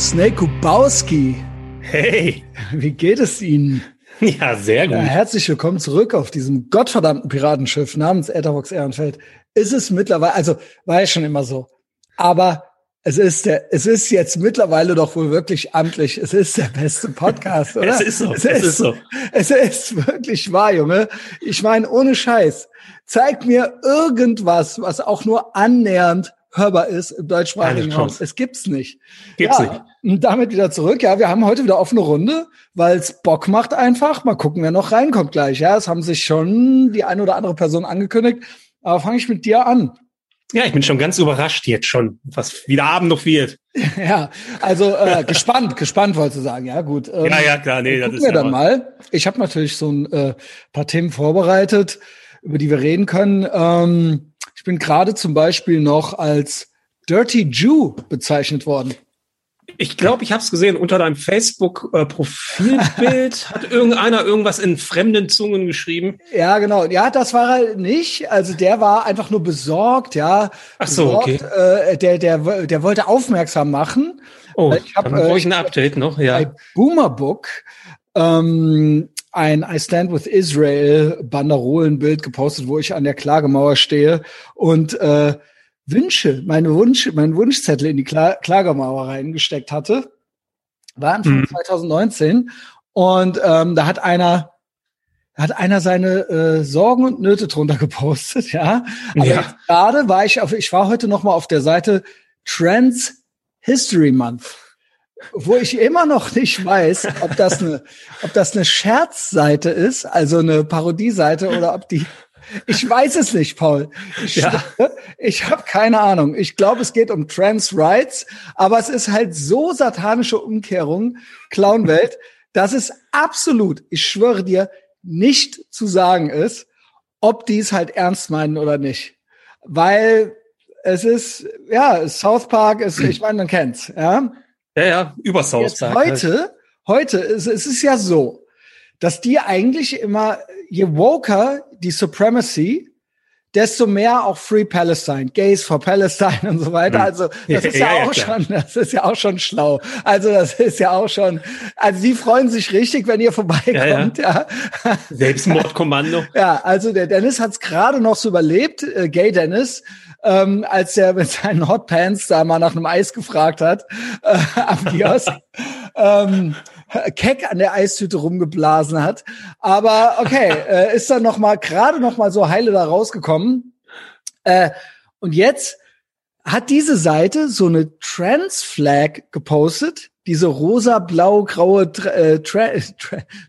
Snake Kubowski. Hey. Wie geht es Ihnen? Ja, sehr gut. Ja, herzlich willkommen zurück auf diesem gottverdammten Piratenschiff namens Etherbox Ehrenfeld. Ist es mittlerweile, also war ja schon immer so. Aber es ist der, es ist jetzt mittlerweile doch wohl wirklich amtlich. Es ist der beste Podcast, oder? es ist so. Es, es ist, ist so. Es ist wirklich wahr, Junge. Ich meine, ohne Scheiß. Zeig mir irgendwas, was auch nur annähernd hörbar ist im deutschsprachigen Raum. Es gibt's nicht. Gibt's ja, nicht. Und damit wieder zurück. Ja, wir haben heute wieder offene Runde, weil es Bock macht einfach. Mal gucken, wer noch reinkommt gleich. Ja, es haben sich schon die eine oder andere Person angekündigt. Aber fange ich mit dir an. Ja, ich bin schon ganz überrascht jetzt schon, was wieder Abend noch wird. Ja, also äh, gespannt, gespannt wollte du sagen. Ja, gut. Ähm, ja, ja, klar, nee, das ist wir dann mal. Ich habe natürlich so ein äh, paar Themen vorbereitet, über die wir reden können. Ähm, ich bin gerade zum Beispiel noch als Dirty Jew bezeichnet worden. Ich glaube, ich habe es gesehen. Unter deinem Facebook-Profilbild hat irgendeiner irgendwas in fremden Zungen geschrieben. Ja, genau. Ja, das war er nicht. Also der war einfach nur besorgt, ja. Ach so, besorgt. okay. Äh, der, der, der wollte aufmerksam machen. Oh, ich habe äh, ich ein Update noch. Ja. Bei Boomerbook ähm, ein I Stand with Israel Banderolenbild gepostet, wo ich an der Klagemauer stehe und äh, Wünsche, meine Wunsch, mein Wunschzettel in die Kla Klagemauer reingesteckt hatte. War Anfang mhm. 2019 und ähm, da hat einer hat einer seine äh, Sorgen und Nöte drunter gepostet, ja. Aber ja. gerade war ich auf, ich war heute noch mal auf der Seite Trans History Month wo ich immer noch nicht weiß, ob das eine, ob das eine Scherzseite ist, also eine Parodieseite oder ob die ich weiß es nicht, Paul. Ich, ja. ich habe keine Ahnung. Ich glaube, es geht um Trans Rights, aber es ist halt so satanische Umkehrung, Clownwelt, dass es absolut, ich schwöre dir, nicht zu sagen ist, ob die es halt ernst meinen oder nicht. Weil es ist, ja, South Park ist, ich meine, man kennt's, ja. Ja, ja, über South Park. Heute, heute ist es ist ja so, dass die eigentlich immer, je woker die Supremacy, desto mehr auch Free Palestine, Gays for Palestine und so weiter. Hm. Also das ist ja, ja auch ja, schon, das ist ja auch schon schlau. Also das ist ja auch schon, also die freuen sich richtig, wenn ihr vorbeikommt. Ja, ja. Selbstmordkommando. ja, also der Dennis hat es gerade noch so überlebt, äh, Gay Dennis ähm, als er mit seinen Hotpants da mal nach einem Eis gefragt hat äh, am Kiosk. ähm, Keck an der Eistüte rumgeblasen hat. Aber okay, äh, ist dann noch mal gerade noch mal so heile da rausgekommen. Äh, und jetzt hat diese Seite so eine Trans-Flag gepostet, diese rosa-blau-graue äh,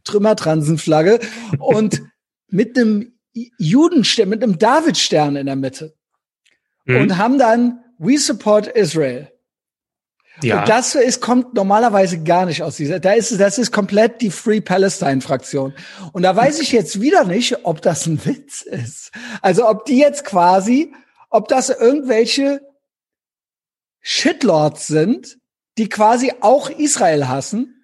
Trümmertransenflagge und mit einem Judenstern, mit einem Davidstern in der Mitte mhm. und haben dann We Support Israel. Ja. Und das ist, kommt normalerweise gar nicht aus dieser, da ist, das ist komplett die Free Palestine Fraktion. Und da weiß ich jetzt wieder nicht, ob das ein Witz ist. Also ob die jetzt quasi, ob das irgendwelche Shitlords sind, die quasi auch Israel hassen.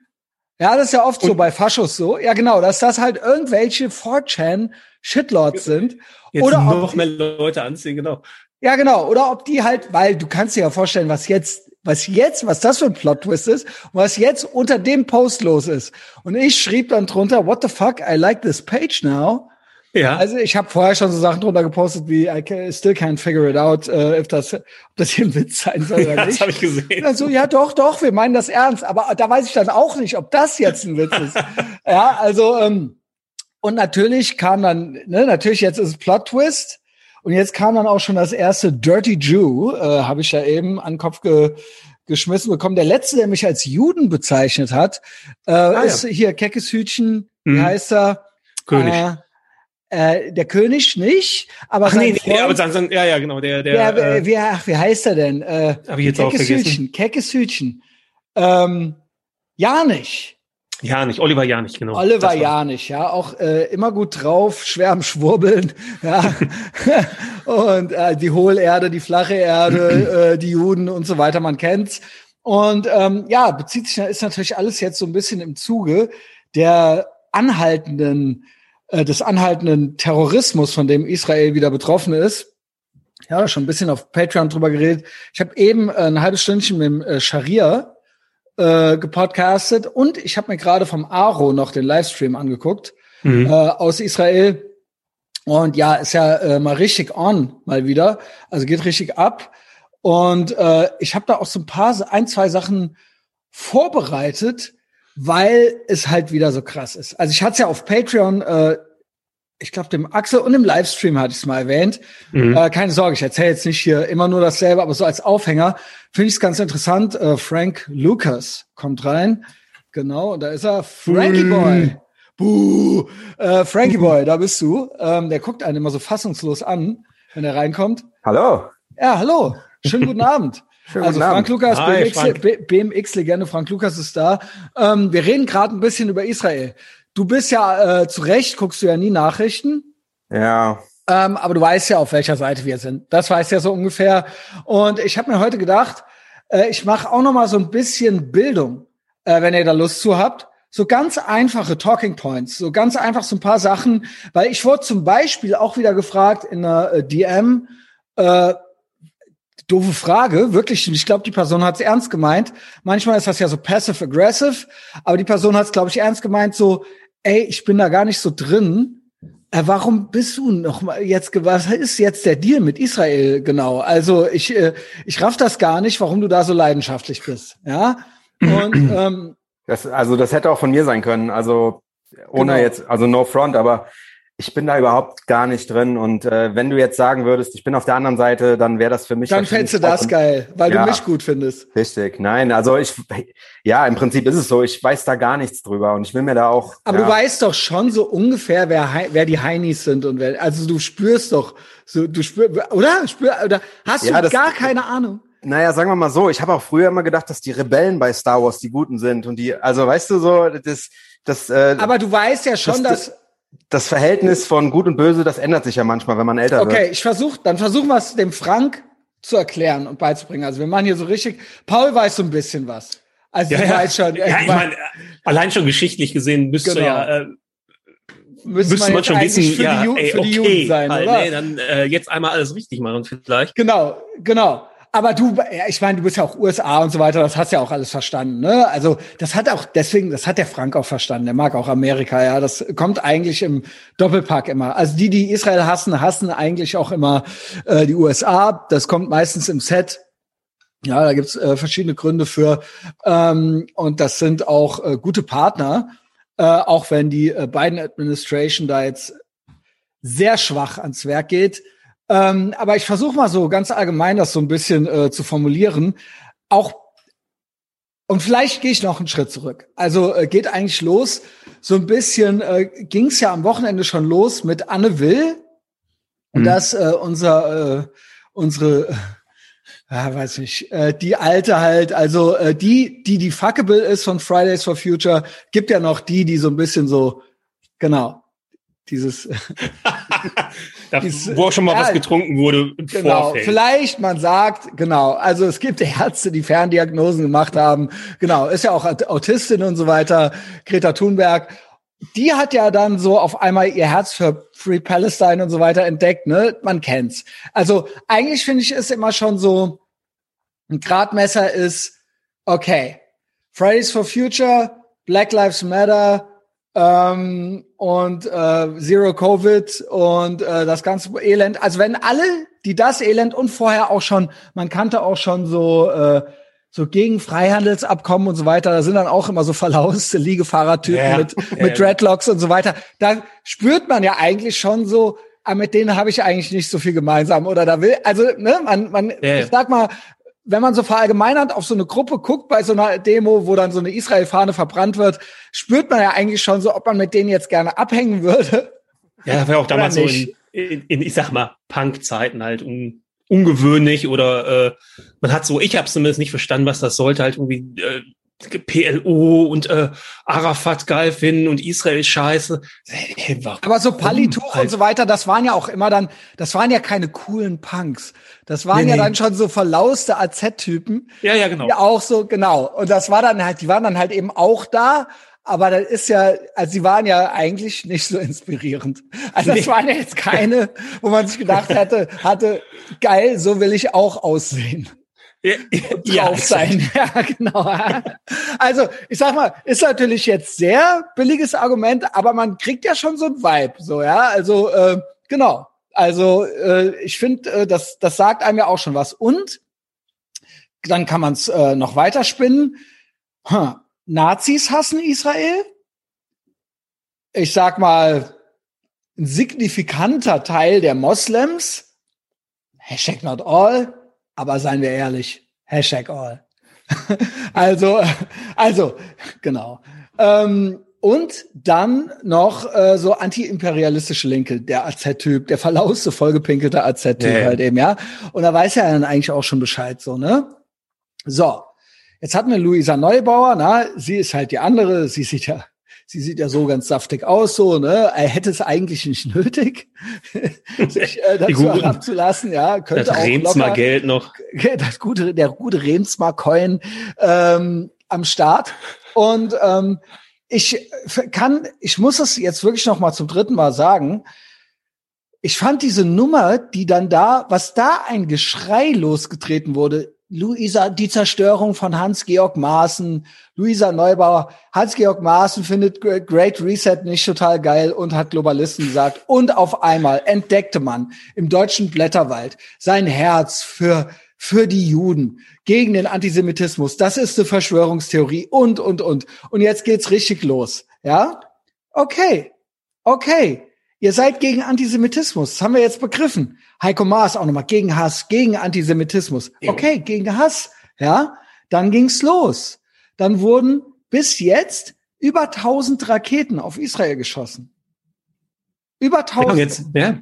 Ja, das ist ja oft Und so bei Faschos so. Ja, genau, dass das halt irgendwelche 4chan Shitlords sind. Jetzt oder noch mehr Leute anziehen, genau. Ja, genau. Oder ob die halt, weil du kannst dir ja vorstellen, was jetzt, was jetzt, was das für ein Plot-Twist ist, und was jetzt unter dem Post los ist. Und ich schrieb dann drunter, what the fuck, I like this page now. Ja. Also ich habe vorher schon so Sachen drunter gepostet wie I still can't figure it out, uh, if das, ob das hier ein Witz sein soll oder ja, nicht. Das habe ich gesehen. Also ja, doch, doch, wir meinen das ernst. Aber da weiß ich dann auch nicht, ob das jetzt ein Witz ist. ja, also ähm, und natürlich kam dann, ne, natürlich jetzt ist es Plot Twist. Und jetzt kam dann auch schon das erste Dirty Jew, äh, habe ich da eben an den Kopf ge geschmissen bekommen. Der letzte, der mich als Juden bezeichnet hat, äh, ah, ist ja. hier Keckes Hütchen, wie mhm. heißt er? König. Äh, äh, der König nicht, aber ach, nee, nee, Freund, aber sagen, sagen, ja, ja, genau, der, der. Ja, äh, wie, ach, wie heißt er denn? Äh, Hab ich jetzt auch vergessen. Hütchen, Keckes Hütchen. Ähm, ja nicht. Janich, Oliver Janich, genau. Oliver Janich, ja, auch äh, immer gut drauf, schwer am Schwurbeln, ja. und äh, die Hohlerde, die flache Erde, äh, die Juden und so weiter, man kennt's. Und ähm, ja, bezieht sich, ist natürlich alles jetzt so ein bisschen im Zuge der anhaltenden, äh, des anhaltenden Terrorismus, von dem Israel wieder betroffen ist. Ja, schon ein bisschen auf Patreon drüber geredet. Ich habe eben äh, ein halbes Stündchen mit dem äh, Scharia äh, gepodcastet und ich habe mir gerade vom Aro noch den Livestream angeguckt mhm. äh, aus Israel. Und ja, ist ja äh, mal richtig on, mal wieder. Also geht richtig ab. Und äh, ich habe da auch so ein paar, ein, zwei Sachen vorbereitet, weil es halt wieder so krass ist. Also ich hatte es ja auf Patreon, äh, ich glaube dem Axel und im Livestream hatte ich es mal erwähnt. Mhm. Äh, keine Sorge, ich erzähle jetzt nicht hier immer nur dasselbe, aber so als Aufhänger finde ich es ganz interessant. Äh, Frank Lucas kommt rein. Genau, und da ist er. Frankie mhm. Boy. Buh. Äh, Frankie Boy, da bist du. Ähm, der guckt einen immer so fassungslos an, wenn er reinkommt. Hallo. Ja, hallo. Schönen guten Abend. Schönen also guten Frank Abend. Lukas, Hi, BMX, BMX-Legende Frank Lukas ist da. Ähm, wir reden gerade ein bisschen über Israel. Du bist ja äh, zu Recht, guckst du ja nie Nachrichten. Ja. Ähm, aber du weißt ja, auf welcher Seite wir sind. Das weißt ja so ungefähr. Und ich habe mir heute gedacht, äh, ich mache auch noch mal so ein bisschen Bildung, äh, wenn ihr da Lust zu habt. So ganz einfache Talking Points, so ganz einfach so ein paar Sachen, weil ich wurde zum Beispiel auch wieder gefragt in einer äh, DM, äh, doofe Frage, wirklich. Ich glaube, die Person hat es ernst gemeint. Manchmal ist das ja so passive-aggressive, aber die Person hat es, glaube ich, ernst gemeint, so, ey, ich bin da gar nicht so drin. Äh, warum bist du noch mal jetzt, was ist jetzt der Deal mit Israel genau? Also ich, äh, ich raff das gar nicht, warum du da so leidenschaftlich bist, ja? Und, ähm, Das, also das hätte auch von mir sein können. Also ohne Genau. jetzt, also no front, aber ich bin da überhaupt gar nicht drin. Und äh, wenn du jetzt sagen würdest, ich bin auf der anderen Seite, dann wäre das für mich. dann fändest du das geil, weil Ja. du mich gut findest. Richtig. Nein, also ich, ja, im Prinzip ist es so. Ich weiß da gar nichts drüber und ich will mir da auch. Aber ja, du weißt doch schon so ungefähr, wer, wer die Heinis sind und wer, also du spürst doch, so, du spürst, oder? Spür, oder hast Ja, du das- gar keine Ahnung? Naja, sagen wir mal so, ich habe auch früher immer gedacht, dass die Rebellen bei Star Wars die Guten sind und die, also weißt du so, das, das, äh, Aber du weißt ja schon, Das- dass, das Verhältnis von Gut und Böse, das ändert sich ja manchmal, wenn man älter wird. okay, ich versuche, dann versuchen wir es dem Frank zu erklären und beizubringen. Also wir machen hier so richtig, Paul weiß so ein bisschen was. Also Ja, weißt schon, ja, ich meine, allein schon geschichtlich gesehen müsste Genau. ja, äh, müsste müsste man jetzt schon wissen, für, ja, die, Ju ey, für die okay, Juden sein, halt, oder? nee, dann äh, jetzt einmal alles richtig machen vielleicht. Genau, genau. Aber du, ich meine, du bist ja auch USA und so weiter, das hast ja auch alles verstanden, ne? Also, das hat auch deswegen, das hat der Frank auch verstanden. Der mag auch Amerika, ja. Das kommt eigentlich im Doppelpack immer. Also die, die Israel hassen, hassen eigentlich auch immer äh, die USA. Das kommt meistens im Set. Ja, da gibt's äh, verschiedene Gründe für. Ähm, und das sind auch äh, gute Partner, äh, auch wenn die äh, Biden Administration da jetzt sehr schwach ans Werk geht. Ähm, aber ich versuche mal so ganz allgemein das so ein bisschen äh, zu formulieren. Auch und vielleicht gehe ich noch einen Schritt zurück. Also äh, geht eigentlich los. So ein bisschen äh, ging es ja am Wochenende schon los mit Anne Will. Und Mhm. das äh, unser äh, unsere äh, ja, weiß nicht, äh, die alte halt, also äh, die, die die fuckable ist von Fridays for Future, gibt ja noch die, die so ein bisschen so, genau, dieses Da, Ist, wo auch schon mal ja, was getrunken wurde im Genau, Vorfeld. vielleicht man sagt, genau, also es gibt Ärzte, die Ferndiagnosen gemacht haben, genau, ist ja auch Aut- Autistin und so weiter, Greta Thunberg, die hat ja dann so auf einmal ihr Herz für Free Palestine und so weiter entdeckt, ne, man kennt's. Also eigentlich finde ich es immer schon so, ein Gradmesser ist, okay, Fridays for Future, Black Lives Matter, ähm, und äh, Zero Covid und äh, das ganze Elend. Also wenn alle, die das Elend und vorher auch schon, man kannte auch schon so äh, so gegen Freihandelsabkommen und so weiter, da sind dann auch immer so verlauste Liegefahrertypen Ja, mit, mit Dreadlocks und so weiter. Da spürt man ja eigentlich schon so, ah, mit denen habe ich eigentlich nicht so viel gemeinsam oder da will, also ne, man, man, ja. ich sag mal, wenn man so verallgemeinert auf so eine Gruppe guckt bei so einer Demo, wo dann so eine Israel-Fahne verbrannt wird, spürt man ja eigentlich schon so, ob man mit denen jetzt gerne abhängen würde. Ja, das war auch damals so in, in, in, ich sag mal, Punk-Zeiten halt un, ungewöhnlich oder äh, man hat so, ich habe zumindest nicht verstanden, was das sollte, halt irgendwie äh, PLO und äh, Arafat geil finden und Israel scheiße. Hey? Aber so Palituch halt. und so weiter, das waren ja auch immer dann, das waren ja keine coolen Punks. Das waren Nee, ja nee. dann schon so verlauste AZ-Typen. Ja, ja, genau. Die auch so, genau. Und das war dann halt, die waren dann halt eben auch da, aber das ist ja, also sie waren ja eigentlich nicht so inspirierend. Also das waren ja jetzt keine, wo man sich gedacht hätte, hatte, geil, so will ich auch aussehen. ja, drauf sein. Ja, genau. Also, ich sag mal, ist natürlich jetzt sehr billiges Argument, aber man kriegt ja schon so ein Vibe, so, ja. Also, äh, genau. Also, äh, ich finde, äh, das, das sagt einem ja auch schon was. Und dann kann man es äh, noch weiterspinnen. Hm. Nazis hassen Israel. Ich sag mal, ein signifikanter Teil der Moslems. Hashtag not all, aber seien wir ehrlich, Hashtag all. also, also, genau. Ähm, und dann noch äh, so anti-imperialistische Linke, der AZ-Typ, der verlauste, vollgepinkelte AZ-Typ ja, halt eben, ja. Und da weiß er dann eigentlich auch schon Bescheid, so, ne? So. Jetzt hatten wir Luisa Neubauer, na, sie ist halt die andere, sie sieht ja sie sieht ja so ganz saftig aus, so, ne? Er hätte es eigentlich nicht nötig, sich äh, dazu abzulassen, ja. Könnte das Remsmar Geld noch. Das gute, der gute Remsmar Coin ähm, am Start. Und ähm, ich kann, ich muss es jetzt wirklich noch mal zum dritten Mal sagen. Ich fand diese Nummer, die dann da, was da ein Geschrei losgetreten wurde, Luisa, die Zerstörung von Hans-Georg Maaßen, Luisa Neubauer, Hans-Georg Maaßen findet Great Reset nicht total geil und hat Globalisten gesagt. Und auf einmal entdeckte man im deutschen Blätterwald sein Herz für, für die Juden, gegen den Antisemitismus. Das ist eine Verschwörungstheorie und, und, und. Und jetzt geht's richtig los. Ja? Okay. Okay. Ihr seid gegen Antisemitismus. Das haben wir jetzt begriffen. Heiko Maas auch nochmal gegen Hass, gegen Antisemitismus. Okay, gegen Hass. Ja, dann ging's los. Dann wurden bis jetzt über 1000 Raketen auf Israel geschossen. Über 1000. Ja, jetzt, ja.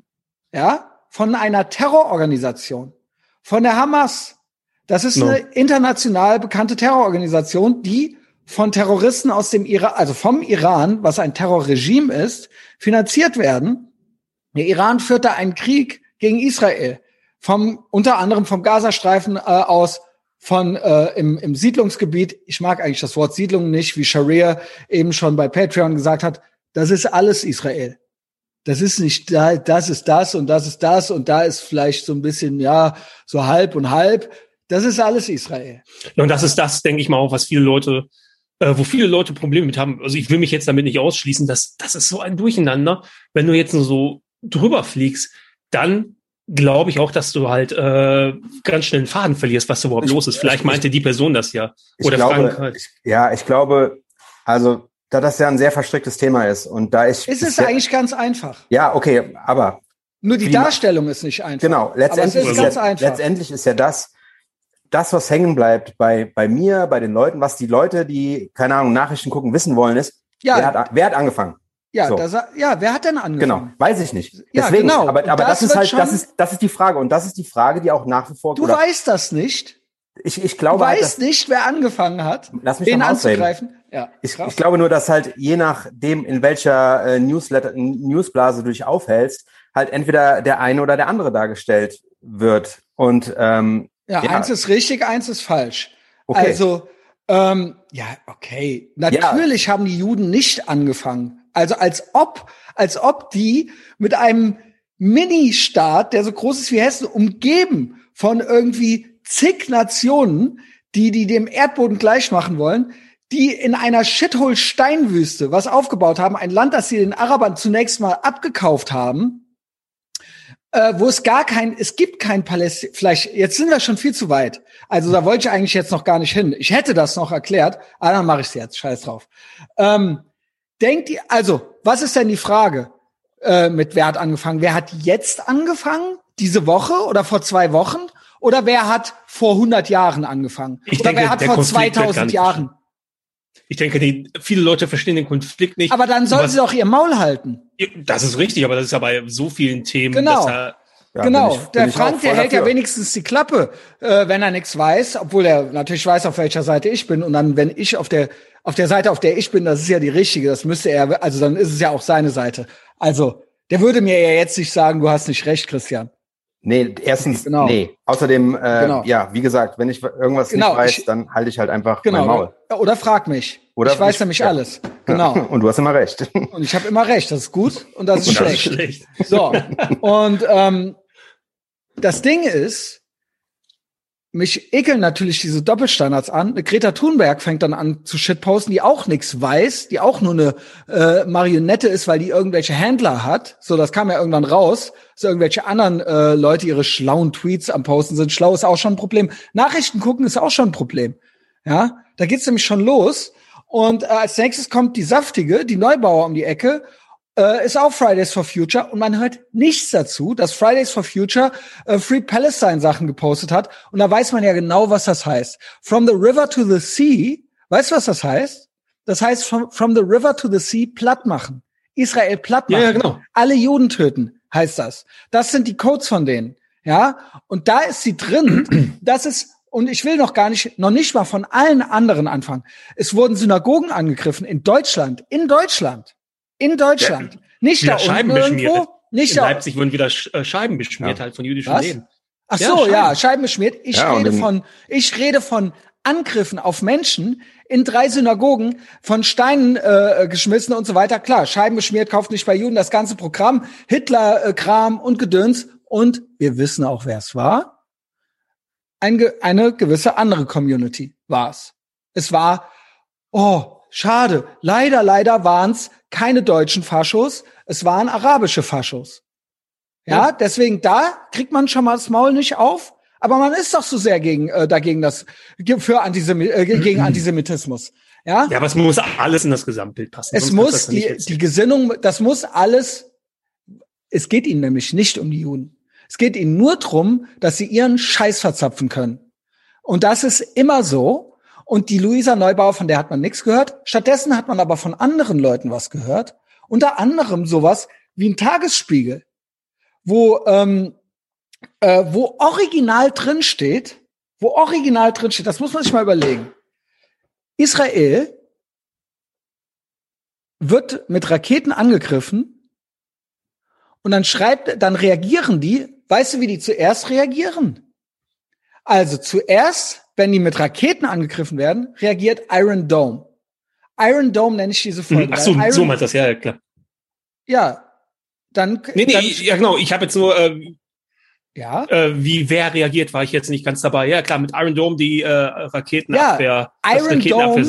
ja, von einer Terrororganisation, von der Hamas. Das ist no. eine international bekannte Terrororganisation, die von Terroristen aus dem Iran, also vom Iran, was ein Terrorregime ist, finanziert werden. Der Iran führt da einen Krieg gegen Israel, vom unter anderem vom Gazastreifen äh, aus, von äh, im, im Siedlungsgebiet. Ich mag eigentlich das Wort Siedlung nicht, wie Sharia eben schon bei Patreon gesagt hat. Das ist alles Israel. Das ist nicht da, das ist das und das ist das und da ist vielleicht so ein bisschen ja so halb und halb. Das ist alles Israel. Und das ist das, denke ich mal, auch was viele Leute äh, wo viele Leute Probleme mit haben. Also ich will mich jetzt damit nicht ausschließen, dass das ist so ein Durcheinander. Wenn du jetzt nur so drüber fliegst, dann glaube ich auch, dass du halt äh, ganz schnell einen Faden verlierst, was überhaupt ich, los ist. Vielleicht ich, meinte die Person das ja. Oder glaube, Frank halt. Ich, ja, ich glaube, also da das ja ein sehr verstricktes Thema ist und da ich ist es eigentlich ganz einfach. Ja, okay, aber nur die Darstellung ist nicht einfach. Genau, letztendlich ist, ist ja, letztendlich ist ja das, das, was hängen bleibt bei, bei mir, bei den Leuten, was die Leute, die, keine Ahnung, Nachrichten gucken, wissen wollen, ist, ja. wer, hat, wer hat angefangen? Ja, so. das, ja, wer hat denn angefangen? Genau, weiß ich nicht. Deswegen, ja, genau. aber, aber das, das ist halt, das ist, das ist die Frage und das ist die Frage, die auch nach wie vor. Du oder, weißt das nicht. Ich, ich glaube, du halt, weißt nicht, wer angefangen hat, lass mich den anzugreifen. Ja, ich, ich glaube nur, dass halt je nachdem, in welcher äh, Newsletter, Newsblase du dich aufhältst, halt entweder der eine oder der andere dargestellt wird. Und ähm, ja, ja, eins ist richtig, eins ist falsch. Okay. Also, ähm, ja, okay. Natürlich ja. haben die Juden nicht angefangen. Also als ob, als ob die mit einem Mini-Staat, der so groß ist wie Hessen, umgeben von irgendwie zig Nationen, die, die dem Erdboden gleich machen wollen, die in einer Shithole-Steinwüste was aufgebaut haben, ein Land, das sie den Arabern zunächst mal abgekauft haben, äh, wo es gar kein, es gibt kein Palästina, vielleicht, jetzt sind wir schon viel zu weit. Also da wollte ich eigentlich jetzt noch gar nicht hin. Ich hätte das noch erklärt, aber dann mache ich es jetzt, scheiß drauf. Ähm, denkt ihr, also, was ist denn die Frage? Äh, mit wer hat angefangen? Wer hat jetzt angefangen? Diese Woche oder vor zwei Wochen? Oder wer hat vor 100 Jahren angefangen? Ich oder denke, wer hat vor Konflikt 2000 Jahren? Ich denke, die, viele Leute verstehen den Konflikt nicht. Aber dann sollen sie doch ihr Maul halten. Das ist richtig, aber das ist ja bei so vielen Themen. Genau. Er, ja, genau, ich, der Frank, der hält dafür. ja wenigstens die Klappe, äh, wenn er nichts weiß, obwohl er natürlich weiß, auf welcher Seite ich bin. Und dann, wenn ich auf der auf der Seite, auf der ich bin, das ist ja die richtige, das müsste er, also dann ist es ja auch seine Seite. Also, der würde mir ja jetzt nicht sagen, du hast nicht recht, Christian. Nee, erstens, genau. nee. Außerdem, äh, genau. ja, wie gesagt, wenn ich irgendwas genau. nicht weiß, ich, dann halte ich halt einfach genau. mein Maul. Oder frag mich. Oder ich weiß ich, nämlich ja. alles. Genau. und du hast immer recht. Und ich habe immer recht. Das ist gut und das ist, und schlecht. Das ist schlecht. So. Und ähm, das Ding ist, mich ekeln natürlich diese Doppelstandards an. Greta Thunberg fängt dann an zu shitposten, die auch nichts weiß, die auch nur eine äh, Marionette ist, weil die irgendwelche Händler hat. So, das kam ja irgendwann raus, dass irgendwelche anderen äh, Leute ihre schlauen Tweets am Posten sind. Schlau ist auch schon ein Problem. Nachrichten gucken ist auch schon ein Problem. Ja, da geht's nämlich schon los. Und äh, als nächstes kommt die saftige, die Neubauer um die Ecke äh, ist auch Fridays for Future und man hört nichts dazu, dass Fridays for Future äh, Free Palestine Sachen gepostet hat und da weiß man ja genau, was das heißt. From the river to the sea, weißt du, was das heißt? Das heißt from, from the river to the sea platt machen. Israel platt machen. Ja, ja, genau. Alle Juden töten, heißt das. Das sind die Codes von denen. Ja, und da ist sie drin. Das ist und ich will noch gar nicht, noch nicht mal von allen anderen anfangen. Es wurden Synagogen angegriffen in Deutschland, in Deutschland. In Deutschland. Ja, nicht da Scheiben unten irgendwo. Nicht in da Leipzig wurden wieder äh, Scheiben beschmiert ja. halt von jüdischen Was? Läden. Ach so, ja, Scheiben, ja, Scheiben beschmiert. Ich ja, rede von, ich rede von Angriffen auf Menschen in drei Synagogen, von Steinen äh, geschmissen und so weiter. Klar, Scheiben beschmiert, kauft nicht bei Juden das ganze Programm, Hitler-Kram äh, und Gedöns. Und wir wissen auch, wer es war. Ein, eine gewisse andere Community war es. Es war, oh, schade, leider, leider waren es keine deutschen Faschos, es waren arabische Faschos. Ja, ja, deswegen da kriegt man schon mal das Maul nicht auf, aber man ist doch so sehr gegen äh, dagegen das für Antisemi äh, gegen Antisemitismus. Ja? ja, aber es muss alles in das Gesamtbild passen. Es muss die die Gesinnung, das muss alles. Es geht ihnen nämlich nicht um die Juden. Es geht ihnen nur drum, dass sie ihren Scheiß verzapfen können. Und das ist immer so. Und die Luisa Neubauer, von der hat man nichts gehört. Stattdessen hat man aber von anderen Leuten was gehört. Unter anderem sowas wie ein Tagesspiegel, wo, ähm, äh, wo original drin steht, wo original drin steht, das muss man sich mal überlegen. Israel wird mit Raketen angegriffen und dann schreibt, dann reagieren die. Weißt du, wie die zuerst reagieren? Also zuerst wenn die mit Raketen angegriffen werden, reagiert Iron Dome. Iron Dome nenne ich diese Folge. Ach so, Iron, so meinst du das, ja, ja, klar. Ja, dann. Nee, nee, dann, ja, genau, ich habe jetzt nur, äh, ja. Äh, wie wer reagiert, war ich jetzt nicht ganz dabei. Ja, klar, mit Iron Dome die äh, Raketenabwehr. Ja, Iron Dome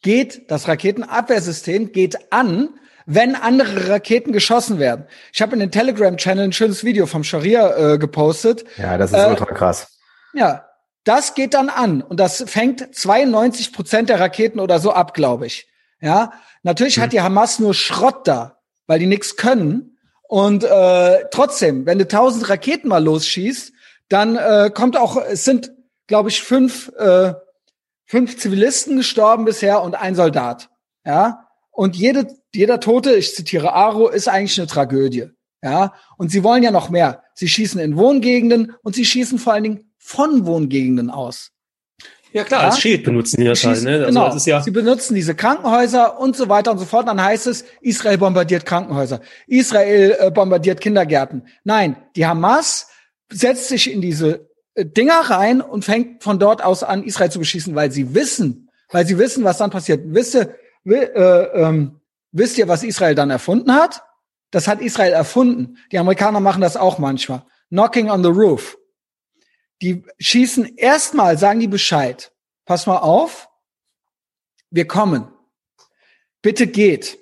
geht, das Raketenabwehrsystem geht an, wenn andere Raketen geschossen werden. Ich habe in den Telegram-Channel ein schönes Video vom Scharia äh, gepostet. Ja, das ist äh, ultra krass. Ja, das geht dann an und das fängt 92 Prozent der Raketen oder so ab, glaube ich. Ja, natürlich mhm. hat die Hamas nur Schrott da, weil die nichts können. Und äh, trotzdem, wenn du tausend Raketen mal losschießt, dann äh, kommt auch, es sind, glaube ich, fünf, äh, fünf Zivilisten gestorben bisher und ein Soldat. Ja, und jede, jeder Tote, ich zitiere Aro, ist eigentlich eine Tragödie. Ja, und sie wollen ja noch mehr. Sie schießen in Wohngegenden und sie schießen vor allen Dingen von Wohngegenden aus. Ja klar, ja? als Schild benutzen die das halt. Ne? Also genau. Das ja Sie benutzen diese Krankenhäuser und so weiter und so fort. Dann heißt es, Israel bombardiert Krankenhäuser. Israel äh, bombardiert Kindergärten. Nein, die Hamas setzt sich in diese äh, Dinger rein und fängt von dort aus an, Israel zu beschießen, weil sie wissen, weil sie wissen, was dann passiert. Wisst ihr, äh, ähm, wisst ihr, was Israel dann erfunden hat? Das hat Israel erfunden. Die Amerikaner machen das auch manchmal. Knocking on the roof die schießen erstmal, sagen die Bescheid. Pass mal auf, wir kommen. Bitte geht.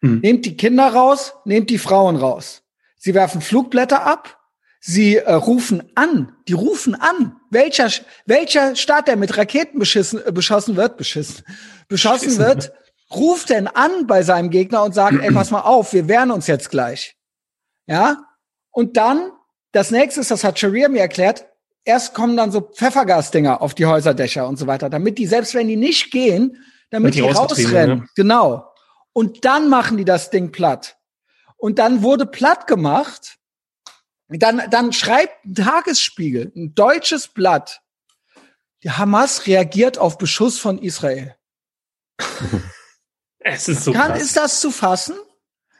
Hm. Nehmt die Kinder raus, nehmt die Frauen raus. Sie werfen Flugblätter ab, sie äh, rufen an, die rufen an. Welcher, welcher Staat, der mit Raketen beschissen, äh, beschossen wird, beschissen, beschossen Schissen. wird, ruft denn an bei seinem Gegner und sagt, ey, pass mal auf, wir wehren uns jetzt gleich. Ja? Und dann, das nächste ist, das hat Sharia mir erklärt, erst kommen dann so Pfeffergasdinger auf die Häuserdächer und so weiter, damit die, selbst wenn die nicht gehen, damit die, die rausrennen. Ne? Genau. Und dann machen die das Ding platt. Und dann wurde platt gemacht. Dann, dann schreibt ein Tagesspiegel, ein deutsches Blatt. Die Hamas reagiert auf Beschuss von Israel. es ist so Kann, krass. Ist das zu fassen?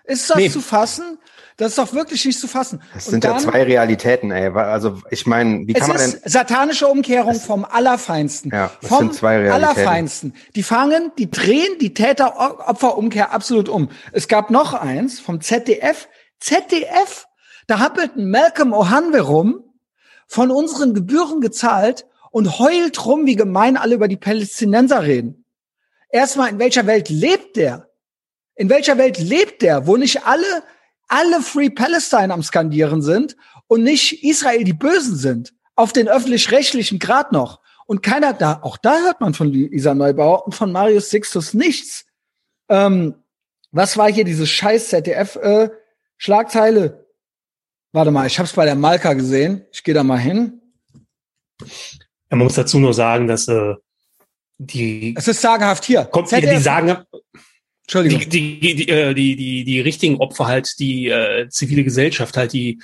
Ist das nee. zu fassen? Das ist doch wirklich nicht zu fassen. Das sind dann, ja zwei Realitäten, ey. Also ich meine, wie kann man denn? Satanische Umkehrung es, vom Allerfeinsten. Ja, das vom sind zwei Realitäten. Allerfeinsten. Die fangen, die drehen die Täter-Opfer-Umkehr absolut um. Es gab noch eins vom ZDF. ZDF, da happelt Malcolm O'Hanwe rum, von unseren Gebühren gezahlt, und heult rum, wie gemein alle über die Palästinenser reden. Erstmal, in welcher Welt lebt der? In welcher Welt lebt der, wo nicht alle, alle Free Palestine am Skandieren sind und nicht Israel die Bösen sind? Auf den öffentlich-rechtlichen Grad noch. Und keiner da, auch da hört man von Lisa Neubauer und von Marius Sixtus nichts. Ähm, was war hier diese scheiß ZDF-Schlagzeile? Äh, Warte mal, ich habe es bei der Malka gesehen. Ich gehe da mal hin. Ja, man muss dazu nur sagen, dass äh, die. Es ist sagenhaft hier. Kommt, ZDF. die sagen. Entschuldigung. Die, die, die, äh, die, die, die richtigen Opfer halt, die äh, zivile Gesellschaft, halt die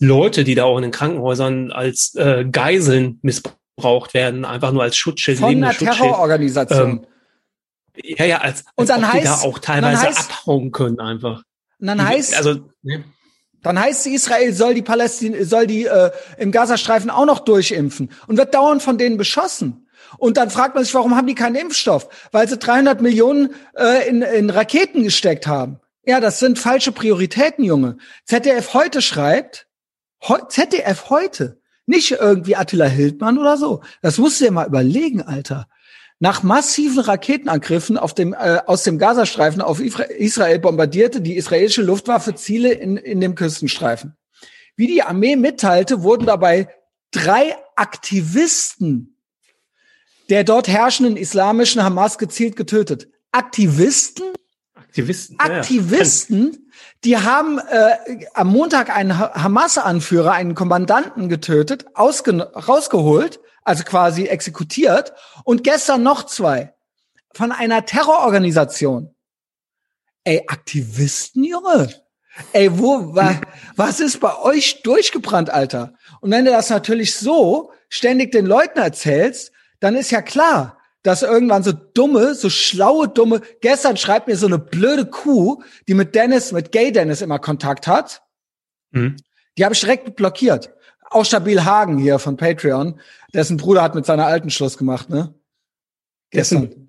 Leute, die da auch in den Krankenhäusern als äh, Geiseln missbraucht werden, einfach nur als Schutzschild. Von einer Terrororganisation. Ähm, ja, ja, als, als und dann heißt, die da auch teilweise heißt, abhauen können einfach. Und dann heißt, also, ne? Dann heißt Israel soll die Palästin soll die äh, im Gazastreifen auch noch durchimpfen und wird dauernd von denen beschossen. Und dann fragt man sich, warum haben die keinen Impfstoff? Weil sie 300 Millionen äh, in, in Raketen gesteckt haben. Ja, das sind falsche Prioritäten, Junge. ZDF heute schreibt, he ZDF heute, nicht irgendwie Attila Hildmann oder so. Das musst du dir mal überlegen, Alter. Nach massiven Raketenangriffen auf dem, äh, aus dem Gazastreifen auf Israel bombardierte die israelische Luftwaffe Ziele in, in dem Küstenstreifen. Wie die Armee mitteilte, wurden dabei drei Aktivisten der dort herrschenden islamischen Hamas gezielt getötet. Aktivisten? Aktivisten. Aktivisten, die haben äh, am Montag einen Hamas-Anführer, einen Kommandanten getötet, rausgeholt also quasi exekutiert. Und gestern noch zwei von einer Terrororganisation. Ey, Aktivisten, Junge. Ey, wo, wa, was ist bei euch durchgebrannt, Alter? Und wenn du das natürlich so ständig den Leuten erzählst, dann ist ja klar, dass irgendwann so dumme, so schlaue, dumme, gestern schreibt mir so eine blöde Kuh, die mit Dennis, mit Gay Dennis immer Kontakt hat. Mhm. Die habe ich direkt blockiert auch Stabil Hagen hier von Patreon, dessen Bruder hat mit seiner alten Schluss gemacht, ne? Gestern.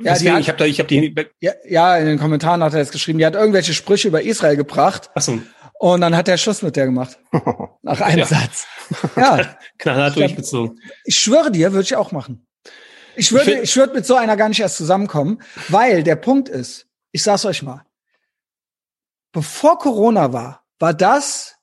Ja, Deswegen, hat, ich habe da, ich habe die. Ja, ja, in den Kommentaren hat er jetzt geschrieben, die hat irgendwelche Sprüche über Israel gebracht. Ach so. Und dann hat er Schluss mit der gemacht. Nach einem ja. Satz. Ja. Knallhart durchgezogen. Ich schwöre dir, würde ich auch machen. Ich würde, ich, ich würde mit so einer gar nicht erst zusammenkommen, weil der Punkt ist, ich sag's euch mal, bevor Corona war, war das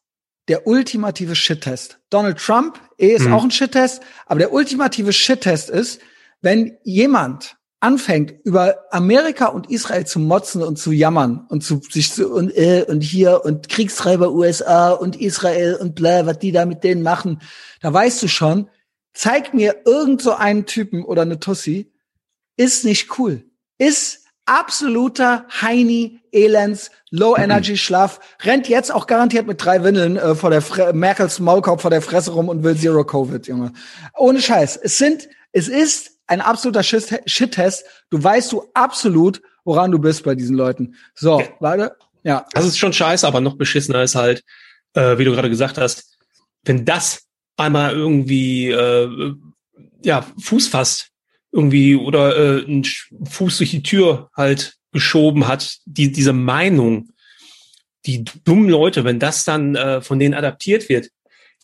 der ultimative Shit-Test. Donald Trump eh ist mhm. auch ein Shit-Test, aber der ultimative Shit-Test ist, wenn jemand anfängt, über Amerika und Israel zu motzen und zu jammern und zu sich zu und, äh, und hier und Kriegstreiber USA und Israel und bla, was die da mit denen machen, da weißt du schon, zeig mir irgend so einen Typen oder eine Tussi, ist nicht cool. Ist absoluter Heini, Elends, Low-Energy-Schlaf, rennt jetzt auch garantiert mit drei Windeln äh, vor der Fre Merkels Maulkorb vor der Fresse rum und will Zero Covid, Junge. Ohne Scheiß. Es sind, es ist ein absoluter Shit-Test. Du weißt du absolut, woran du bist bei diesen Leuten. So, ja. warte. Ja. Das ist schon scheiße, aber noch beschissener ist halt, äh, wie du gerade gesagt hast, wenn das einmal irgendwie äh, ja Fuß fasst irgendwie oder äh, einen Fuß durch die Tür halt geschoben hat, die, diese Meinung, die dummen Leute, wenn das dann äh, von denen adaptiert wird,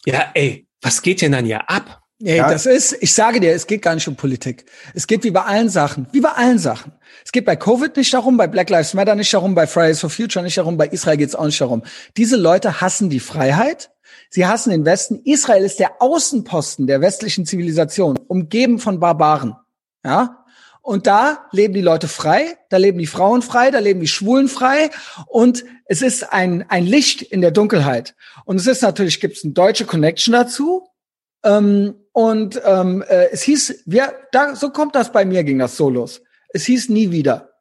ja, ey, was geht denn dann ja ab? Ey, ja. das ist, ich sage dir, es geht gar nicht um Politik. Es geht wie bei allen Sachen, wie bei allen Sachen. Es geht bei Covid nicht darum, bei Black Lives Matter nicht darum, bei Fridays for Future nicht darum, bei Israel geht es auch nicht darum. Diese Leute hassen die Freiheit, sie hassen den Westen. Israel ist der Außenposten der westlichen Zivilisation, umgeben von Barbaren. Ja? Und da leben die Leute frei, da leben die Frauen frei, da leben die Schwulen frei und es ist ein, ein Licht in der Dunkelheit. Und es ist natürlich, gibt es eine deutsche Connection dazu. Ähm, und ähm, äh, es hieß, wir, da, so kommt das bei mir, ging das so los. Es hieß nie wieder.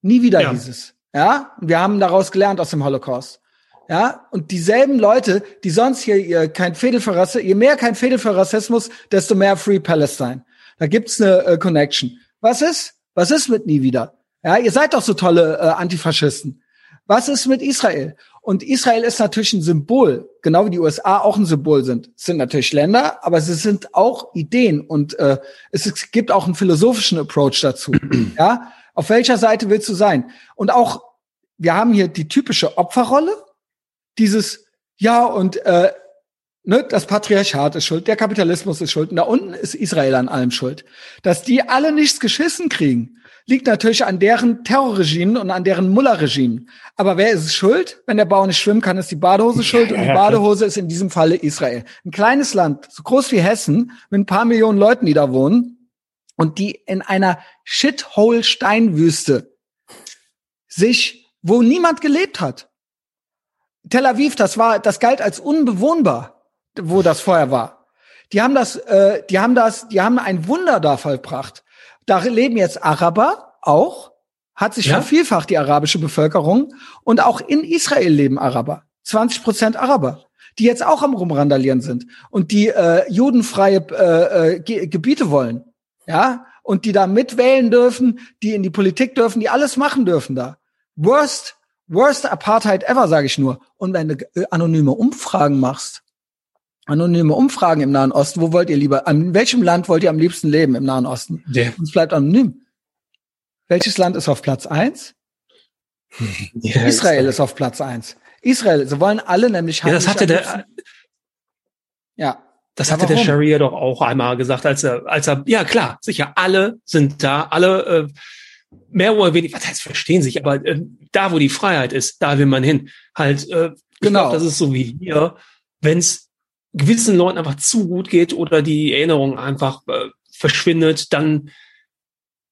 Nie wieder ja. hieß es. Ja, und wir haben daraus gelernt aus dem Holocaust. Ja, und dieselben Leute, die sonst hier ihr kein Fädel für Rassismus, je mehr kein Fädel für Rassismus, desto mehr Free Palestine. Da gibt's eine äh, Connection. Was ist? Was ist mit nie wieder? Ja, ihr seid doch so tolle äh, Antifaschisten. Was ist mit Israel? Und Israel ist natürlich ein Symbol, genau wie die USA auch ein Symbol sind. Es sind natürlich Länder, aber sie sind auch Ideen und äh, es, es gibt auch einen philosophischen Approach dazu. ja, auf welcher Seite willst du sein? Und auch wir haben hier die typische Opferrolle, dieses ja und äh, ne, das Patriarchat ist schuld, der Kapitalismus ist schuld und da unten ist Israel an allem schuld. Dass die alle nichts geschissen kriegen, liegt natürlich an deren Terrorregimen und an deren Mullerregimen. Aber wer ist schuld? Wenn der Bauer nicht schwimmen kann, ist die Badehose schuld und die Badehose ist in diesem Falle Israel. Ein kleines Land, so groß wie Hessen, mit ein paar Millionen Leuten, die da wohnen und die in einer Shithole-Steinwüste sich, wo niemand gelebt hat. Tel Aviv, das war, das galt als unbewohnbar, wo das vorher war. Die haben das, äh, die haben das, die haben ein Wunder da vollbracht. Da leben jetzt Araber auch, hat sich ja? vervielfacht die arabische Bevölkerung und auch in Israel leben Araber. 20 Prozent Araber, die jetzt auch am rumrandalieren sind und die äh, judenfreie äh, äh, Ge Gebiete wollen, ja, und die da mitwählen dürfen, die in die Politik dürfen, die alles machen dürfen da. Worst, worst Apartheid ever, sage ich nur. Und wenn du äh, anonyme Umfragen machst, anonyme Umfragen im Nahen Osten. Wo wollt ihr lieber, an welchem Land wollt ihr am liebsten leben im Nahen Osten? Ja. Es bleibt anonym. Welches Land ist auf Platz eins? Ja, Israel ist auf Platz eins. Israel, sie wollen alle nämlich Ja, das hatte der, ja. Das hatte der Sharia doch auch einmal gesagt, als er, als er, ja klar, sicher, alle sind da, alle, äh, mehr oder weniger, was heißt verstehen sich, aber äh, da, wo die Freiheit ist, da will man hin. Halt, äh, genau. Glaub, das ist so wie hier, wenn es gewissen Leuten einfach zu gut geht oder die Erinnerung einfach äh, verschwindet, dann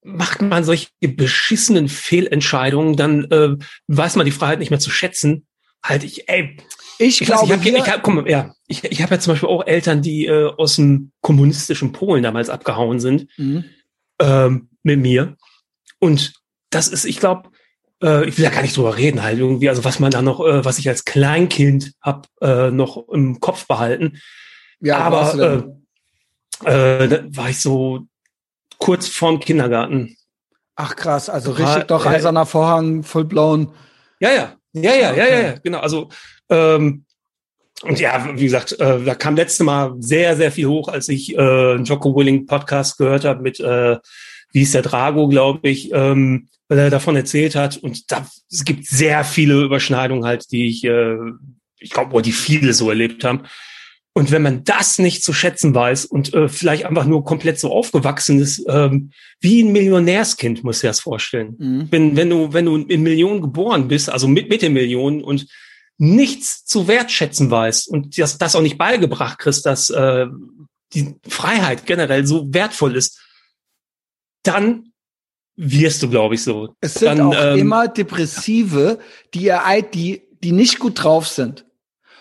macht man solche beschissenen Fehlentscheidungen, dann äh, weiß man die Freiheit nicht mehr zu schätzen. Halt ich, ey, ich, ich glaube, weiß, ich habe hab, komm, ja, ich, ich habe ja zum Beispiel auch Eltern, die äh, aus dem kommunistischen Polen damals abgehauen sind mhm. ähm, mit mir. Und das ist, ich glaube, äh, ich will ja gar nicht drüber reden, halt irgendwie, also was man da noch, äh, was ich als Kleinkind hab äh, noch im Kopf behalten. Ja, aber äh, äh, da war ich so kurz vorm Kindergarten. Ach krass, also richtig doch eiserner Vorhang, full blown. Ja, ja, ja, ja, ja, ja, ja, genau. Also ähm, und ja, wie gesagt, äh, da kam letzte Mal sehr, sehr viel hoch, als ich äh, Jocko Willing Podcast gehört habe mit, äh, wie ist der Drago, glaube ich. Ähm, weil er davon erzählt hat. Und da, es gibt sehr viele Überschneidungen halt, die ich, äh, ich glaube, die viele so erlebt haben. Und wenn man das nicht zu schätzen weiß und äh, vielleicht einfach nur komplett so aufgewachsen ist, ähm, wie ein Millionärskind, muss ich das vorstellen. Mhm. Wenn, wenn du, wenn du in Millionen geboren bist, also mit, mit den Millionen und nichts zu wertschätzen weißt und das, das auch nicht beigebracht kriegst, dass äh, die Freiheit generell so wertvoll ist, dann wirst du, glaube ich, so. Es sind Dann, auch ähm, immer Depressive, die ihr die, die nicht gut drauf sind.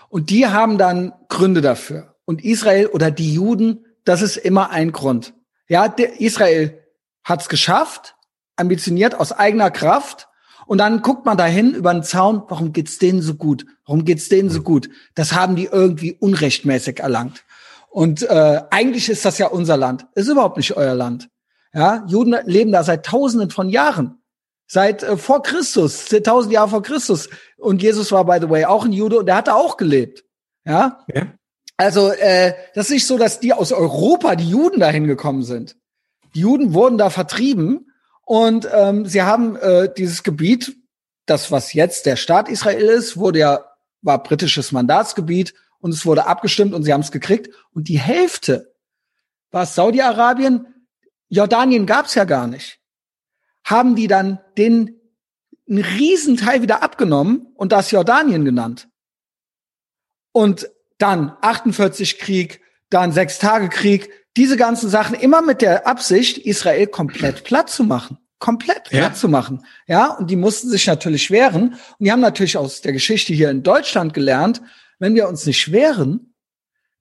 Und die haben dann Gründe dafür. Und Israel oder die Juden, das ist immer ein Grund. Ja, Israel hat's geschafft, ambitioniert aus eigener Kraft. Und dann guckt man dahin über den Zaun, warum geht's denen so gut? Warum geht's denen so gut? Das haben die irgendwie unrechtmäßig erlangt. Und äh, eigentlich ist das ja unser Land. Ist überhaupt nicht euer Land. Ja, Juden leben da seit Tausenden von Jahren. Seit äh, vor Christus, tausend Jahre vor Christus. Und Jesus war, by the way, auch ein Jude und der hatte auch gelebt. Ja. ja. Also, äh, das ist nicht so, dass die aus Europa, die Juden dahin gekommen sind. Die Juden wurden da vertrieben und ähm, sie haben äh, dieses Gebiet, das was jetzt der Staat Israel ist, wurde ja war britisches Mandatsgebiet und es wurde abgestimmt und sie haben es gekriegt und die Hälfte war Saudi-Arabien, Jordanien gab's ja gar nicht. Haben die dann den einen Riesenteil wieder abgenommen und das Jordanien genannt. Und dann 48 Krieg, dann sechs Tage Krieg, diese ganzen Sachen immer mit der Absicht, Israel komplett platt zu machen. Komplett platt ja. zu machen. Ja, und die mussten sich natürlich wehren. Und die haben natürlich aus der Geschichte hier in Deutschland gelernt, wenn wir uns nicht wehren,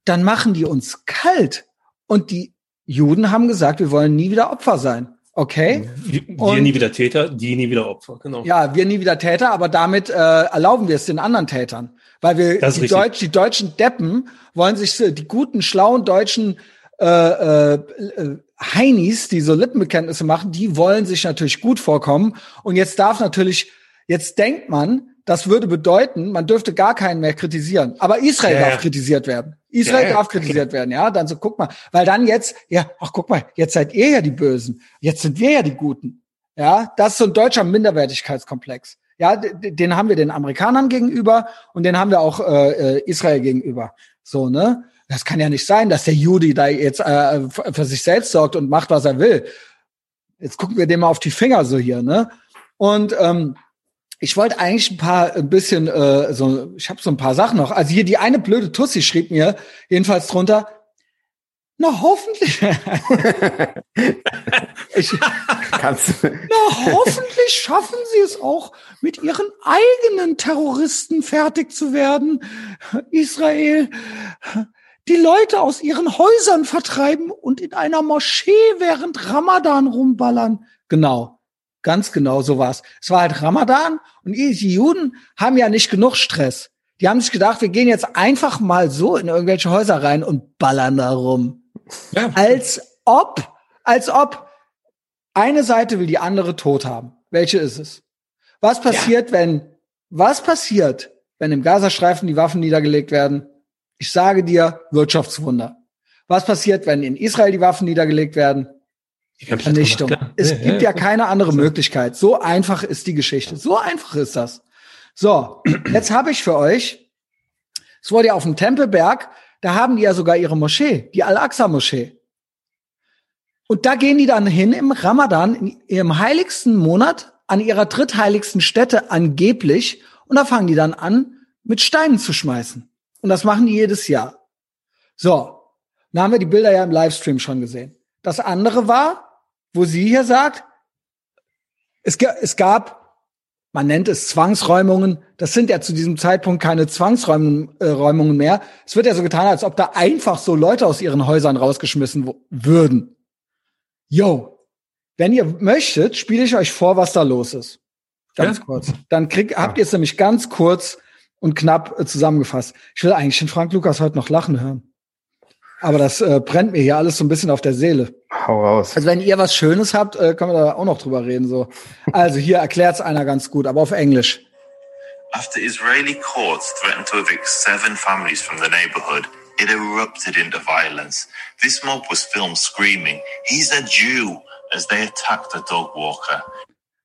dann machen die uns kalt. Und die Juden haben gesagt, wir wollen nie wieder Opfer sein. Okay. Wir, wir nie wieder Täter, die nie wieder Opfer, genau. Ja, wir nie wieder Täter, aber damit äh, erlauben wir es den anderen Tätern. Weil wir die, Deutsch, die deutschen Deppen wollen sich die guten, schlauen deutschen äh, äh, äh, Heinis, die so Lippenbekenntnisse machen, die wollen sich natürlich gut vorkommen. Und jetzt darf natürlich, jetzt denkt man, das würde bedeuten, man dürfte gar keinen mehr kritisieren. Aber Israel ja, darf ja. kritisiert werden. Israel ja, darf kritisiert werden, ja. Dann so, guck mal, weil dann jetzt, ja, ach guck mal, jetzt seid ihr ja die Bösen. Jetzt sind wir ja die Guten. Ja, das ist so ein deutscher Minderwertigkeitskomplex. Ja, den haben wir den Amerikanern gegenüber und den haben wir auch äh, äh, Israel gegenüber. So, ne? Das kann ja nicht sein, dass der Judy da jetzt äh, für sich selbst sorgt und macht, was er will. Jetzt gucken wir dem mal auf die Finger so hier, ne? Und ähm, ich wollte eigentlich ein paar ein bisschen äh, so ich habe so ein paar Sachen noch. Also hier die eine blöde Tussi schrieb mir jedenfalls drunter na hoffentlich. ich, Kannst Na hoffentlich schaffen sie es auch mit ihren eigenen Terroristen fertig zu werden. Israel die Leute aus ihren Häusern vertreiben und in einer Moschee während Ramadan rumballern. Genau. Ganz genau so war's. Es war halt Ramadan und die Juden haben ja nicht genug Stress. Die haben sich gedacht, wir gehen jetzt einfach mal so in irgendwelche Häuser rein und ballern da rum. Ja. Als ob, als ob eine Seite will die andere tot haben. Welche ist es? Was passiert, ja. wenn, was passiert, wenn im Gazastreifen die Waffen niedergelegt werden? Ich sage dir, Wirtschaftswunder. Was passiert, wenn in Israel die Waffen niedergelegt werden? Vernichtung. Es gibt ja, ja keine andere Möglichkeit. So einfach ist die Geschichte. So einfach ist das. So, jetzt habe ich für euch, es wurde ja auf dem Tempelberg, da haben die ja sogar ihre Moschee, die Al-Aqsa-Moschee. Und da gehen die dann hin im Ramadan, in ihrem heiligsten Monat, an ihrer drittheiligsten Stätte angeblich. Und da fangen die dann an, mit Steinen zu schmeißen. Und das machen die jedes Jahr. So, da haben wir die Bilder ja im Livestream schon gesehen. Das andere war, wo sie hier sagt, es, es gab, man nennt es Zwangsräumungen, das sind ja zu diesem Zeitpunkt keine Zwangsräumungen mehr. Es wird ja so getan, als ob da einfach so Leute aus ihren Häusern rausgeschmissen würden. Yo, wenn ihr möchtet, spiele ich euch vor, was da los ist. Ganz ja. kurz. Dann krieg, habt ihr es nämlich ganz kurz und knapp äh, zusammengefasst. Ich will eigentlich den Frank Lukas heute noch lachen hören. Aber das äh, brennt mir hier alles so ein bisschen auf der Seele. Hau raus. Also wenn ihr was Schönes habt, äh, können wir da auch noch drüber reden. So. Also hier erklärt's einer ganz gut, aber auf Englisch. After Israeli courts threatened to evict seven families from the neighborhood, it erupted into violence. This mob was filmed screaming, "He's a Jew!" as they attacked a dog walker.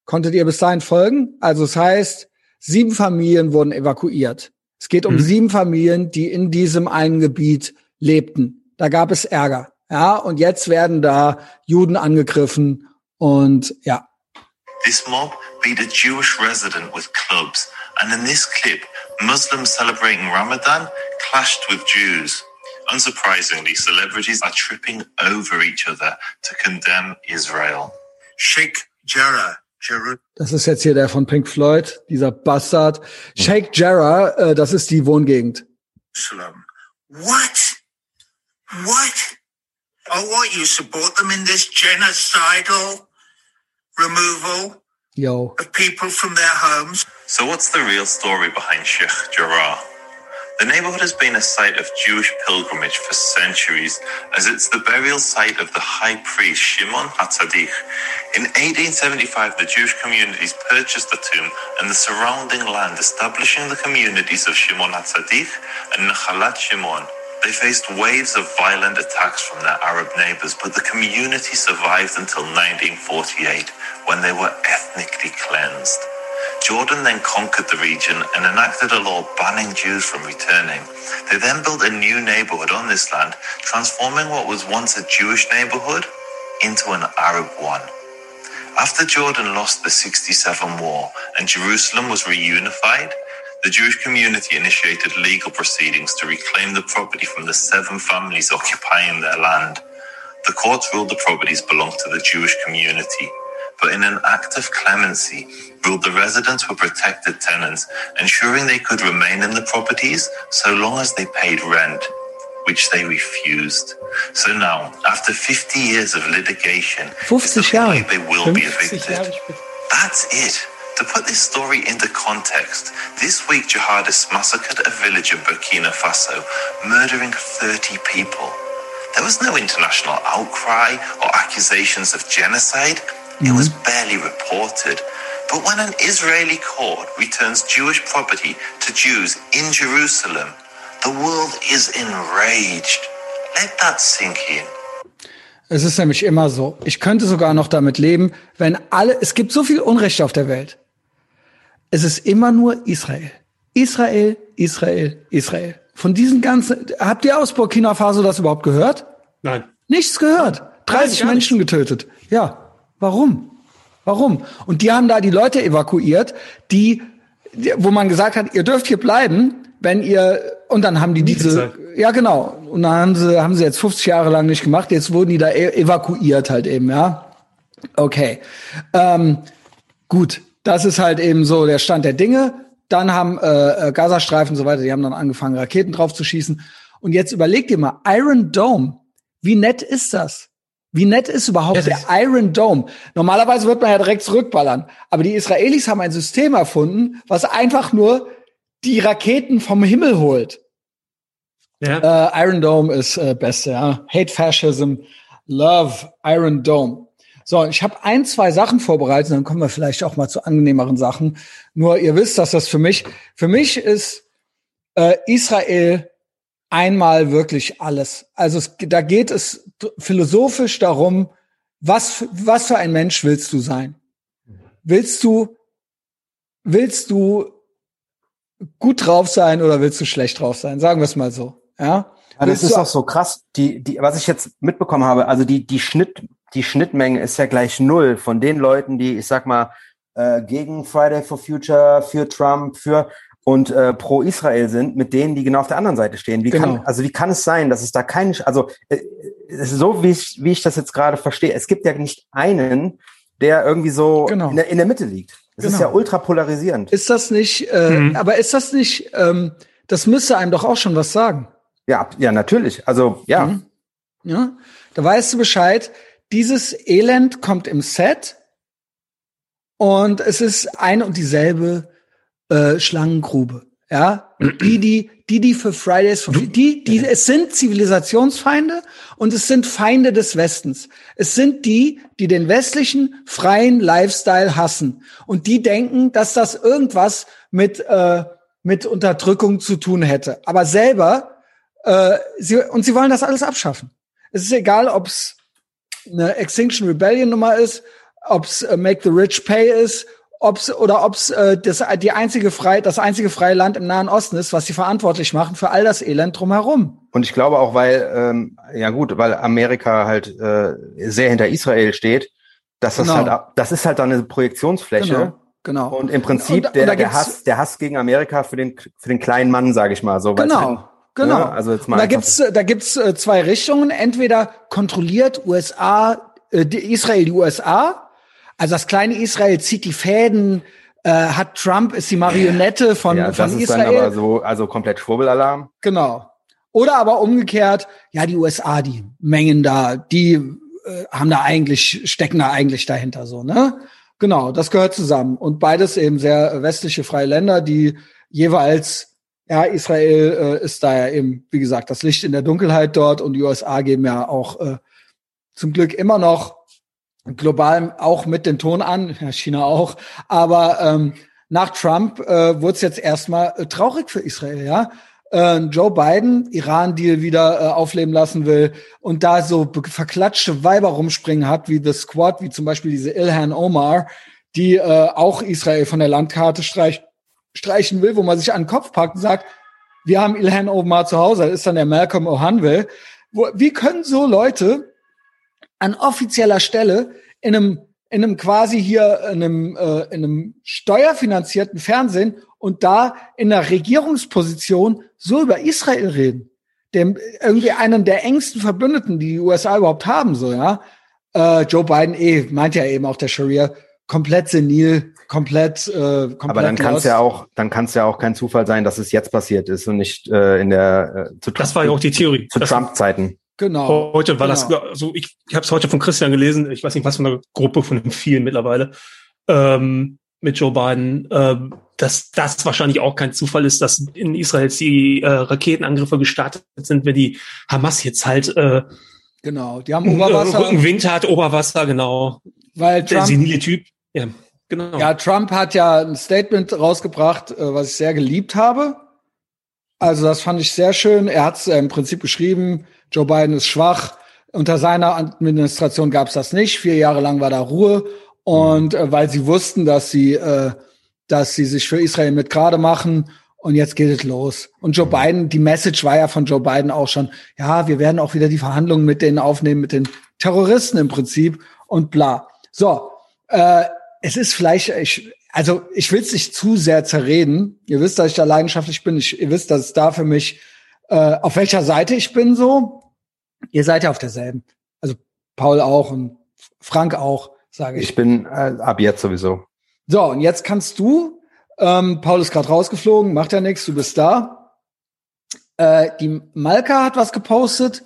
Konntet ihr bis dahin folgen? Also es heißt, sieben Familien wurden evakuiert. Es geht um mhm. sieben Familien, die in diesem einen Gebiet lebten. Da gab es Ärger. Ja, und jetzt werden da Juden angegriffen und ja. This mob beat a Jewish resident with clubs, and in this clip, Muslims celebrating Ramadan clashed with Jews. Unsurprisingly, celebrities are tripping over each other to condemn Israel. Sheikh Jarrah das ist jetzt hier der von Pink Floyd, dieser Bastard. Sheikh Jarrah, äh, das ist die Wohngegend. What? What? Oh, what? You support them in this genocidal removal Yo. of people from their homes? So, what's the real story behind Sheikh Jarrah? The neighborhood has been a site of Jewish pilgrimage for centuries, as it's the burial site of the high priest Shimon HaTzadik. In 1875, the Jewish communities purchased the tomb and the surrounding land, establishing the communities of Shimon HaTzadik and Nachalat Shimon. They faced waves of violent attacks from their Arab neighbors, but the community survived until 1948, when they were ethnically cleansed. Jordan then conquered the region and enacted a law banning Jews from returning. They then built a new neighborhood on this land, transforming what was once a Jewish neighborhood into an Arab one. After Jordan lost the 67 war and Jerusalem was reunified, the Jewish community initiated legal proceedings to reclaim the property from the seven families occupying their land. The courts ruled the properties belonged to the Jewish community, but in an act of clemency, ruled the residents were protected tenants, ensuring they could remain in the properties so long as they paid rent, which they refused. So now, after 50 years of litigation, 50 Jahre. they will be evicted. That's it. To put this story into context, this week jihadists massacred a village in Burkina Faso, murdering 30 people. There was no international outcry or accusations of genocide. It was mm-hmm. barely reported. But when an Israeli court returns Jewish property to Jews in Jerusalem, the world is enraged. Let that sink in. Es ist nämlich immer so. Ich könnte sogar noch damit leben, wenn alle, es gibt so viel Unrecht auf der Welt. Es ist immer nur Israel. Israel, Israel, Israel. Von diesen ganzen, habt ihr aus Burkina Faso das überhaupt gehört? Nein. Nichts gehört. 30 Nein, Menschen nicht. getötet. Ja. Warum? Warum? Und die haben da die Leute evakuiert, die, wo man gesagt hat, ihr dürft hier bleiben, wenn ihr, und dann haben die diese, ja genau, und dann haben sie, haben sie jetzt 50 Jahre lang nicht gemacht, jetzt wurden die da e evakuiert halt eben, ja. Okay. Ähm, gut, das ist halt eben so der Stand der Dinge. Dann haben äh, äh Gazastreifen und so weiter, die haben dann angefangen, Raketen drauf zu schießen. Und jetzt überlegt ihr mal, Iron Dome, wie nett ist das? Wie nett ist überhaupt ist der Iron Dome? Normalerweise wird man ja direkt zurückballern. Aber die Israelis haben ein System erfunden, was einfach nur die Raketen vom Himmel holt. Ja. Äh, Iron Dome ist äh, beste, ja. Hate Fascism, Love Iron Dome. So, ich habe ein, zwei Sachen vorbereitet, dann kommen wir vielleicht auch mal zu angenehmeren Sachen. Nur ihr wisst, dass das für mich, für mich ist äh, Israel einmal wirklich alles. Also es, da geht es philosophisch darum, was, was für ein Mensch willst du sein? Willst du, willst du gut drauf sein oder willst du schlecht drauf sein? Sagen wir es mal so. Ja. ja das ist auch so krass. Die, die, was ich jetzt mitbekommen habe, also die, die Schnitt, die Schnittmenge ist ja gleich null von den Leuten, die, ich sag mal, äh, gegen Friday for Future, für Trump, für und äh, pro Israel sind, mit denen, die genau auf der anderen Seite stehen. Wie genau. kann, also wie kann es sein, dass es da keinen, also äh, so wie ich, wie ich das jetzt gerade verstehe, es gibt ja nicht einen, der irgendwie so genau. in, der, in der Mitte liegt. Das genau. ist ja ultra polarisierend. Ist das nicht, äh, mhm. aber ist das nicht, ähm, das müsste einem doch auch schon was sagen. Ja, ja, natürlich. Also, ja. Mhm. Ja, da weißt du Bescheid, dieses Elend kommt im Set und es ist ein und dieselbe äh, Schlangengrube. Ja, die, die, die, die für Fridays for die, die, es sind Zivilisationsfeinde und es sind Feinde des Westens. Es sind die, die den westlichen freien Lifestyle hassen und die denken, dass das irgendwas mit äh, mit Unterdrückung zu tun hätte. Aber selber äh, sie und sie wollen das alles abschaffen. Es ist egal, ob es eine Extinction Rebellion Nummer ist, ob es äh, Make the Rich Pay ist ob's oder ob's äh, das die einzige frei das einzige freie Land im Nahen Osten ist, was sie verantwortlich machen für all das Elend drumherum. Und ich glaube auch, weil ähm, ja gut, weil Amerika halt äh, sehr hinter Israel steht, dass das genau. halt das ist halt dann eine Projektionsfläche. Genau. Genau. Und im Prinzip und, der, und der Hass der Hass gegen Amerika für den für den kleinen Mann, sage ich mal so. Genau. Genau. Ja, also jetzt mal da gibt's da gibt's äh, zwei Richtungen. Entweder kontrolliert USA äh, Israel die USA also das kleine Israel zieht die Fäden, äh, hat Trump, ist die Marionette von, ja, von das Israel. Ist dann aber so, also komplett Schwurbelalarm. Genau. Oder aber umgekehrt, ja, die USA, die Mengen da, die äh, haben da eigentlich, stecken da eigentlich dahinter so, ne? Genau, das gehört zusammen. Und beides eben sehr westliche freie Länder, die jeweils, ja, Israel äh, ist da ja eben, wie gesagt, das Licht in der Dunkelheit dort und die USA geben ja auch äh, zum Glück immer noch global auch mit den Ton an, China auch, aber ähm, nach Trump äh, wurde es jetzt erstmal äh, traurig für Israel, ja. Äh, Joe Biden Iran-Deal wieder äh, aufleben lassen will und da so verklatschte Weiber rumspringen hat, wie The Squad, wie zum Beispiel diese Ilhan Omar, die äh, auch Israel von der Landkarte streich, streichen will, wo man sich an den Kopf packt und sagt, wir haben Ilhan Omar zu Hause, das ist dann der Malcolm O'Hanville. Wo, wie können so Leute an offizieller Stelle in einem in einem quasi hier in einem, äh, in einem steuerfinanzierten Fernsehen und da in einer Regierungsposition so über Israel reden. Dem, irgendwie einen der engsten Verbündeten, die die USA überhaupt haben, so, ja. Äh, Joe Biden eh, meint ja eben auch der Sharia, komplett senil, komplett, äh, komplett Aber dann kann es ja auch, dann kann es ja auch kein Zufall sein, dass es jetzt passiert ist und nicht äh, in der äh, zu Das war ja auch die Theorie. Zu Trump-Zeiten. Genau. Heute war genau. das so, ich, ich habe es heute von Christian gelesen, ich weiß nicht, was von einer Gruppe von vielen mittlerweile, ähm, mit Joe Biden, ähm, dass das wahrscheinlich auch kein Zufall ist, dass in Israel die äh, Raketenangriffe gestartet sind, wenn die Hamas jetzt halt äh, genau, die haben Oberwasser, Rückenwind hat, Oberwasser, genau, weil Trump, der senile Typ, ja, genau. Ja, Trump hat ja ein Statement rausgebracht, äh, was ich sehr geliebt habe. Also das fand ich sehr schön. Er hat es äh, im Prinzip geschrieben Joe Biden ist schwach. Unter seiner Administration gab es das nicht. Vier Jahre lang war da Ruhe. Und äh, weil sie wussten, dass sie, äh, dass sie sich für Israel mit gerade machen und jetzt geht es los. Und Joe Biden, die Message war ja von Joe Biden auch schon, ja, wir werden auch wieder die Verhandlungen mit denen aufnehmen, mit den Terroristen im Prinzip und bla. So, äh, es ist vielleicht, ich, also ich will es nicht zu sehr zerreden. Ihr wisst, dass ich da leidenschaftlich bin. Ich, ihr wisst, dass es da für mich, äh, auf welcher Seite ich bin so. Ihr seid ja auf derselben. Also Paul auch und Frank auch, sage ich. Ich bin äh, ab jetzt sowieso. So, und jetzt kannst du ähm, Paul ist gerade rausgeflogen, macht ja nichts, du bist da. Äh, die Malka hat was gepostet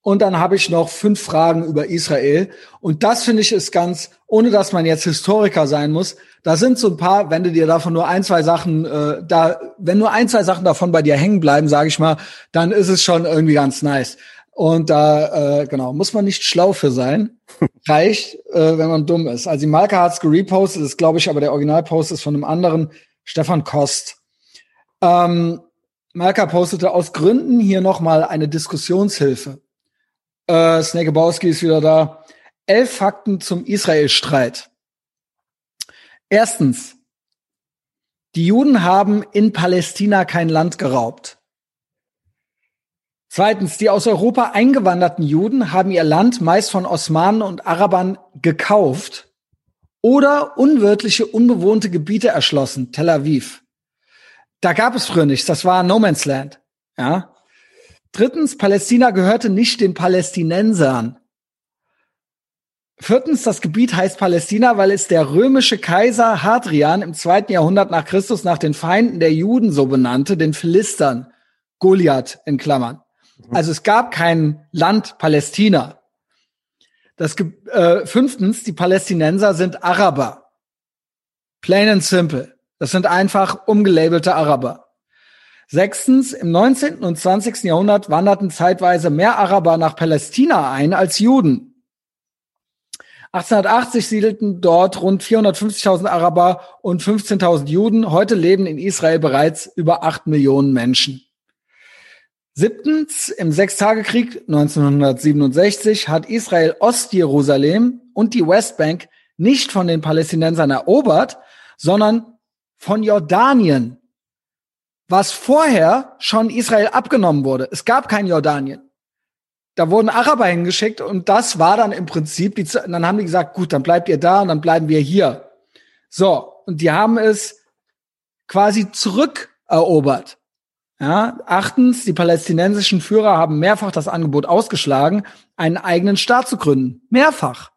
und dann habe ich noch fünf Fragen über Israel. Und das finde ich ist ganz, ohne dass man jetzt Historiker sein muss, da sind so ein paar, wenn du dir davon nur ein, zwei Sachen, äh, da, wenn nur ein, zwei Sachen davon bei dir hängen bleiben, sage ich mal, dann ist es schon irgendwie ganz nice. Und da, äh, genau, muss man nicht schlau für sein. Reicht, äh, wenn man dumm ist. Also die Malka hat's gerepostet, ist, glaube ich, aber der Originalpost ist von einem anderen, Stefan Kost. Ähm, Malka postete aus Gründen hier nochmal eine Diskussionshilfe. Äh, Snakebowski ist wieder da. Elf Fakten zum Israel-Streit. Erstens. Die Juden haben in Palästina kein Land geraubt. Zweitens, die aus Europa eingewanderten Juden haben ihr Land meist von Osmanen und Arabern gekauft oder unwirtliche, unbewohnte Gebiete erschlossen, Tel Aviv. Da gab es früher nichts, das war No Man's Land. Ja. Drittens, Palästina gehörte nicht den Palästinensern. Viertens, das Gebiet heißt Palästina, weil es der römische Kaiser Hadrian im zweiten Jahrhundert nach Christus nach den Feinden der Juden so benannte, den Philistern, Goliath in Klammern. Also es gab kein Land Palästina. Das, äh, fünftens, die Palästinenser sind Araber. Plain and simple. Das sind einfach umgelabelte Araber. Sechstens, im 19. und 20. Jahrhundert wanderten zeitweise mehr Araber nach Palästina ein als Juden. 1880 siedelten dort rund 450.000 Araber und 15.000 Juden. Heute leben in Israel bereits über 8 Millionen Menschen. Siebtens, im Sechstagekrieg 1967 hat Israel Ostjerusalem und die Westbank nicht von den Palästinensern erobert, sondern von Jordanien, was vorher schon Israel abgenommen wurde. Es gab kein Jordanien. Da wurden Araber hingeschickt und das war dann im Prinzip, die, dann haben die gesagt, gut, dann bleibt ihr da und dann bleiben wir hier. So, und die haben es quasi zurückerobert. Ja, achtens, die palästinensischen Führer haben mehrfach das Angebot ausgeschlagen, einen eigenen Staat zu gründen. Mehrfach.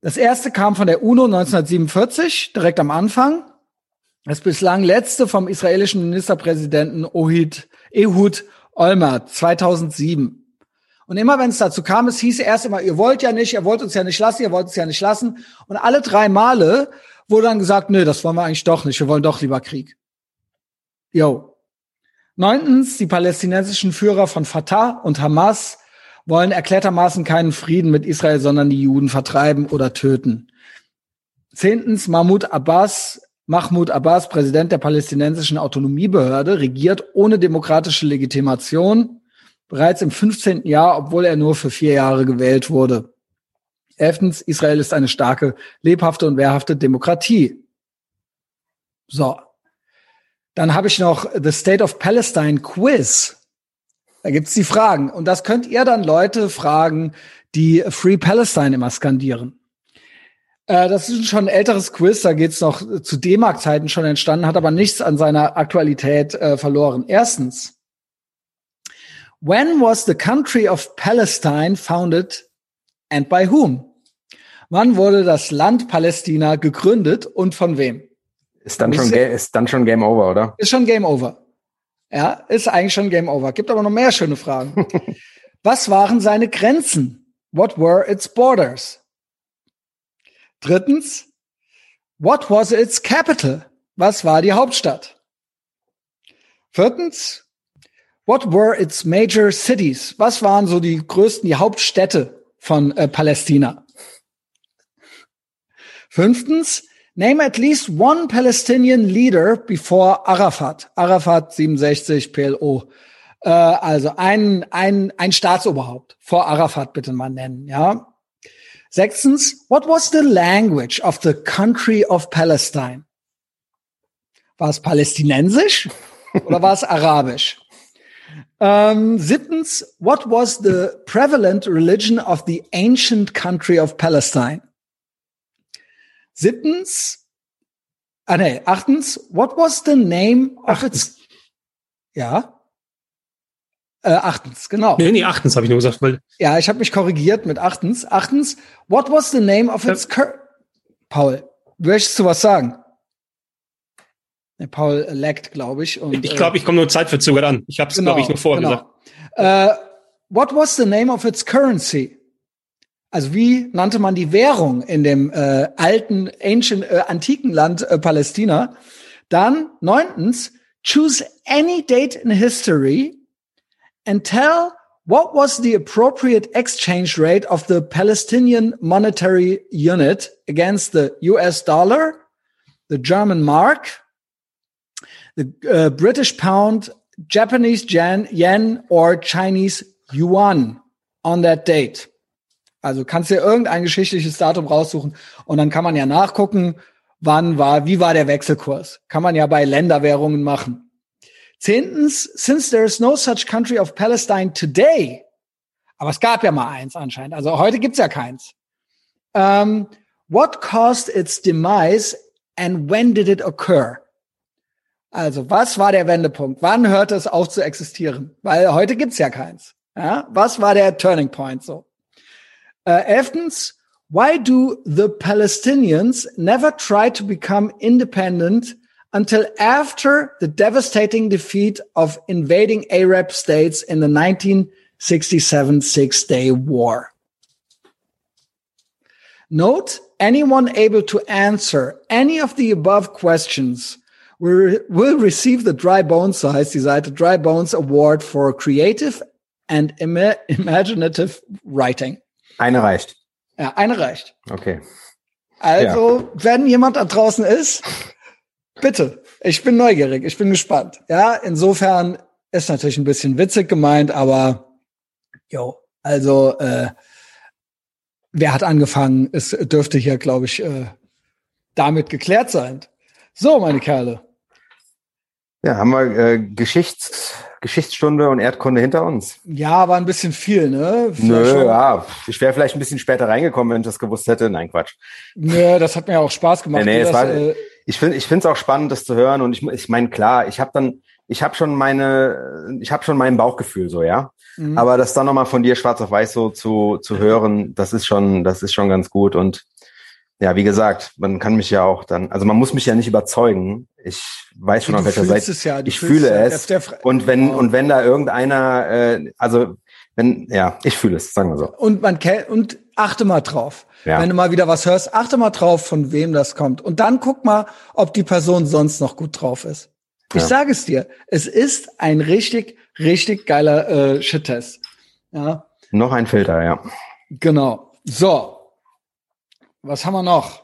Das erste kam von der UNO 1947, direkt am Anfang. Das bislang letzte vom israelischen Ministerpräsidenten Ohid, Ehud Olmert 2007. Und immer wenn es dazu kam, es hieß erst immer, ihr wollt ja nicht, ihr wollt uns ja nicht lassen, ihr wollt uns ja nicht lassen. Und alle drei Male wurde dann gesagt, nö, das wollen wir eigentlich doch nicht, wir wollen doch lieber Krieg. Jo. Neuntens, die palästinensischen Führer von Fatah und Hamas wollen erklärtermaßen keinen Frieden mit Israel, sondern die Juden vertreiben oder töten. Zehntens, Mahmoud Abbas, Mahmoud Abbas, Präsident der palästinensischen Autonomiebehörde, regiert ohne demokratische Legitimation bereits im 15. Jahr, obwohl er nur für vier Jahre gewählt wurde. Elftens, Israel ist eine starke, lebhafte und wehrhafte Demokratie. So, dann habe ich noch The State of Palestine Quiz. Da gibt's die Fragen. Und das könnt ihr dann Leute fragen, die Free Palestine immer skandieren. Äh, das ist schon ein älteres Quiz, da geht's noch zu D-Mark-Zeiten schon entstanden, hat aber nichts an seiner Aktualität äh, verloren. Erstens, when was the country of Palestine founded and by whom? Wann wurde das Land Palästina gegründet und von wem? Ist dann, schon, ist dann schon Game Over, oder? Ist schon Game Over. Ja, ist eigentlich schon Game Over. Gibt aber noch mehr schöne Fragen. Was waren seine Grenzen? What were its borders? Drittens, what was its capital? Was war die Hauptstadt? Viertens, what were its major cities? Was waren so die größten, die Hauptstädte von äh, Palästina? Fünftens, Name at least one Palestinian leader before Arafat. Arafat 67 PLO. Äh, also ein, ein, ein Staatsoberhaupt vor Arafat bitte mal nennen, ja. Sechstens, what was the language of the country of Palestine? War es palästinensisch oder war es arabisch? Ähm, siebtens, what was the prevalent religion of the ancient country of Palestine? Siebtens, ah nee, achtens, what was the name of its, ja? Äh, achtens, genau. Nee, nee, achtens habe ich nur gesagt. Weil ja, ich habe mich korrigiert mit achtens. Achtens, what was the name of its cur Paul, möchtest du was sagen? Nee, Paul leckt, glaube ich. Und, ich glaube, ich komme nur zeitverzögert an. Ich habe es, genau, glaube ich, nur vorher genau. gesagt. Uh, what was the name of its currency? Also wie nannte man die Währung in dem äh, alten, ancient, äh, antiken Land äh, Palästina? Dann neuntens, choose any date in history and tell what was the appropriate exchange rate of the Palestinian monetary unit against the US dollar, the German mark, the uh, British pound, Japanese yen, yen or Chinese yuan on that date. Also kannst du irgendein geschichtliches Datum raussuchen und dann kann man ja nachgucken, wann war, wie war der Wechselkurs. Kann man ja bei Länderwährungen machen. Zehntens, since there is no such country of Palestine today, aber es gab ja mal eins anscheinend, also heute gibt's ja keins. Um, what caused its demise and when did it occur? Also, was war der Wendepunkt? Wann hörte es auf zu existieren? Weil heute gibt's ja keins. Ja? Was war der Turning Point so? Äh, elftens, why do the Palestinians never try to become independent until after the devastating defeat of invading Arab states in the 1967 Six Day War. Note, anyone able to answer any of the above questions will, will receive the Dry Bones, so heißt die Dry Bones Award for Creative and Ima Imaginative Writing. Eine reicht. Ja, eine reicht. Okay. Also, ja. wenn jemand da draußen ist, Bitte. Ich bin neugierig. Ich bin gespannt. Ja, insofern ist natürlich ein bisschen witzig gemeint, aber jo, also äh, wer hat angefangen? Es dürfte hier, glaube ich, äh, damit geklärt sein. So, meine Kerle. Ja, haben wir äh, Geschichts Geschichtsstunde und Erdkunde hinter uns. Ja, war ein bisschen viel, ne? Vielleicht Nö, schon. ja. Ich wäre vielleicht ein bisschen später reingekommen, wenn ich das gewusst hätte. Nein, Quatsch. Nö, das hat mir auch Spaß gemacht. Nee, nee, es war, äh, ich finde ich finde es auch spannend, das zu hören. Und ich, ich meine, klar, ich habe dann, ich habe schon meine, ich habe schon mein Bauchgefühl so, ja. Mhm. Aber das dann nochmal von dir schwarz auf weiß so zu, zu hören, das ist schon, das ist schon ganz gut. Und ja, wie gesagt, man kann mich ja auch dann, also man muss mich ja nicht überzeugen. Ich weiß schon, auf welcher Seite. Ja, ich fühle es. Ja, und wenn, oh. und wenn da irgendeiner, äh, also wenn, ja, ich fühle es, sagen wir so. Und man kennt, und achte mal drauf. Ja. Wenn du mal wieder was hörst, achte mal drauf, von wem das kommt. Und dann guck mal, ob die Person sonst noch gut drauf ist. Ich ja. sage es dir, es ist ein richtig, richtig geiler äh, Shit-Test. Ja. Noch ein Filter, ja. Genau. So. Was haben wir noch?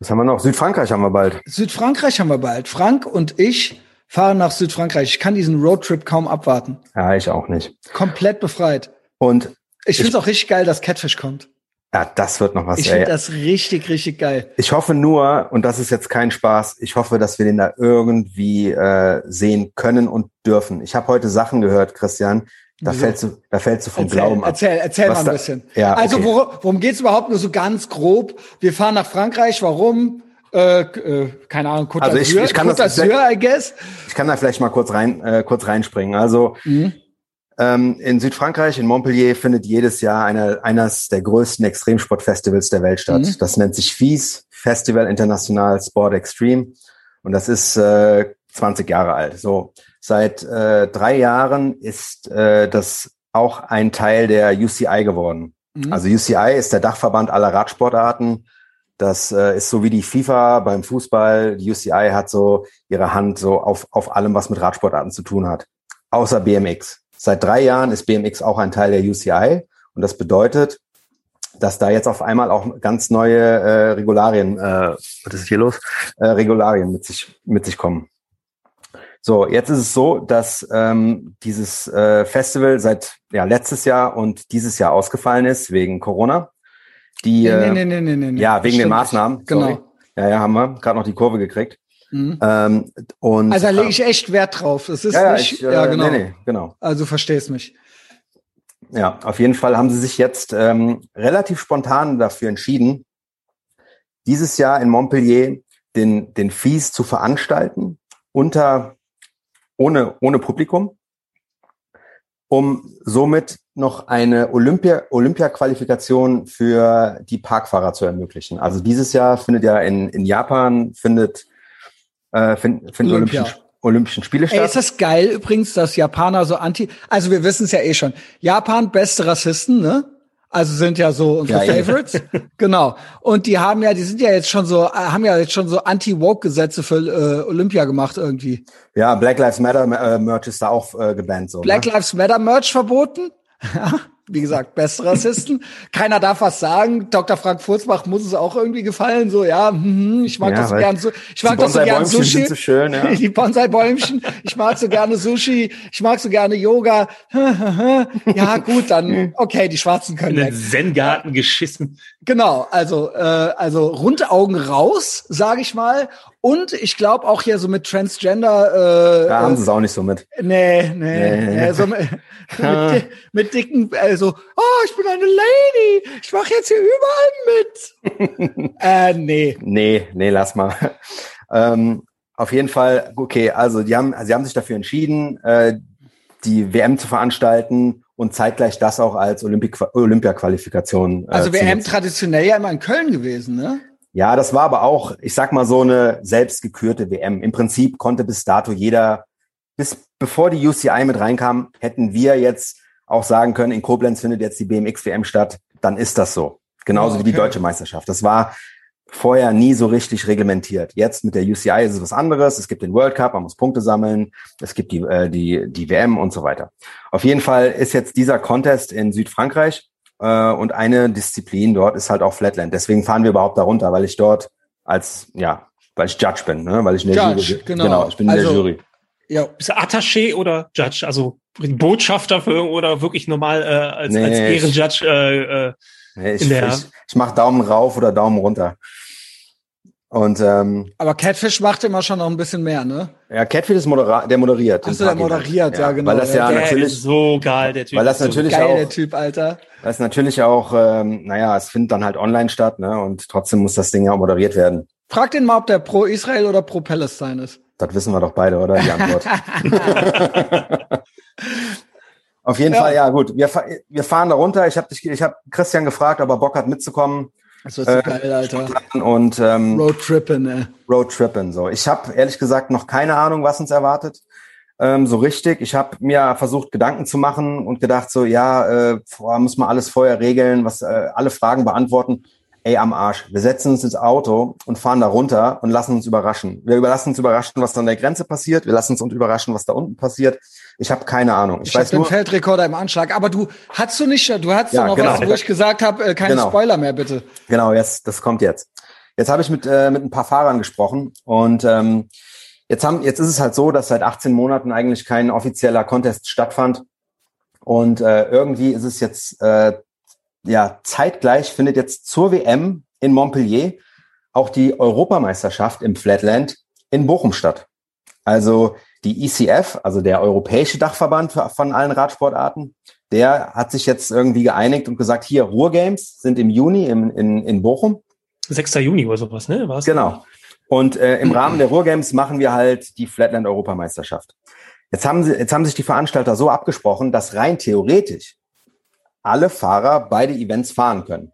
Was haben wir noch? Südfrankreich haben wir bald. Südfrankreich haben wir bald. Frank und ich fahren nach Südfrankreich. Ich kann diesen Roadtrip kaum abwarten. Ja, ich auch nicht. Komplett befreit. Und ich finde es auch richtig geil, dass Catfish kommt. Ja, das wird noch was. Ich finde das richtig, richtig geil. Ich hoffe nur, und das ist jetzt kein Spaß, ich hoffe, dass wir den da irgendwie äh, sehen können und dürfen. Ich habe heute Sachen gehört, Christian, da Wieso? fällst du, da fällst du vom erzähl, Glauben ab. Erzähl, erzähl mal ein da, bisschen. Ja, also okay. worum, worum geht's überhaupt nur so ganz grob? Wir fahren nach Frankreich. Warum? Äh, äh, keine Ahnung. Côte also ich, ich kann Côte das, I guess. Ich kann da vielleicht mal kurz rein, äh, kurz reinspringen. Also mhm. Ähm, in Südfrankreich, in Montpellier, findet jedes Jahr eine, eines der größten Extremsportfestivals der Welt statt. Mhm. Das nennt sich FIS, Festival International Sport Extreme. Und das ist äh, 20 Jahre alt. So seit äh, drei Jahren ist äh, das auch ein Teil der UCI geworden. Mhm. Also UCI ist der Dachverband aller Radsportarten. Das äh, ist so wie die FIFA beim Fußball. Die UCI hat so ihre Hand so auf, auf allem, was mit Radsportarten zu tun hat. Außer BMX. Seit drei Jahren ist BMX auch ein Teil der UCI und das bedeutet, dass da jetzt auf einmal auch ganz neue äh, Regularien, äh, was ist hier los? Äh, Regularien mit sich mit sich kommen. So, jetzt ist es so, dass ähm, dieses äh, Festival seit ja letztes Jahr und dieses Jahr ausgefallen ist wegen Corona. Die, nee, nee, nee, nee, nee, nee. Ja, wegen den Maßnahmen. Genau. Sorry. Ja, ja, haben wir gerade noch die Kurve gekriegt. Mhm. Ähm, und, also da lege ich echt Wert drauf. Das ist ja, nicht, ich, äh, ja genau. Nee, nee, genau. Also verstehst mich. Ja, auf jeden Fall haben sie sich jetzt ähm, relativ spontan dafür entschieden, dieses Jahr in Montpellier den, den Fies zu veranstalten, unter, ohne, ohne Publikum, um somit noch eine Olympia, Olympia-Qualifikation für die Parkfahrer zu ermöglichen. Also dieses Jahr findet ja in, in Japan findet, äh, find, find Olympia. Olympischen, Olympischen Spiele statt. Ey, ist das geil übrigens, dass Japaner so anti, also wir wissen es ja eh schon. Japan beste Rassisten, ne? Also sind ja so unsere ja, Favorites. genau. Und die haben ja, die sind ja jetzt schon so, haben ja jetzt schon so Anti-Woke-Gesetze für äh, Olympia gemacht irgendwie. Ja, Black Lives Matter äh, Merch ist da auch äh, gebannt so. Black ne? Lives Matter Merch verboten? wie gesagt, beste Rassisten. Keiner darf was sagen. Dr. Frank Furzbach muss es auch irgendwie gefallen. So, ja, hm, ich mag ja, das so gern so. Ich mag das so gern Sushi. So schön, ja. Die Bonsai-Bäumchen. Ich mag so gerne Sushi. Ich mag so gerne Yoga. ja, gut, dann, okay, die Schwarzen können In den Zen-Garten geschissen. Genau, also, äh, also runde Augen raus, sage ich mal. Und ich glaube auch hier so mit Transgender. Äh, da haben sie es auch nicht so mit. Nee, nee, nee. nee so mit, mit, mit, dicken, also, oh, ich bin eine Lady, ich mache jetzt hier überall mit. äh, nee. Nee, nee, lass mal. ähm, auf jeden Fall, okay, also die haben, sie haben sich dafür entschieden, äh, die WM zu veranstalten und zeitgleich das auch als Olympia-Qualifikation. Äh, also WM traditionell ja immer in Köln gewesen, ne? Ja, das war aber auch, ich sag mal, so eine selbstgekürte WM. Im Prinzip konnte bis dato jeder, bis bevor die UCI mit reinkam, hätten wir jetzt auch sagen können, in Koblenz findet jetzt die BMX WM statt, dann ist das so. Genauso okay. wie die deutsche Meisterschaft. Das war vorher nie so richtig reglementiert. Jetzt mit der UCI ist es was anderes. Es gibt den World Cup, man muss Punkte sammeln. Es gibt die, äh, die, die WM und so weiter. Auf jeden Fall ist jetzt dieser Contest in Südfrankreich äh, und eine Disziplin dort ist halt auch Flatland. Deswegen fahren wir überhaupt darunter, weil ich dort als, ja, weil ich Judge bin, ne? weil ich in der Judge, Jury, genau. genau, ich bin in also, der Jury. Ja. Bist du Attaché oder Judge? Also Botschafter für, oder wirklich normal äh, als, nee, als Ehrenjudge? Äh, äh, nee, ich, ich, ich mache Daumen rauf oder Daumen runter. Und ähm, aber Catfish macht immer schon noch ein bisschen mehr, ne? Ja, Catfish ist modera der moderiert. Achso, der moderiert, ja, ja, genau. Weil das ja, der natürlich ist so geil, der Typ. Weil das natürlich so geil, auch, der Typ, Alter. Das ist natürlich auch, ähm, naja, es findet dann halt online statt, ne? Und trotzdem muss das Ding ja auch moderiert werden. Frag den mal, ob der pro Israel oder pro Palästina ist. Das wissen wir doch beide, oder? Die Antwort. Auf jeden ja. Fall, ja gut. Wir, wir fahren da runter. Ich habe ich hab Christian gefragt, ob er Bock hat mitzukommen. Das ist äh, geil, Alter. Und ähm, Roadtrippen, ne? Roadtrippen, so. Ich habe ehrlich gesagt noch keine Ahnung, was uns erwartet. Ähm, so richtig. Ich habe mir versucht, Gedanken zu machen und gedacht, so, ja, äh, muss man alles vorher regeln, was äh, alle Fragen beantworten ey, am Arsch. Wir setzen uns ins Auto und fahren da runter und lassen uns überraschen. Wir lassen uns überraschen, was da an der Grenze passiert. Wir lassen uns überraschen, was da unten passiert. Ich habe keine Ahnung. Ich, ich weiß nur den Feldrekorder im Anschlag. Aber du hast du nicht, du hast ja, noch genau. was, wo ich gesagt habe, äh, keine genau. Spoiler mehr, bitte. Genau, jetzt das kommt jetzt. Jetzt habe ich mit äh, mit ein paar Fahrern gesprochen und ähm, jetzt haben jetzt ist es halt so, dass seit 18 Monaten eigentlich kein offizieller Contest stattfand und äh, irgendwie ist es jetzt äh, ja, zeitgleich findet jetzt zur WM in Montpellier auch die Europameisterschaft im Flatland in Bochum statt. Also die ECF, also der Europäische Dachverband von allen Radsportarten, der hat sich jetzt irgendwie geeinigt und gesagt, hier, Ruhrgames sind im Juni in, in, in Bochum. 6. Juni oder sowas, ne? War's genau. Und äh, im Rahmen der Ruhrgames machen wir halt die Flatland Europameisterschaft. Jetzt haben sie, jetzt haben sich die Veranstalter so abgesprochen, dass rein theoretisch alle Fahrer beide Events fahren können.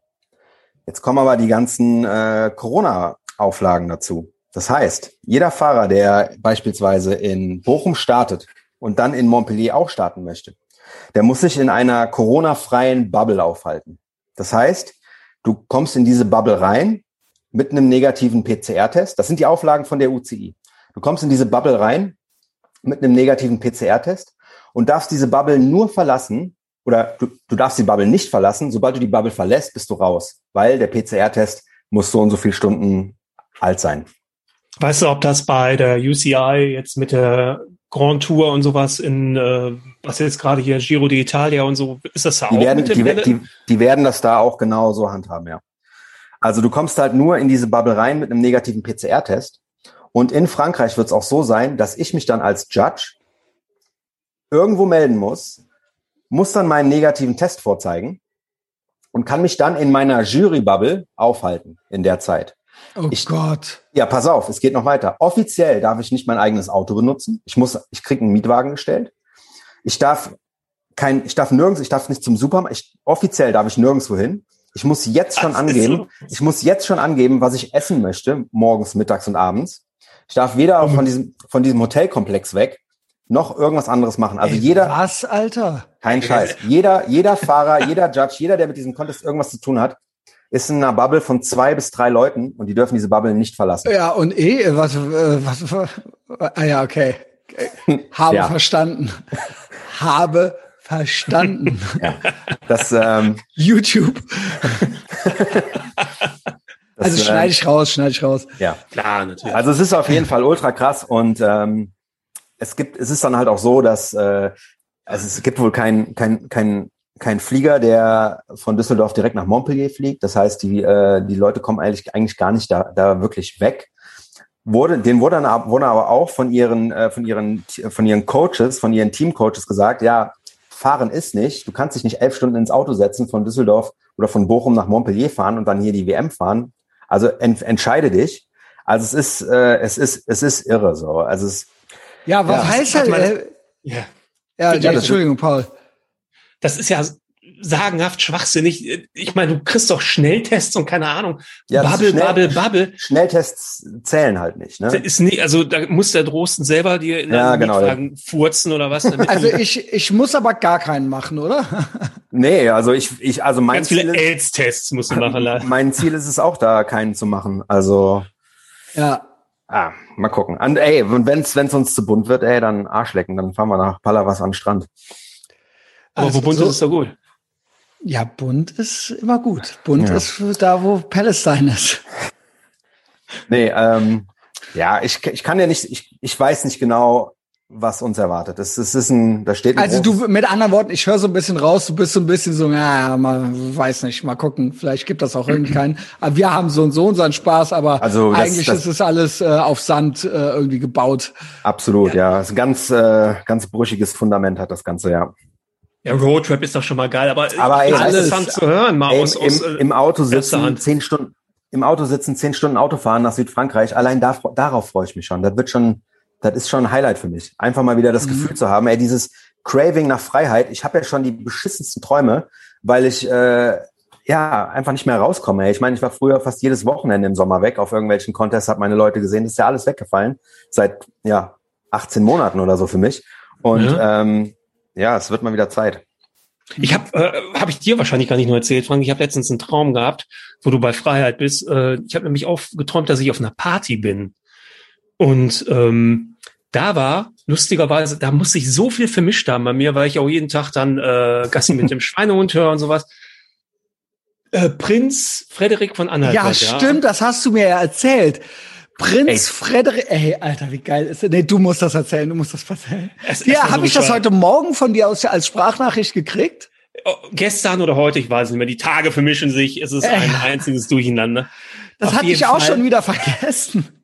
Jetzt kommen aber die ganzen äh, Corona-Auflagen dazu. Das heißt, jeder Fahrer, der beispielsweise in Bochum startet und dann in Montpellier auch starten möchte, der muss sich in einer Corona-freien Bubble aufhalten. Das heißt, du kommst in diese Bubble rein mit einem negativen PCR-Test. Das sind die Auflagen von der UCI. Du kommst in diese Bubble rein mit einem negativen PCR-Test und darfst diese Bubble nur verlassen, oder du, du darfst die Bubble nicht verlassen. Sobald du die Bubble verlässt, bist du raus, weil der PCR-Test muss so und so viele Stunden alt sein. Weißt du, ob das bei der UCI jetzt mit der Grand Tour und sowas in, äh, was jetzt gerade hier Giro d'Italia und so, ist das da die auch werden, die, die, die, werden das da auch genau so handhaben, ja. Also du kommst halt nur in diese Bubble rein mit einem negativen PCR-Test. Und in Frankreich wird es auch so sein, dass ich mich dann als Judge irgendwo melden muss, muss dann meinen negativen Test vorzeigen und kann mich dann in meiner Jury-Bubble aufhalten in der Zeit. Oh ich, Gott. Ja, pass auf, es geht noch weiter. Offiziell darf ich nicht mein eigenes Auto benutzen. Ich muss, ich kriege einen Mietwagen gestellt. Ich darf kein, ich darf nirgends, ich darf nicht zum Supermarkt. Ich, offiziell darf ich nirgendwo hin. Ich muss jetzt schon das angeben, ich muss jetzt schon angeben, was ich essen möchte, morgens, mittags und abends. Ich darf weder mhm. von diesem, von diesem Hotelkomplex weg, noch irgendwas anderes machen. Also Ey, jeder. Was, Alter? Kein Scheiß. Jeder, jeder Fahrer, jeder Judge, jeder, der mit diesem Contest irgendwas zu tun hat, ist in einer Bubble von zwei bis drei Leuten und die dürfen diese Bubble nicht verlassen. Ja, und eh, was, äh, was, was ah ja, okay. Habe ja. verstanden. Habe verstanden. ja. Das, ähm, YouTube. Das, also schneide ich raus, schneide ich raus. Ja, klar, natürlich. Also es ist auf jeden Fall ultra krass und ähm, es gibt, es ist dann halt auch so, dass äh, also es gibt wohl kein, kein, kein kein Flieger, der von Düsseldorf direkt nach Montpellier fliegt. Das heißt, die, äh, die Leute kommen eigentlich, eigentlich gar nicht da, da wirklich weg. Wurde, denen wurde dann wurde aber auch von ihren, äh, von ihren, von ihren Coaches, von ihren Teamcoaches gesagt, ja, fahren ist nicht. Du kannst dich nicht elf Stunden ins Auto setzen von Düsseldorf oder von Bochum nach Montpellier fahren und dann hier die WM fahren. Also ent, entscheide dich. Also es ist, äh, es ist, es ist irre so. Also es, ja, was ja, heißt das? Äh, ja, ja, ja Entschuldigung, Paul das ist ja sagenhaft schwachsinnig. Ich meine, du kriegst doch Schnelltests und keine Ahnung. Ja, Bubble, schnell, Bubble, Bubble. Schnelltests zählen halt nicht, ne? Ist nie, also da muss der Drosten selber dir in ja, genau, ja. furzen oder was. also ich, ich muss aber gar keinen machen, oder? nee, also ich, ich, also mein Ganz viele AIDS-Tests musst du machen. mein Ziel ist es auch, da keinen zu machen. Also. Ja. Ah, mal gucken. Und ey, wenn es uns zu bunt wird, ey, dann Arschlecken, dann fahren wir nach Palavas an den Strand. Aber also, wo bunt so, ist, ist doch gut. Ja, bunt ist immer gut. Bunt ja. ist da, wo Palestine ist. Nee, ähm, ja, ich, ich kann ja nicht, ich, ich weiß nicht genau, was uns erwartet. Das, das ist ein, da steht ein Also du, mit anderen Worten, ich höre so ein bisschen raus, du bist so ein bisschen so, ja, mal, weiß nicht, mal gucken, vielleicht gibt das auch irgendwie keinen. Aber wir haben so und so unseren Spaß, aber also das, eigentlich das, ist es alles äh, auf Sand äh, irgendwie gebaut. Absolut, ja. ja. Das ist ein ganz, äh, ganz brüchiges Fundament hat das Ganze, ja. Ja, Roadtrip ist doch schon mal geil, aber, aber ey, alles interessant zu hören, mal ey, aus, aus, im, im Auto sitzen, zehn Stunden, im Auto sitzen, zehn Stunden Auto fahren nach Südfrankreich. Allein da, darauf freue ich mich schon. Das wird schon, das ist schon ein Highlight für mich. Einfach mal wieder das mhm. Gefühl zu haben, ey, dieses Craving nach Freiheit. Ich habe ja schon die beschissensten Träume, weil ich äh, ja einfach nicht mehr rauskomme. Ey. Ich meine, ich war früher fast jedes Wochenende im Sommer weg auf irgendwelchen Contests, habe meine Leute gesehen. Das ist ja alles weggefallen seit ja 18 Monaten oder so für mich. Und ja. ähm, ja, es wird mal wieder Zeit. Ich habe, äh, habe ich dir wahrscheinlich gar nicht nur erzählt, Frank. Ich habe letztens einen Traum gehabt, wo du bei Freiheit bist. Äh, ich habe nämlich auch geträumt, dass ich auf einer Party bin. Und ähm, da war, lustigerweise, da musste ich so viel vermischt haben bei mir, weil ich auch jeden Tag dann äh, Gassi mit dem Schweinehund höre und sowas. Äh, Prinz Frederik von Anhalt. Ja, stimmt, das hast du mir ja erzählt. Prinz ey. Frederik, ey, Alter, wie geil ist das? Nee, du musst das erzählen, du musst das erzählen. Es, ja, habe ich das heute Morgen von dir aus als Sprachnachricht gekriegt? Oh, gestern oder heute, ich weiß nicht mehr. Die Tage vermischen sich, es ist ein äh. einziges Durcheinander. Das Auf hatte ich auch Fall. schon wieder vergessen.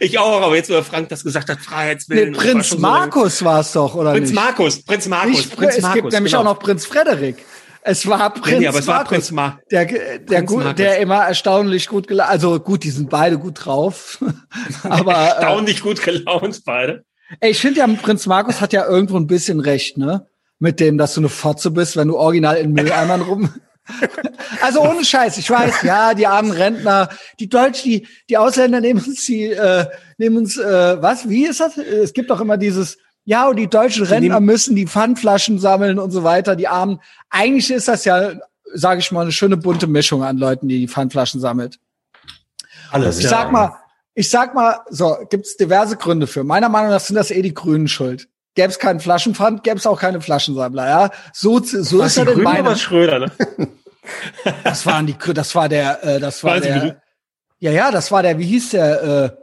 Ich auch, aber jetzt, wo Frank das gesagt hat, Freiheitswillen. Nee, Prinz Markus so war es doch, oder Prinz nicht? Markus, Prinz Markus, nicht, Prinz es Markus. Es gibt nämlich genau. auch noch Prinz Frederik. Es war Prinz, nee, aber es war Prinz Mar der, der, Prinz gut, der immer erstaunlich gut gelaunt, also gut, die sind beide gut drauf, aber äh, erstaunlich äh, gut gelaunt beide. Ey, ich finde ja, Prinz Markus hat ja irgendwo ein bisschen recht, ne? Mit dem, dass du eine Fotze bist, wenn du original in Mülleimern rum. also ohne Scheiß, ich weiß, ja, die armen Rentner, die Deutsch, die, die Ausländer nehmen uns die, äh, nehmen uns, äh, was, wie ist das? Es gibt doch immer dieses, ja, und die deutschen Rentner müssen die Pfandflaschen sammeln und so weiter, die Armen. Eigentlich ist das ja, sage ich mal, eine schöne bunte Mischung an Leuten, die die Pfandflaschen sammelt. Alles, ich sag mal, ich sag mal, so, gibt's diverse Gründe für. Meiner Meinung nach sind das eh die Grünen schuld. Gäbe es keinen Flaschenpfand, gäbe es auch keine Flaschensammler, ja. So, so ist er denn meiner. Schröder, ne? das waren die, das war der, äh, das war Weiß der. Ja, ja, das war der, wie hieß der,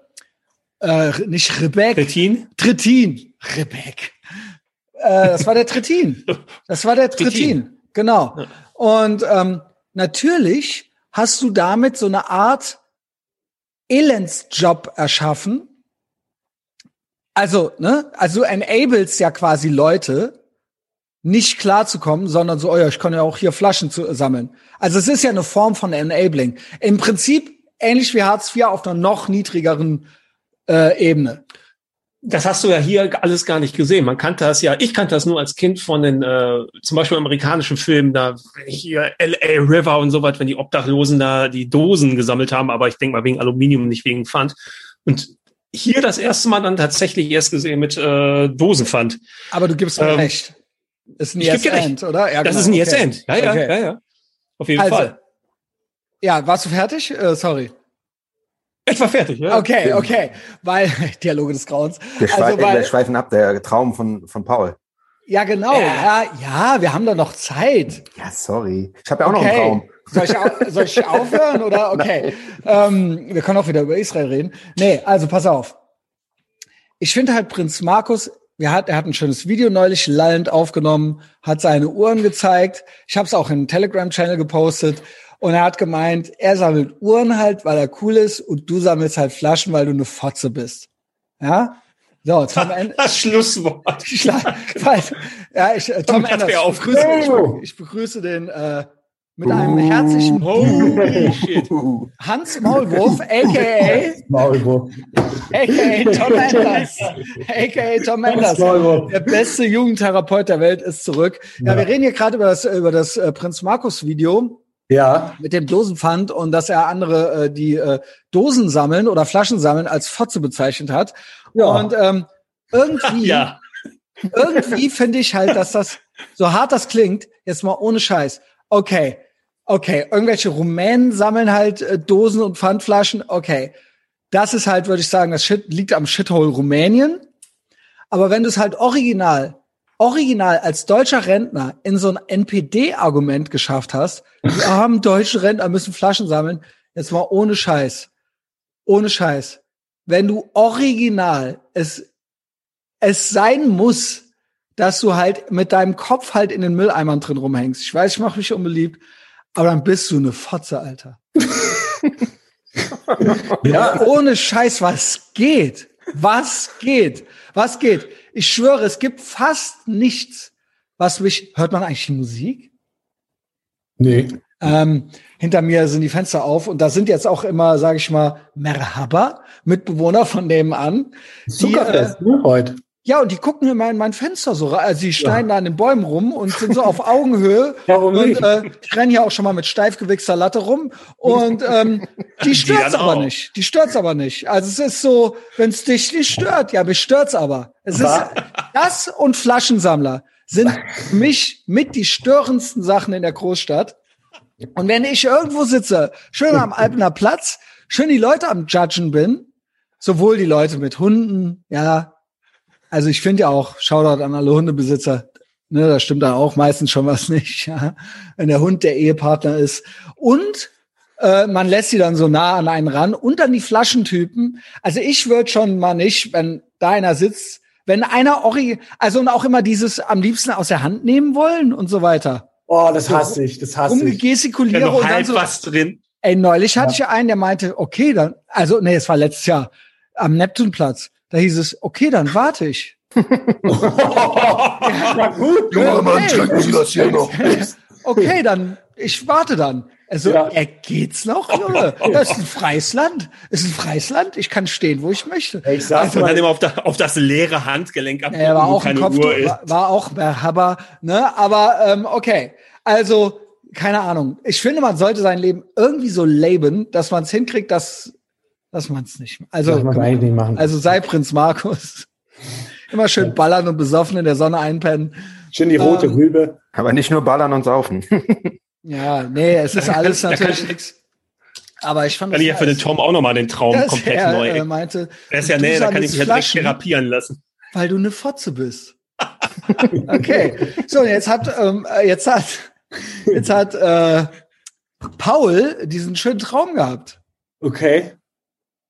äh, äh, nicht Rebek. Trittin? Trittin. Rebek. Äh, das war der Trittin. Das war der Trittin. Genau. Und ähm, natürlich hast du damit so eine Art Elendsjob erschaffen. Also, ne, also du enables ja quasi Leute, nicht klarzukommen, sondern so, oh ja, ich kann ja auch hier Flaschen zu, sammeln. Also es ist ja eine Form von Enabling. Im Prinzip ähnlich wie Hartz IV auf einer noch niedrigeren äh, Ebene. Das hast du ja hier alles gar nicht gesehen. Man kannte das ja, ich kannte das nur als Kind von den, äh, zum Beispiel amerikanischen Filmen, da hier LA River und so was, wenn die Obdachlosen da die Dosen gesammelt haben, aber ich denke mal wegen Aluminium, nicht wegen Pfand. Und hier das erste Mal dann tatsächlich erst gesehen mit äh, Dosenpfand. Aber du gibst mir ähm, recht. Ist ein Yes End, oder? Ja, das genau. ist ein Yes okay. End. Ja, ja, okay. ja, ja. Auf jeden also, Fall. Ja, warst du fertig? Äh, sorry. Ich war fertig, ja. Okay, okay. Weil, Dialoge des Grauens. Wir, schweifen, also, weil, wir schweifen ab, der Traum von, von Paul. Ja, genau. Ja, ja, wir haben da noch Zeit. Ja, sorry. Ich habe ja auch okay. noch einen Traum. Soll ich, soll ich aufhören oder? Okay. Ähm, wir können auch wieder über Israel reden. Nee, also pass auf. Ich finde halt Prinz Markus wir hat, er hat ein schönes Video neulich lallend aufgenommen, hat seine Uhren gezeigt. Ich habe es auch im Telegram-Channel gepostet. Und er hat gemeint, er sammelt Uhren halt, weil er cool ist und du sammelst halt Flaschen, weil du eine Fotze bist. Ja? So, Tom Das Schlusswort. ja, ich, äh, Tom, Tom Enders, ich begrüße, ich begrüße den äh, mit einem herzlichen Holy shit. Hans Maulwurf, a.k.a. Maulwurf. a.k.a. Tom Enders. a.k.a. Tom Enders. Der beste Jugendtherapeut der Welt ist zurück. Ja, ja wir reden hier gerade über das, über das äh, Prinz Markus Video. Ja. Mit dem Dosenpfand und dass er andere, äh, die äh, Dosen sammeln oder Flaschen sammeln, als Fotze bezeichnet hat. Ja. Und ähm, irgendwie, ja. irgendwie finde ich halt, dass das, so hart das klingt, jetzt mal ohne Scheiß. Okay, okay, irgendwelche Rumänen sammeln halt äh, Dosen und Pfandflaschen, okay. Das ist halt, würde ich sagen, das Shit liegt am Shithole Rumänien. Aber wenn du es halt original, original als deutscher Rentner in so ein NPD-Argument geschafft hast, wir haben deutsche Rentner müssen Flaschen sammeln, jetzt mal ohne Scheiß. Ohne Scheiß. Wenn du original es, es sein muss, dass du halt mit deinem Kopf halt in den Mülleimern drin rumhängst. Ich weiß, ich mache mich unbeliebt, aber dann bist du eine Fotze, Alter. ja, ohne Scheiß, was geht? Was geht? Was geht? Ich schwöre, es gibt fast nichts, was mich. Hört man eigentlich Musik? Nee. Ähm, hinter mir sind die Fenster auf und da sind jetzt auch immer, sage ich mal, Merhaba, Mitbewohner von nebenan. Zuckerfest, die, äh, ne, heute. Ja, und die gucken immer in mein Fenster so rein. Also die schneiden ja. da an den Bäumen rum und sind so auf Augenhöhe. Warum und, nicht? Äh, ich renne hier auch schon mal mit steif gewichster Latte rum. Und ähm, die stört's die aber auch. nicht. Die stört's aber nicht. Also es ist so, wenn es dich nicht stört, ja, mich stört's aber. Es ist das und Flaschensammler sind für mich mit die störendsten Sachen in der Großstadt. Und wenn ich irgendwo sitze, schön am Alpener Platz, schön die Leute am Judgen bin, sowohl die Leute mit Hunden, ja, also ich finde ja auch, Shoutout an alle Hundebesitzer, ne, da stimmt da auch meistens schon was nicht, ja, wenn der Hund der Ehepartner ist. Und äh, man lässt sie dann so nah an einen ran und dann die Flaschentypen. Also ich würde schon mal nicht, wenn da einer sitzt, wenn einer Ori, also und auch immer dieses am liebsten aus der Hand nehmen wollen und so weiter. Oh, das hasse ich, das hasse ich. Umgestikuliere ja, und dann so, was drin. Ey, neulich hatte ja. ich einen, der meinte, okay, dann, also nee, es war letztes Jahr am Neptunplatz. Da hieß es, okay, dann warte ich. ja, gut. Junger Mann, schenken Sie das hier noch. okay, dann, ich warte dann. Also, ja. er geht's noch, Junge? Das ist ein freies Land. Das ist ein freies Land. Ich kann stehen, wo ich möchte. Ich sag also, mal, immer auf, da, auf das leere Handgelenk ab, er war auch keine Kopf, Uhr ist. War, war auch aber, ne? Aber ähm, okay. Also, keine Ahnung. Ich finde, man sollte sein Leben irgendwie so leben, dass man es hinkriegt, dass dass man es nicht. Also, eigentlich nicht machen. also sei Prinz Markus. Immer schön ballern und besoffen in der Sonne einpennen. Schön die rote ähm, Rübe. Aber nicht nur ballern und saufen. ja, nee, es ist alles natürlich nichts. Aber ich fand kann ich ja für den Tom auch nochmal den Traum komplett er, neu. Äh, meinte, der ist ja nee, da kann ich mich ja direkt therapieren lassen. Weil du eine Fotze bist. okay. So, jetzt hat, ähm, jetzt hat, jetzt hat äh, Paul diesen schönen Traum gehabt. Okay.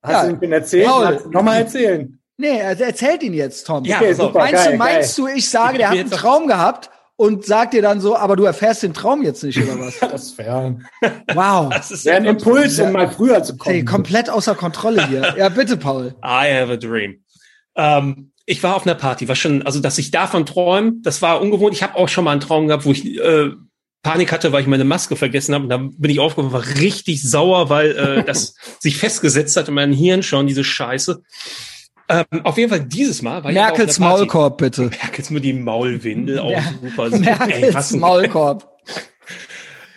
Hast ja, du ihn erzählt? Nochmal erzählen. Nee, er erzählt ihn jetzt, Tom. Ja, okay, super, meinst geil, du, meinst geil. du, ich sage, der hat einen Traum gehabt und sagt dir dann so, aber du erfährst den Traum jetzt nicht, oder was? das ist fern. Wow. Das ist ja ein Impuls, um mal früher zu kommen. Hey, komplett außer Kontrolle hier. Ja, bitte, Paul. I have a dream. Ähm, ich war auf einer Party, war schon, also dass ich davon träume, das war ungewohnt. Ich habe auch schon mal einen Traum gehabt, wo ich äh, Panik hatte, weil ich meine Maske vergessen habe. Und dann bin ich aufgewacht, war richtig sauer, weil äh, das sich festgesetzt hat in meinem Hirn schon, diese Scheiße. Ähm, auf jeden Fall dieses Mal war Merkels Maulkorb, bitte. Merkels mir die Maulwindel, auch super. Merkels Ey, Maulkorb.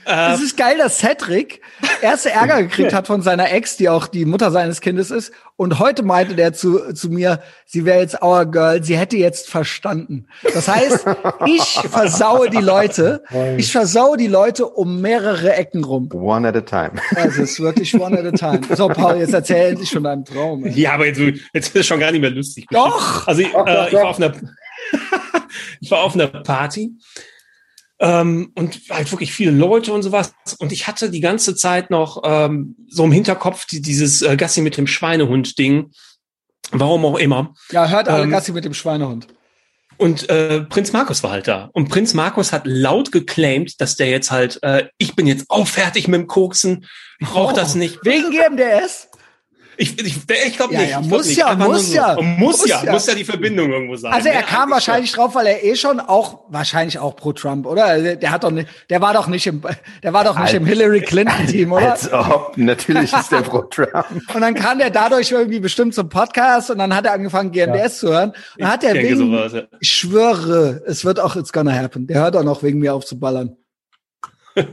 Es ist geil, dass Cedric erste Ärger gekriegt hat von seiner Ex, die auch die Mutter seines Kindes ist. Und heute meinte der zu, zu mir, sie wäre jetzt our girl, sie hätte jetzt verstanden. Das heißt, ich versaue die Leute, ich versaue die Leute um mehrere Ecken rum. One at a time. Also es ist wirklich one at a time. So, Paul, jetzt erzähl endlich schon deinen Traum. Ey. Ja, aber jetzt, jetzt ist es schon gar nicht mehr lustig. Doch! Also ich, äh, ich war auf einer, ich war auf einer Party ähm, und halt wirklich viele Leute und sowas. Und ich hatte die ganze Zeit noch ähm, so im Hinterkopf die, dieses äh, Gassi mit dem Schweinehund-Ding. Warum auch immer. Ja, hört alle ähm, Gassi mit dem Schweinehund. Und äh, Prinz Markus war halt da. Und Prinz Markus hat laut geclaimed, dass der jetzt halt, äh, ich bin jetzt auch fertig mit dem Koksen, ich brauch oh, das nicht. Wegen GMDS? Ich, ich, ich glaube ja, nicht. Ja, muss, ja, muss, so. ja, muss, muss ja, muss ja, die Verbindung irgendwo sein. Also er kam wahrscheinlich drauf, weil er eh schon auch wahrscheinlich auch pro Trump, oder? Also der hat doch nicht, der war doch nicht im, der war doch nicht als, im Hillary Clinton Team, oder? Als ob, natürlich ist der pro Trump. und dann kam der dadurch irgendwie bestimmt zum Podcast und dann hat er angefangen GMDS ja. zu hören. Und dann hat er wegen, sowas, ja. ich schwöre, es wird auch It's Gonna Happen. Der hört auch noch wegen mir auf zu ballern.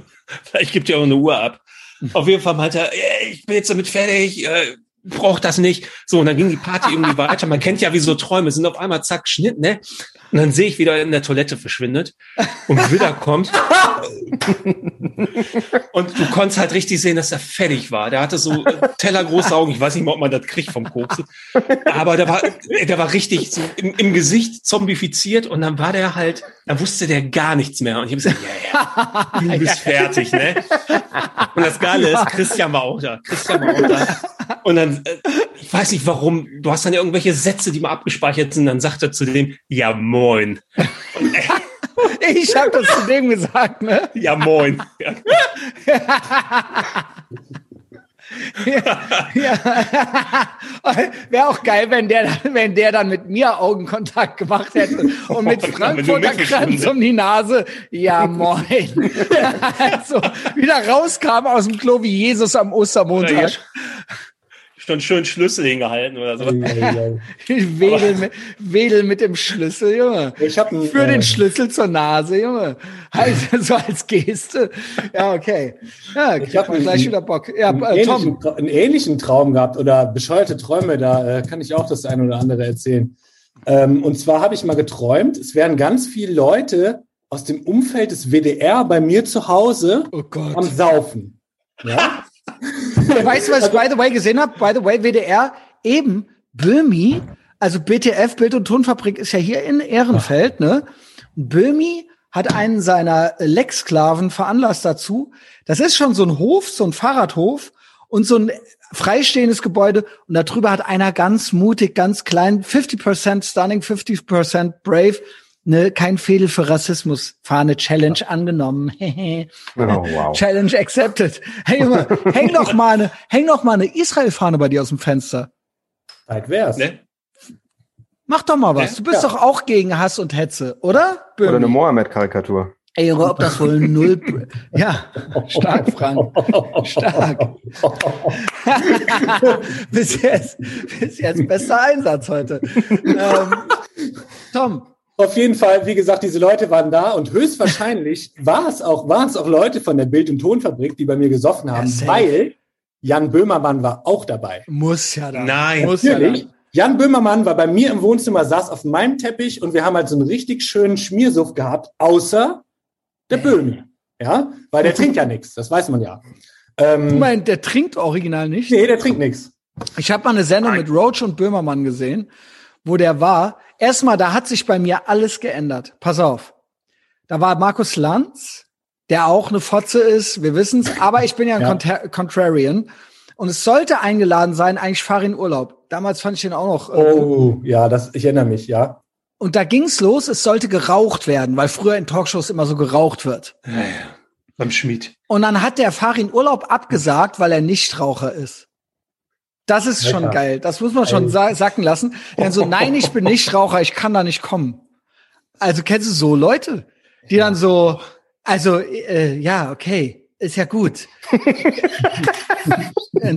Vielleicht gibt ja auch eine Uhr ab. Auf jeden Fall meinte er, ich bin jetzt damit fertig, äh, braucht das nicht. So, und dann ging die Party irgendwie weiter. Man kennt ja, wie so Träume sind auf einmal zack, Schnitt, ne? Und dann sehe ich wieder in der Toilette verschwindet und Widder kommt. und du konntest halt richtig sehen, dass er fertig war. Der hatte so tellergroße Augen. Ich weiß nicht mal, ob man das kriegt vom Koksen. Aber der war, der war richtig so im, im Gesicht zombifiziert und dann war der halt, da wusste der gar nichts mehr. Und ich habe gesagt, ja, ja, du bist fertig, ne? Und das Geile ist, Christian war auch da. Christian war auch da. Und dann, äh, ich weiß nicht warum, du hast dann ja irgendwelche Sätze, die mal abgespeichert sind, dann sagt er zu dem, ja moin. Äh, ich habe das zu dem gesagt, ne? Ja moin. Ja. ja, ja. Wäre auch geil, wenn der, wenn der dann mit mir Augenkontakt gemacht hätte und mit Frankfurter Kranz um die Nase. Ja, moin. also, wieder rauskam aus dem Klo wie Jesus am Ostermontag schon schön Schlüssel hingehalten oder so. wedel, mit, wedel mit dem Schlüssel, Junge. Ich hab einen, Für äh, den Schlüssel zur Nase, Junge. Also, so als Geste. Ja, okay. Ja, ich habe gleich wieder Bock. Ja, einen, äh, Tom. Ähnlichen, einen ähnlichen Traum gehabt oder bescheuerte Träume, da äh, kann ich auch das eine oder andere erzählen. Ähm, und zwar habe ich mal geträumt, es wären ganz viele Leute aus dem Umfeld des WDR bei mir zu Hause oh am Saufen. Ja? weißt du, was ich by the way gesehen habe? By the way, WDR, eben Böhmi, also BTF, Bild- und Tonfabrik ist ja hier in Ehrenfeld, ne? Böhmi hat einen seiner Lecksklaven veranlasst dazu. Das ist schon so ein Hof, so ein Fahrradhof und so ein freistehendes Gebäude und darüber hat einer ganz mutig, ganz klein, 50% stunning, 50% brave, ne, kein Fehler für Rassismus, Fahne Challenge ja. angenommen. oh, wow. Challenge accepted. Hey Junge, häng doch mal eine, häng doch mal eine Israel-Fahne bei dir aus dem Fenster. Weit wär's. Ne? Mach doch mal was. Du bist ja. doch auch gegen Hass und Hetze, oder? Böhmi? Oder eine Mohammed-Karikatur. Ey, Junge, ob das wohl null. ja, stark, Frank. Stark. bis jetzt, bis jetzt bester Einsatz heute. ähm, Tom, auf jeden Fall, wie gesagt, diese Leute waren da und höchstwahrscheinlich war es auch, waren es auch Leute von der Bild- und Tonfabrik, die bei mir gesoffen haben, ja, weil Jan Böhmermann war auch dabei. Muss ja dann. Nein. Muss ja dann. Jan Böhmermann war bei mir im Wohnzimmer, saß auf meinem Teppich und wir haben halt so einen richtig schönen Schmiersuff gehabt, außer der Böhmi. Ja, weil der trinkt ja nichts, das weiß man ja. Ähm, du meinst, der trinkt original nicht? Nee, der trinkt nichts. Ich habe mal eine Sendung Nein. mit Roach und Böhmermann gesehen, wo der war erstmal, da hat sich bei mir alles geändert. Pass auf. Da war Markus Lanz, der auch eine Fotze ist, wir wissen's, aber ich bin ja ein ja. Contrarian. Und es sollte eingeladen sein, eigentlich fahre in Urlaub. Damals fand ich den auch noch. Äh, oh, ja, das, ich erinnere mich, ja. Und da ging's los, es sollte geraucht werden, weil früher in Talkshows immer so geraucht wird. Ja, ja. Beim Schmied. Und dann hat der Farin Urlaub abgesagt, weil er Nichtraucher ist. Das ist schon geil. Das muss man schon sa sacken lassen. Dann so, nein, ich bin Nichtraucher, ich kann da nicht kommen. Also kennst du so Leute, die dann so, also äh, ja, okay, ist ja gut.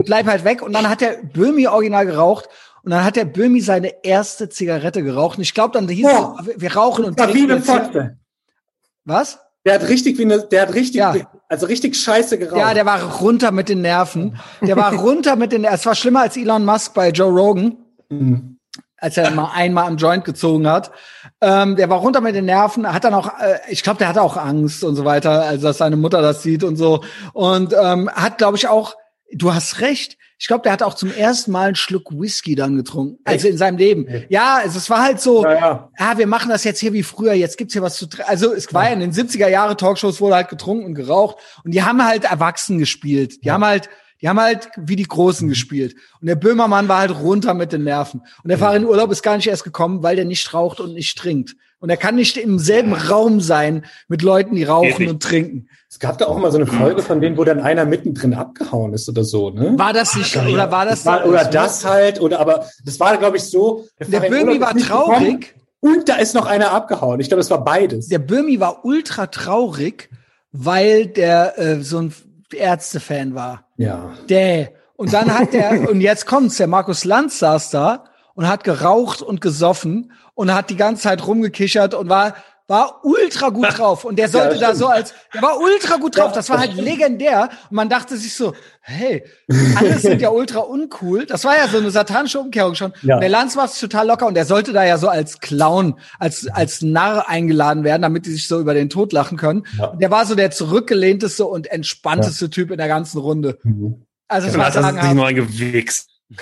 bleib halt weg. Und dann hat der Böhmi original geraucht und dann hat der Böhmi seine erste Zigarette geraucht. Und ich glaube, dann hieß ja. es, wir rauchen und trinken. Was? Der hat richtig wie eine, der hat richtig, ja. Also richtig scheiße geraucht. Ja, der war runter mit den Nerven. Der war runter mit den, es war schlimmer als Elon Musk bei Joe Rogan. Mhm als er mal einmal am Joint gezogen hat. Ähm, der war runter mit den Nerven, hat dann auch, äh, ich glaube, der hatte auch Angst und so weiter, also dass seine Mutter das sieht und so. Und ähm, hat, glaube ich, auch, du hast recht, ich glaube, der hat auch zum ersten Mal einen Schluck Whisky dann getrunken, also in seinem Leben. Ja, also es war halt so, ja, ja. ah, wir machen das jetzt hier wie früher, jetzt gibt's hier was zu trinken. Also es war ja in den 70er Jahre Talkshows wurde halt getrunken und geraucht und die haben halt erwachsen gespielt. Die ja. haben halt die haben halt wie die Großen mhm. gespielt. Und der Böhmermann war halt runter mit den Nerven. Und der Fahrer in Urlaub ist gar nicht erst gekommen, weil der nicht raucht und nicht trinkt. Und er kann nicht im selben Raum sein mit Leuten, die rauchen und trinken. Es gab da auch mal so eine Folge von denen, wo dann einer mittendrin abgehauen ist oder so, ne? War das nicht, oder war das? War, oder das halt, oder aber das war, glaube ich, so. Der, der Böhmi war traurig. Und da ist noch einer abgehauen. Ich glaube, es war beides. Der Böhmi war ultra traurig, weil der äh, so ein Ärzte-Fan war. Ja. Der. Und dann hat der, und jetzt kommt's, der Markus Lanz saß da und hat geraucht und gesoffen und hat die ganze Zeit rumgekichert und war, war ultra gut drauf. Und der sollte ja, da so als, der war ultra gut drauf. Das war halt legendär. Und man dachte sich so, hey, alle sind ja ultra uncool. Das war ja so eine satanische Umkehrung schon. Ja. Und der Lanz war total locker und der sollte da ja so als Clown, als, als Narr eingeladen werden, damit die sich so über den Tod lachen können. Ja. Und der war so der zurückgelehnteste und entspannteste. Typ in der ganzen Runde. Mhm. Also, es war sagen, sich nur eingewichst.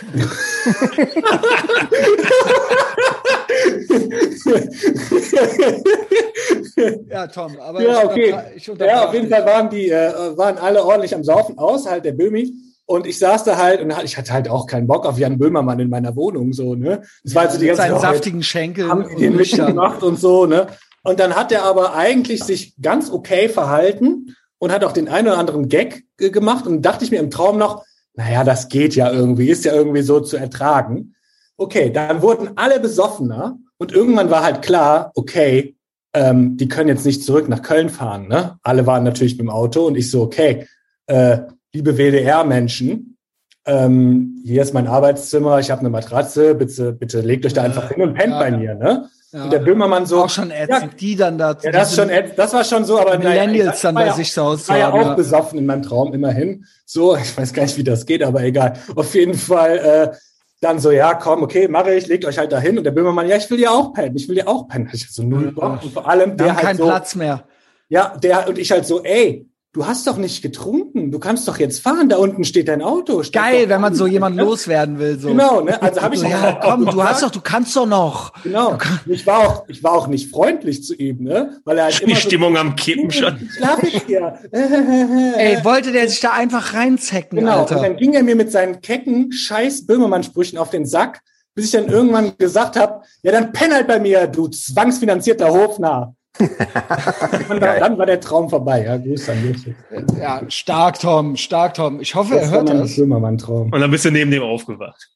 ja, Tom, aber ja, okay. Ja, auf jeden Fall waren die, äh, waren alle ordentlich am Saufen, außerhalb der Böhmi. Und ich saß da halt und ich hatte halt auch keinen Bock auf Jan Böhmermann in meiner Wohnung, so, ne? Das war also die ganze Zeit. saftigen Schenkel. Haben und den gemacht und so, ne? Und dann hat er aber eigentlich sich ganz okay verhalten und hat auch den einen oder anderen Gag gemacht und dachte ich mir im Traum noch, naja, das geht ja irgendwie, ist ja irgendwie so zu ertragen. Okay, dann wurden alle besoffener und irgendwann war halt klar, okay, ähm, die können jetzt nicht zurück nach Köln fahren. Ne? Alle waren natürlich mit dem Auto und ich so, okay, äh, liebe WDR-Menschen, ähm, hier ist mein Arbeitszimmer, ich habe eine Matratze, bitte, bitte legt euch da einfach hin und pennt ja. bei mir. Ne? Ja. Und der Böhmermann so. Auch schon ätzend, ja, die dann da. Ja, das, schon, das war schon so, aber Millennials dann bei sich zu Hause Ich war ja auch besoffen in meinem Traum, immerhin. So, ich weiß gar nicht, wie das geht, aber egal. Auf jeden Fall, äh, dann so, ja, komm, okay, mache ich, legt euch halt dahin. Und der Böhmermann, ja, ich will ja auch pennen, ich will ja auch pennen. Ich so null Bock. Und vor allem, der halt keinen so, Platz mehr. Ja, der, und ich halt so, ey, du hast doch nicht getrunken, du kannst doch jetzt fahren, da unten steht dein Auto. Geil, wenn man so jemanden loswerden will. So. Genau, ne? Also habe ich so, ja, komm, du hast doch, du kannst doch noch. Genau. Ich war auch, ich war auch nicht freundlich zu ihm, ne? Weil er halt Die Stimmung so, am Kippen schon. Schlaf ich hier. Ey, wollte der sich da einfach reinzecken, genau. Alter. Und dann ging er mir mit seinen kecken Scheiß Böhmermann-Sprüchen auf den Sack, bis ich dann irgendwann gesagt habe, ja, dann penn halt bei mir, du zwangsfinanzierter Hofnarr. Und dann war der Traum vorbei. Ja, grüß an dich. Ja, stark, Tom, stark, Tom. Ich hoffe, das er hört das. Schlimmer, mein Traum. Und dann bist du neben dem aufgewacht.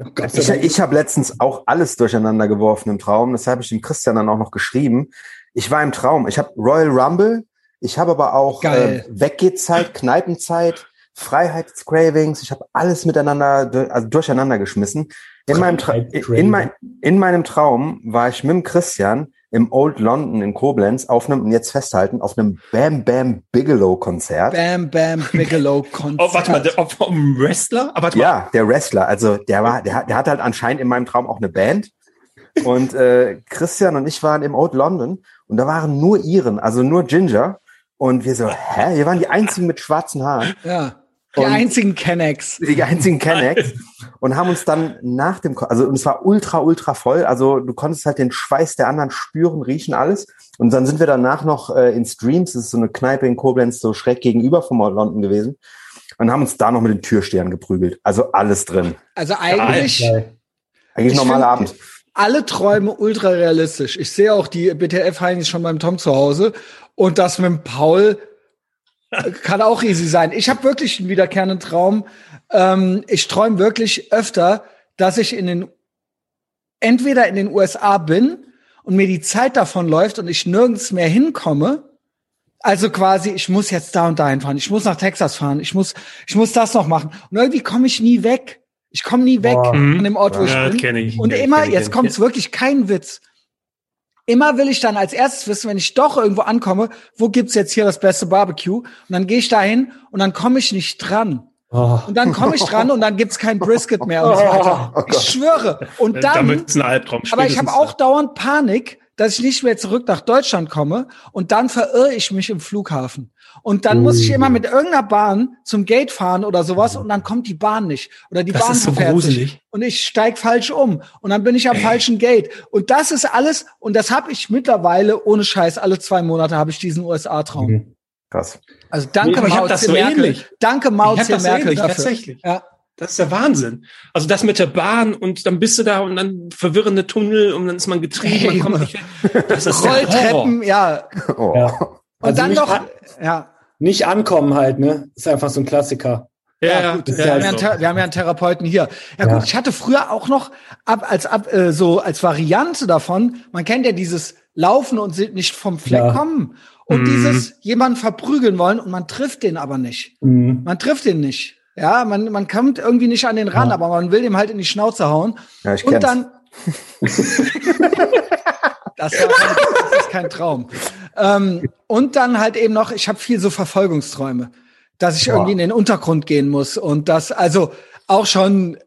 Oh ich, ich habe letztens auch alles durcheinander geworfen im Traum. Das habe ich dem Christian dann auch noch geschrieben. Ich war im Traum. Ich habe Royal Rumble. Ich habe aber auch äh, Weggehzeit, Kneipenzeit, Freiheitscravings. Ich habe alles miteinander, also durcheinander geschmissen. In meinem, in, mein, in meinem Traum war ich mit dem Christian im Old London in Koblenz auf einem, jetzt festhalten, auf einem Bam Bam Bigelow Konzert. Bam Bam Bigelow Konzert. oh, warte mal, der, vom Wrestler? Aber ja, der Wrestler. Also der war, der, der hat halt anscheinend in meinem Traum auch eine Band. Und äh, Christian und ich waren im Old London und da waren nur Iren, also nur Ginger. Und wir so, hä? Wir waren die einzigen mit schwarzen Haaren. Ja. Die einzigen Kennex. Die einzigen Kennex. und haben uns dann nach dem, also und es war ultra, ultra voll. Also du konntest halt den Schweiß der anderen spüren, riechen, alles. Und dann sind wir danach noch äh, in Streams, das ist so eine Kneipe in Koblenz, so schräg gegenüber vom London gewesen. Und haben uns da noch mit den Türstehern geprügelt. Also alles drin. Also eigentlich. Eigentlich normaler Abend. alle Träume ultra realistisch. Ich sehe auch die BTF-Heinis schon beim Tom zu Hause und das mit dem Paul kann auch easy sein. Ich habe wirklich einen wiederkehrenden Traum. Ähm, ich träume wirklich öfter, dass ich in den entweder in den USA bin und mir die Zeit davon läuft und ich nirgends mehr hinkomme. Also quasi, ich muss jetzt da und dahin fahren, ich muss nach Texas fahren, ich muss, ich muss das noch machen. Und irgendwie komme ich nie weg. Ich komme nie weg Boah. von dem Ort, wo ja, ich bin. Ich, und immer, ich, jetzt kommt's wirklich kein Witz. Immer will ich dann als erstes wissen, wenn ich doch irgendwo ankomme, wo gibt's jetzt hier das beste Barbecue? Und dann gehe ich dahin und dann komme ich nicht dran. Oh. Und dann komme ich dran und dann gibt's kein Brisket mehr und so weiter. Oh, ich schwöre. Und dann, Damit ein Albtraum. Aber ich habe auch dauernd Panik, dass ich nicht mehr zurück nach Deutschland komme und dann verirre ich mich im Flughafen. Und dann muss ich immer mit irgendeiner Bahn zum Gate fahren oder sowas und dann kommt die Bahn nicht. Oder die das Bahn ist so sich. Und ich steig falsch um. Und dann bin ich am Ey. falschen Gate. Und das ist alles, und das habe ich mittlerweile, ohne Scheiß, alle zwei Monate habe ich diesen USA-Traum. Mhm. Krass. Also danke, nee, Maut so Merkel. Ähnlich. Danke, Maut Merkel. Ähnlich, dafür. Tatsächlich. Ja. Das ist der Wahnsinn. Also das mit der Bahn und dann bist du da und dann verwirrende Tunnel und dann ist man getrieben, hey, man kommt nicht Das ist Rolltreppen, ja. Oh. ja. Und also dann noch, an, ja. Nicht ankommen halt, ne? Ist einfach so ein Klassiker. Ja, ja, gut, ja, wir, haben ja einen, wir haben ja einen Therapeuten hier. Ja, gut, ich hatte früher auch noch ab, als ab, äh, so als Variante davon, man kennt ja dieses Laufen und nicht vom Fleck ja. kommen. Und mhm. dieses jemanden verprügeln wollen und man trifft den aber nicht. Mhm. Man trifft den nicht. Ja, man, man kommt irgendwie nicht an den ran, ja. aber man will dem halt in die Schnauze hauen. Ja, ich und kenn's. dann. das, kein, das, ist kein Traum. Ähm, und dann halt eben noch, ich habe viel so Verfolgungsträume, dass ich Boah. irgendwie in den Untergrund gehen muss und das, also auch schon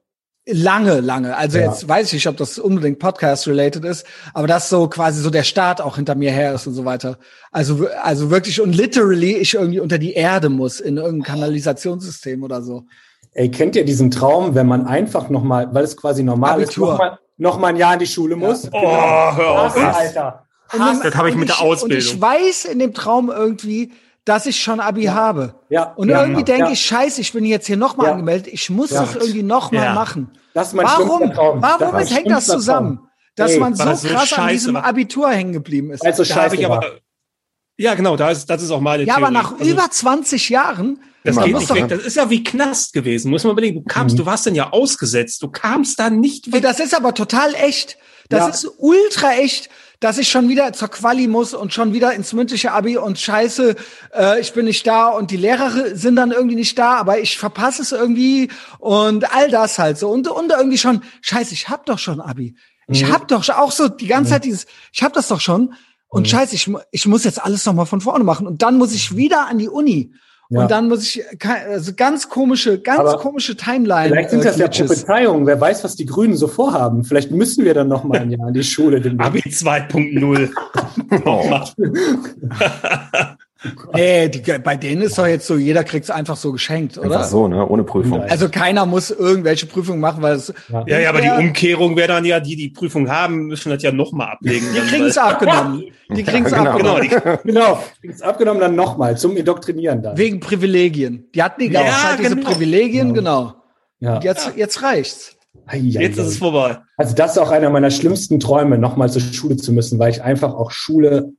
lange, lange. Also ja. jetzt weiß ich nicht, ob das unbedingt Podcast-related ist, aber dass so quasi so der Start auch hinter mir her ist und so weiter. Also, also wirklich und literally ich irgendwie unter die Erde muss in irgendein Kanalisationssystem oder so. Ey, kennt ihr diesen Traum, wenn man einfach noch mal, weil es quasi normal Abitur. ist, noch mal, noch mal ein Jahr in die Schule muss? Ja. Oh, genau. hör auf. Alter. Hass, das habe ich mit der Ausbildung. Und ich weiß in dem Traum irgendwie, dass ich schon Abi ja. habe. Ja. Und ja, irgendwie denke ich, scheiße, ich bin jetzt hier nochmal ja. angemeldet, ich muss das irgendwie nochmal ja. machen. Das ist mein warum warum das hängt das zusammen? Traum. Dass Ey, man so krass so an diesem Abitur hängen geblieben ist. Also scheiße ich aber, ja, genau, da ist, das ist auch meine Ja, Theorie. aber nach also, über 20 Jahren. Das geht nicht weg. Das ist ja wie Knast gewesen. Muss man überlegen. Du kamst, mhm. du warst dann ja ausgesetzt. Du kamst da nicht weg. Das ist aber total echt. Das ist ultra echt dass ich schon wieder zur Quali muss und schon wieder ins mündliche Abi und scheiße, äh, ich bin nicht da und die Lehrer sind dann irgendwie nicht da, aber ich verpasse es irgendwie und all das halt so und, und irgendwie schon, scheiße, ich hab doch schon Abi. Ich mhm. hab doch auch so die ganze mhm. Zeit dieses, ich hab das doch schon und mhm. scheiße, ich, ich muss jetzt alles nochmal von vorne machen und dann muss ich wieder an die Uni. Ja. Und dann muss ich also ganz komische, ganz Aber komische Timeline. Vielleicht sind das äh, ja Prophezeiungen. Wer weiß, was die Grünen so vorhaben. Vielleicht müssen wir dann noch mal ein Jahr in die Schule. Abi 2.0. Nee, die, bei denen ist doch jetzt so, jeder kriegt es einfach so geschenkt, oder? Einfach so, ne? Ohne Prüfung. Also keiner muss irgendwelche Prüfungen machen, weil es. Ja, ja, aber die Umkehrung wäre dann ja, die die Prüfung haben, müssen das ja nochmal ablegen. Die kriegen es abgenommen. Die kriegen es ja, genau. abgenommen. Genau, die, genau. kriegen es abgenommen dann nochmal zum Indoktrinieren dann. Wegen Privilegien. Die hatten die ja, halt diese genau. Privilegien, genau. genau. Ja. Jetzt, jetzt reicht's. Jetzt ist es vorbei. Also das ist auch einer meiner schlimmsten Träume, nochmal zur Schule zu müssen, weil ich einfach auch Schule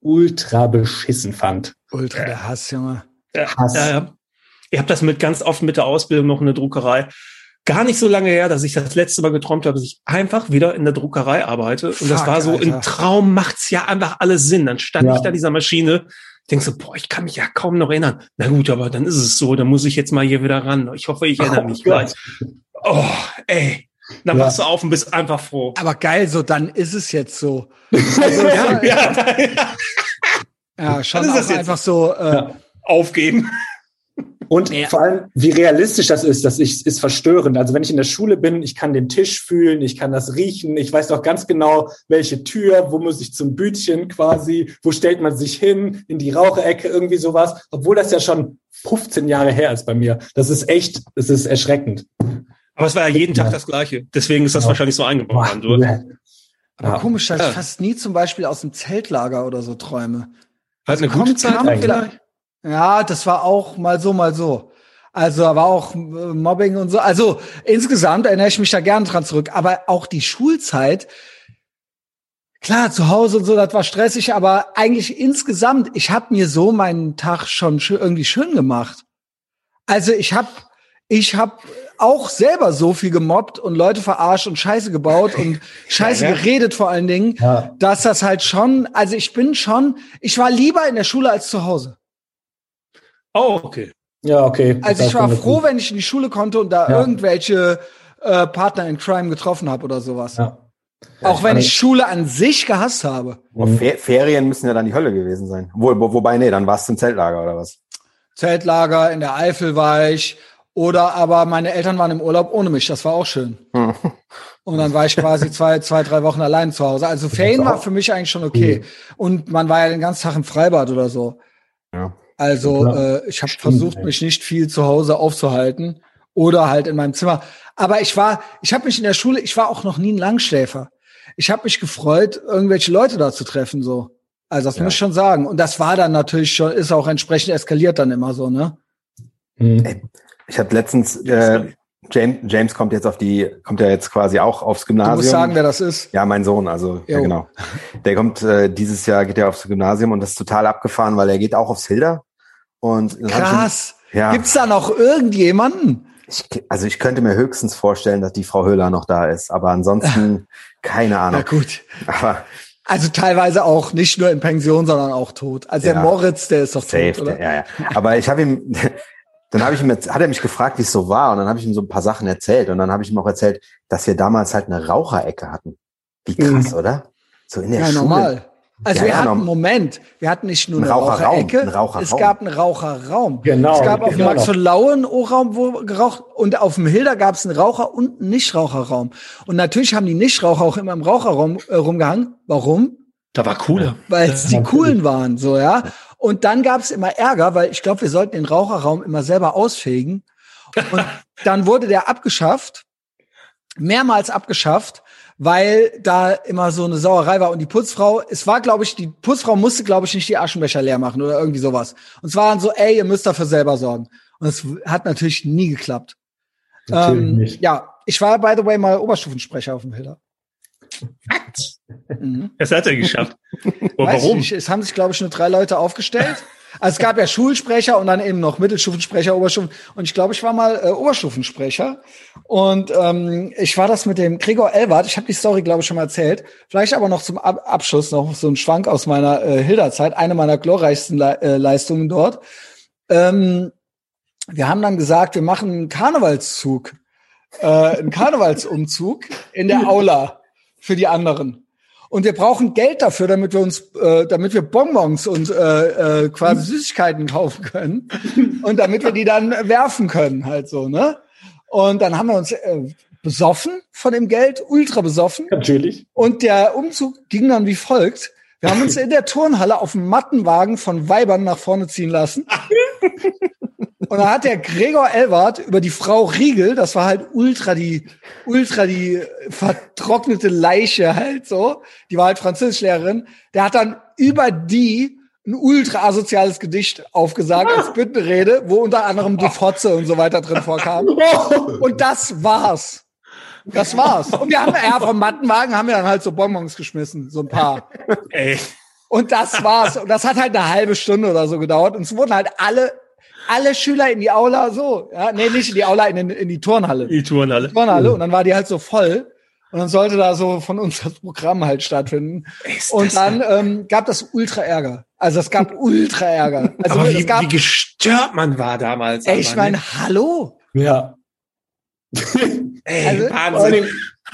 ultra beschissen fand. Ultra der Hass, Junge. Ja, Hass. Ja, ja. Ich habe das mit ganz oft mit der Ausbildung noch in der Druckerei. Gar nicht so lange her, dass ich das letzte Mal geträumt habe, dass ich einfach wieder in der Druckerei arbeite. Und das war so, Alter. im Traum macht's ja einfach alles Sinn. Dann stand ja. ich da dieser Maschine, denk so, boah, ich kann mich ja kaum noch erinnern. Na gut, aber dann ist es so, dann muss ich jetzt mal hier wieder ran. Ich hoffe, ich erinnere oh, mich gleich. Oh, ey. Dann ja. wachst du auf und bist einfach froh. Aber geil, so dann ist es jetzt so. Also, ja, ja, ja, schon auch einfach so äh, aufgeben. Und ja. vor allem, wie realistisch das ist, das ist, ist verstörend. Also wenn ich in der Schule bin, ich kann den Tisch fühlen, ich kann das riechen, ich weiß doch ganz genau, welche Tür, wo muss ich zum Bütchen quasi, wo stellt man sich hin, in die Raucherecke, irgendwie sowas. Obwohl das ja schon 15 Jahre her ist bei mir. Das ist echt, das ist erschreckend. Aber es war ja jeden Tag das Gleiche. Deswegen ist das ja. wahrscheinlich so eingebaut. Ja. Aber komisch, dass ich fast nie zum Beispiel aus dem Zeltlager oder so träume. Hat eine gute Zeit vielleicht? Ja, das war auch mal so, mal so. Also war auch äh, Mobbing und so. Also insgesamt erinnere ich mich da gerne dran zurück. Aber auch die Schulzeit, Klar, zu Hause und so, das war stressig, aber eigentlich insgesamt, ich habe mir so meinen Tag schon irgendwie schön gemacht. Also ich habe ich habe auch selber so viel gemobbt und Leute verarscht und Scheiße gebaut und Scheiße ja, ja. geredet vor allen Dingen, ja. dass das halt schon, also ich bin schon, ich war lieber in der Schule als zu Hause. Oh, okay. Ja, okay. Also ich war froh, wenn ich in die Schule konnte und da irgendwelche äh, Partner in Crime getroffen habe oder sowas. Ja. Auch wenn ich Schule an sich gehasst habe. Ferien müssen ja dann die Hölle gewesen sein. Wo, wo, wobei, nee, dann warst du im Zeltlager oder was? Zeltlager, in der Eifel war ich. Oder aber meine Eltern waren im Urlaub ohne mich. Das war auch schön. Hm. Und dann war ich quasi zwei, zwei, drei Wochen allein zu Hause. Also Ferien war für mich eigentlich schon okay. Und man war ja den ganzen Tag im Freibad oder so. Ja. Also äh, ich habe versucht, mich nicht viel zu Hause aufzuhalten oder halt in meinem Zimmer. Aber ich war, ich habe mich in der Schule, ich war auch noch nie ein Langschläfer. Ich habe mich gefreut, irgendwelche Leute da zu treffen, so. Also das ja. muss ich schon sagen. Und das war dann natürlich schon, ist auch entsprechend eskaliert dann immer so, ne? Mhm. Ich habe letztens, äh, James, James kommt jetzt auf die, kommt ja jetzt quasi auch aufs Gymnasium. Du musst sagen, wer das ist. Ja, mein Sohn, also jo. ja genau. Der kommt äh, dieses Jahr geht er aufs Gymnasium und das ist total abgefahren, weil er geht auch aufs Hilda. Und krass. Schon, ja. Gibt's da noch irgendjemanden? Ich, also ich könnte mir höchstens vorstellen, dass die Frau Höhler noch da ist, aber ansonsten keine Ahnung. Na gut. Aber also teilweise auch nicht nur in Pension, sondern auch tot. Also ja, der Moritz, der ist doch safe, tot, oder? Ja, ja. Aber ich habe ihm, dann habe ich ihm jetzt, hat er mich gefragt, wie es so war, und dann habe ich ihm so ein paar Sachen erzählt, und dann habe ich ihm auch erzählt, dass wir damals halt eine Raucherecke hatten. Wie krass, mhm. oder? So in der ja, Schule. normal. Also ja, wir ja, hatten, Moment, wir hatten nicht nur eine Raucherecke, ein Raucherraum. es gab einen Raucherraum. Genau. Es gab auf dem genau. Max von Lauen Raum, wo geraucht, und auf dem Hilda gab es einen Raucher und einen Nichtraucherraum. Und natürlich haben die Nichtraucher auch immer im Raucherraum äh, rumgehangen. Warum? Da war cooler. Weil es die coolen waren, so, ja. Und dann gab es immer Ärger, weil ich glaube, wir sollten den Raucherraum immer selber ausfegen. Und dann wurde der abgeschafft, mehrmals abgeschafft weil da immer so eine Sauerei war und die Putzfrau, es war glaube ich, die Putzfrau musste glaube ich nicht die Aschenbecher leer machen oder irgendwie sowas. Und es war dann so, ey, ihr müsst dafür selber sorgen. Und es hat natürlich nie geklappt. Ähm, nicht. Ja, ich war by the way mal Oberstufensprecher auf dem Hilder. Was? Mhm. Das hat er geschafft. Warum? Nicht, es haben sich glaube ich nur drei Leute aufgestellt. Also es gab ja Schulsprecher und dann eben noch Mittelstufensprecher, Oberstufen. Und ich glaube, ich war mal äh, Oberstufensprecher. Und ähm, ich war das mit dem Gregor Elwart. Ich habe die Story, glaube ich, schon mal erzählt. Vielleicht aber noch zum Ab Abschluss noch so ein Schwank aus meiner äh, Hilderzeit, eine meiner glorreichsten Le äh, Leistungen dort. Ähm, wir haben dann gesagt, wir machen einen Karnevalszug, äh, einen Karnevalsumzug in der Aula für die anderen. Und wir brauchen Geld dafür, damit wir uns, äh, damit wir Bonbons und äh, äh, quasi Süßigkeiten kaufen können und damit wir die dann werfen können, halt so, ne? Und dann haben wir uns äh, besoffen von dem Geld, ultra besoffen. Natürlich. Und der Umzug ging dann wie folgt. Wir haben uns in der Turnhalle auf dem Mattenwagen von Weibern nach vorne ziehen lassen. Und da hat der Gregor Elwart über die Frau Riegel, das war halt ultra die, ultra die vertrocknete Leiche halt so, die war halt Französischlehrerin, der hat dann über die ein ultra asoziales Gedicht aufgesagt als Büttenrede, wo unter anderem die Fotze und so weiter drin vorkam. Und das war's. Das war's. Und wir haben ja vom Mattenwagen haben wir dann halt so Bonbons geschmissen, so ein paar. Ey. Und das war's. Und das hat halt eine halbe Stunde oder so gedauert. Und es wurden halt alle alle Schüler in die Aula so. Ja, nee, nicht in die Aula, in, in die Turnhalle. Die Turnhalle. Die Turnhalle. Und dann war die halt so voll. Und dann sollte da so von uns das Programm halt stattfinden. Ist und dann ähm, gab das ultra Ärger. Also es gab ultra Ärger. Also aber wie, gab, wie gestört man war damals. Ey, ich meine, hallo? Ja. ey, also, Wahnsinn.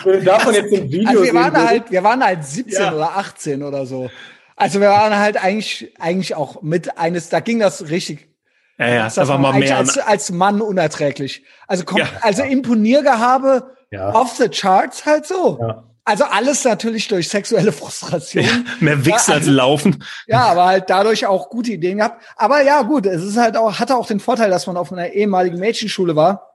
Wenn davon jetzt ein Video also wir waren halt, wir waren halt 17 ja. oder 18 oder so. Also wir waren halt eigentlich, eigentlich auch mit eines, da ging das richtig ja, ja, das war mal mehr. Als, als Mann unerträglich. Also, komm, ja. also Imponiergehabe ja. off the charts halt so. Ja. Also alles natürlich durch sexuelle Frustration. Ja, mehr Wichs als Laufen. Ja, aber halt dadurch auch gute Ideen gehabt. Aber ja, gut, es ist halt auch, hatte auch den Vorteil, dass man auf einer ehemaligen Mädchenschule war.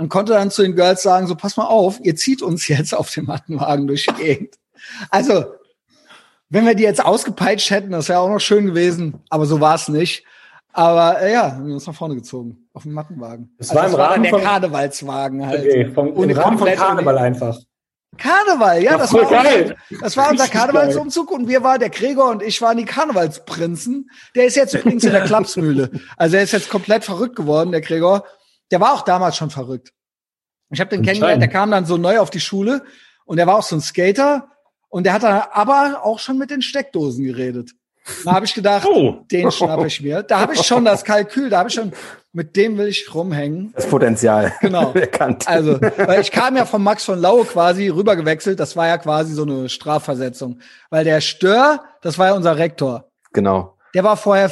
Man konnte dann zu den Girls sagen, so pass mal auf, ihr zieht uns jetzt auf dem Mattenwagen durch die Gegend. Also, wenn wir die jetzt ausgepeitscht hätten, das wäre auch noch schön gewesen, aber so war es nicht. Aber äh, ja, haben wir uns nach vorne gezogen, auf dem Mattenwagen. Das also war im Rahmen der Karnevalswagen halt. Okay, vom, im Rahmen von Karneval einfach. Karneval, ja, das war, geil. Unser, das war unser Karnevalsumzug und wir waren, der Gregor und ich waren die Karnevalsprinzen. Der ist jetzt übrigens in der Klapsmühle. Also er ist jetzt komplett verrückt geworden, der Gregor. Der war auch damals schon verrückt. Ich habe den kennengelernt, der kam dann so neu auf die Schule und der war auch so ein Skater und der hat dann aber auch schon mit den Steckdosen geredet. Da habe ich gedacht, oh. den schnappe ich mir. Da habe ich schon das Kalkül, da habe ich schon, mit dem will ich rumhängen. Das Potenzial. Genau. Erkannt. Also, weil ich kam ja von Max von Laue quasi rübergewechselt. Das war ja quasi so eine Strafversetzung. Weil der Stör, das war ja unser Rektor. Genau. Der war vorher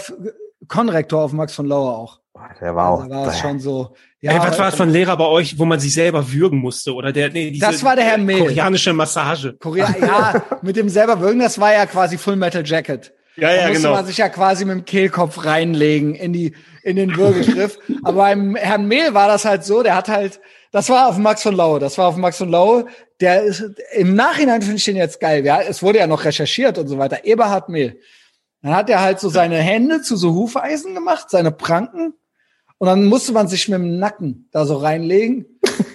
Konrektor auf Max von Laue auch. Der war auch. Da war es schon so. Ja, Ey, was war das von Lehrer bei euch, wo man sich selber würgen musste? Oder der, nee, diese, das war der Herr Mehl. Koreanische Massage. Korea, ja, mit dem selber würgen, das war ja quasi Full Metal Jacket. Ja, ja, da musste genau. man sich ja quasi mit dem Kehlkopf reinlegen in die, in den Würgegriff. Aber beim Herrn Mehl war das halt so, der hat halt, das war auf Max von Laue, das war auf Max von Laue. Der ist, im Nachhinein finde ich den jetzt geil. Ja, es wurde ja noch recherchiert und so weiter. Eberhard Mehl. Dann hat er halt so seine Hände zu so Hufeisen gemacht, seine Pranken. Und dann musste man sich mit dem Nacken da so reinlegen.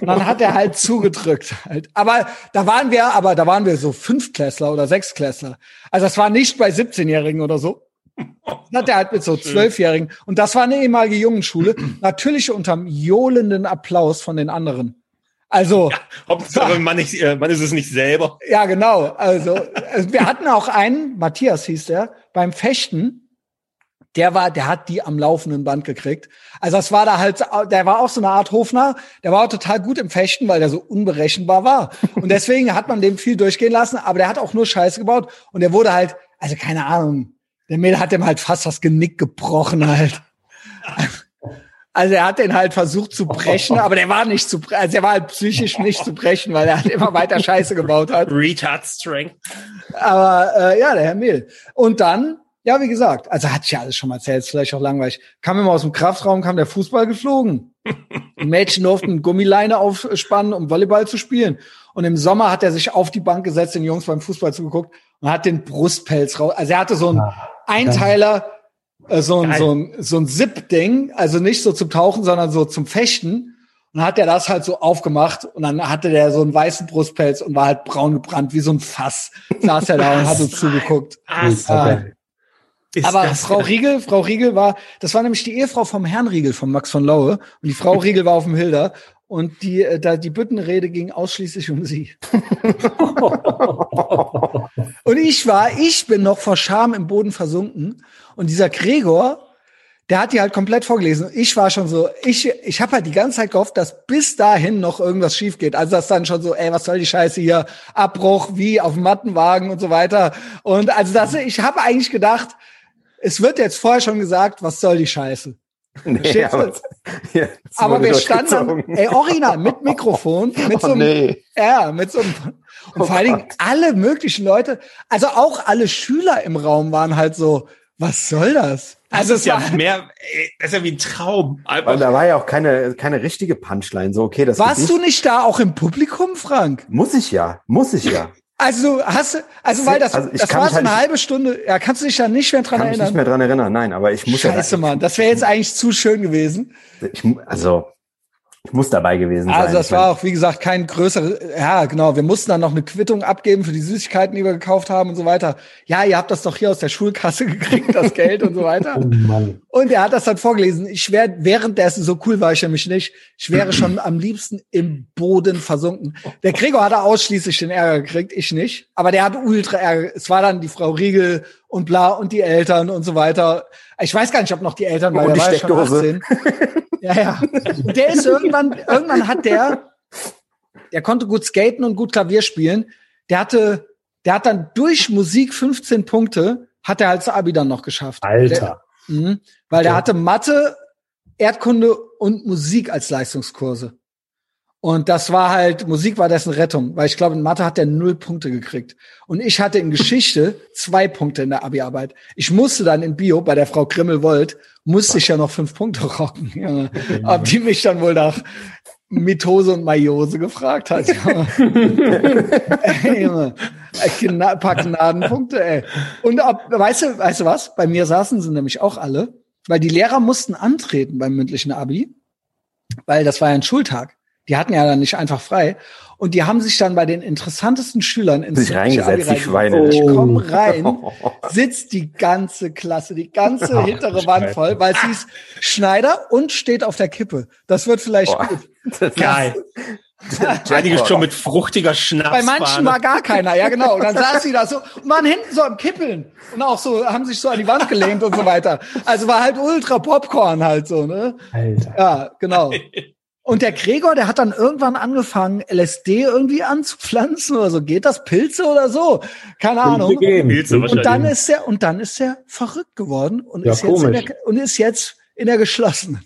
Und dann hat er halt zugedrückt. Halt. Aber da waren wir, aber da waren wir so Fünftklässler oder Sechsklässler. Also das war nicht bei 17-Jährigen oder so. Das hat er halt mit so Zwölfjährigen. Und das war eine ehemalige Jungenschule. Natürlich unterm johlenden Applaus von den anderen. Also, ja, Hauptsache man, nicht, äh, man ist es nicht selber. Ja, genau. Also, also wir hatten auch einen, Matthias hieß der, beim Fechten der war, der hat die am laufenden Band gekriegt. Also das war da halt, der war auch so eine Art Hofner, der war auch total gut im Fechten, weil der so unberechenbar war. Und deswegen hat man dem viel durchgehen lassen, aber der hat auch nur Scheiße gebaut und der wurde halt, also keine Ahnung, der Mädel hat dem halt fast das Genick gebrochen halt. Also er hat den halt versucht zu brechen, aber der war nicht zu brechen, also er war halt psychisch nicht zu brechen, weil er halt immer weiter Scheiße gebaut hat. Retard Strength. Aber äh, ja, der Herr Mehl. Und dann ja, wie gesagt, also hat ja alles schon mal erzählt, ist vielleicht auch langweilig. Kam immer aus dem Kraftraum, kam der Fußball geflogen. Die Mädchen durften Gummileine aufspannen, um Volleyball zu spielen. Und im Sommer hat er sich auf die Bank gesetzt, den Jungs beim Fußball zugeguckt und hat den Brustpelz raus. Also er hatte so ein Einteiler, äh, so ein, so ein, so ein Zip-Ding, also nicht so zum Tauchen, sondern so zum Fechten. Und dann hat er das halt so aufgemacht und dann hatte der so einen weißen Brustpelz und war halt braun gebrannt, wie so ein Fass. Saß er da und hat uns zugeguckt. Ah, ist Aber Frau Riegel, Frau Riegel war, das war nämlich die Ehefrau vom Herrn Riegel, von Max von Laue. Und die Frau Riegel war auf dem Hilder. Und die, äh, da die Büttenrede ging ausschließlich um sie. und ich war, ich bin noch vor Scham im Boden versunken. Und dieser Gregor, der hat die halt komplett vorgelesen. Ich war schon so, ich, ich habe halt die ganze Zeit gehofft, dass bis dahin noch irgendwas schief geht. Also das dann schon so, ey, was soll die Scheiße hier? Abbruch, wie auf dem Mattenwagen und so weiter. Und also das, ich habe eigentlich gedacht, es wird jetzt vorher schon gesagt, was soll die Scheiße? Nee, aber, ja, aber wir standen, ey, original, mit Mikrofon, mit oh, so einem, nee. ja, mit so einem, und oh vor allen Dingen alle möglichen Leute, also auch alle Schüler im Raum waren halt so, was soll das? Also es ist ja mehr, das ist ja wie ein Traum. Einfach. da war ja auch keine, keine richtige Punchline, so okay, das Warst du nicht da auch im Publikum, Frank? Muss ich ja, muss ich ja. Also hast also weil das, also das war so eine halt halbe Stunde, ja, kannst du dich da nicht mehr dran kann erinnern? Ich nicht mehr dran erinnern, nein, aber ich muss Scheiße, ja. Scheiße, Mann, das wäre jetzt eigentlich zu schön gewesen. Ich, also, ich muss dabei gewesen sein. Also das war auch, wie gesagt, kein größeres, ja genau, wir mussten dann noch eine Quittung abgeben für die Süßigkeiten, die wir gekauft haben und so weiter. Ja, ihr habt das doch hier aus der Schulkasse gekriegt, das Geld und so weiter. Oh Mann. Und er hat das dann vorgelesen. Ich wäre, währenddessen, so cool war ich nämlich nicht, ich wäre schon am liebsten im Boden versunken. Der Gregor hatte ausschließlich den Ärger gekriegt, ich nicht. Aber der hat ultra Ärger. Es war dann die Frau Riegel und bla und die Eltern und so weiter. Ich weiß gar nicht, ob noch die Eltern, weil und der war 18. Ja, ja. Und der ist irgendwann, irgendwann hat der, der konnte gut skaten und gut Klavier spielen. Der hatte, der hat dann durch Musik 15 Punkte, hat er als Abi dann noch geschafft. Alter. Der, mh, weil okay. der hatte Mathe, Erdkunde und Musik als Leistungskurse. Und das war halt, Musik war dessen Rettung, weil ich glaube, in Mathe hat er null Punkte gekriegt. Und ich hatte in Geschichte zwei Punkte in der Abi-Arbeit. Ich musste dann in Bio bei der Frau Grimmel-Wollt, musste ich ja noch fünf Punkte rocken. Ja. Ob die mich dann wohl nach Mitose und Maiose gefragt hat. ey, Junge, ein paar Gnadenpunkte, ey. Und ob, weißt du, weißt du was? Bei mir saßen sie nämlich auch alle, weil die Lehrer mussten antreten beim mündlichen Abi, weil das war ja ein Schultag. Die hatten ja dann nicht einfach frei. Und die haben sich dann bei den interessantesten Schülern ins sich reingesetzt, die Schweine. Oh. Ich komme rein, sitzt die ganze Klasse, die ganze oh, hintere Wand voll, weil sie ist Schneider und steht auf der Kippe. Das wird vielleicht oh, gut. Geil. Einige schon mit fruchtiger Schnaps. Bei manchen war gar keiner, ja genau. Und dann saß sie da so und waren hinten so am Kippeln und auch so haben sich so an die Wand gelehnt und so weiter. Also war halt ultra Popcorn halt so, ne? Alter. Ja, genau. Und der Gregor, der hat dann irgendwann angefangen, LSD irgendwie anzupflanzen oder so. Geht das Pilze oder so? Keine Ahnung. Pilze und dann ist er, und dann ist er verrückt geworden und, ja, ist, jetzt in der, und ist jetzt in der geschlossenen.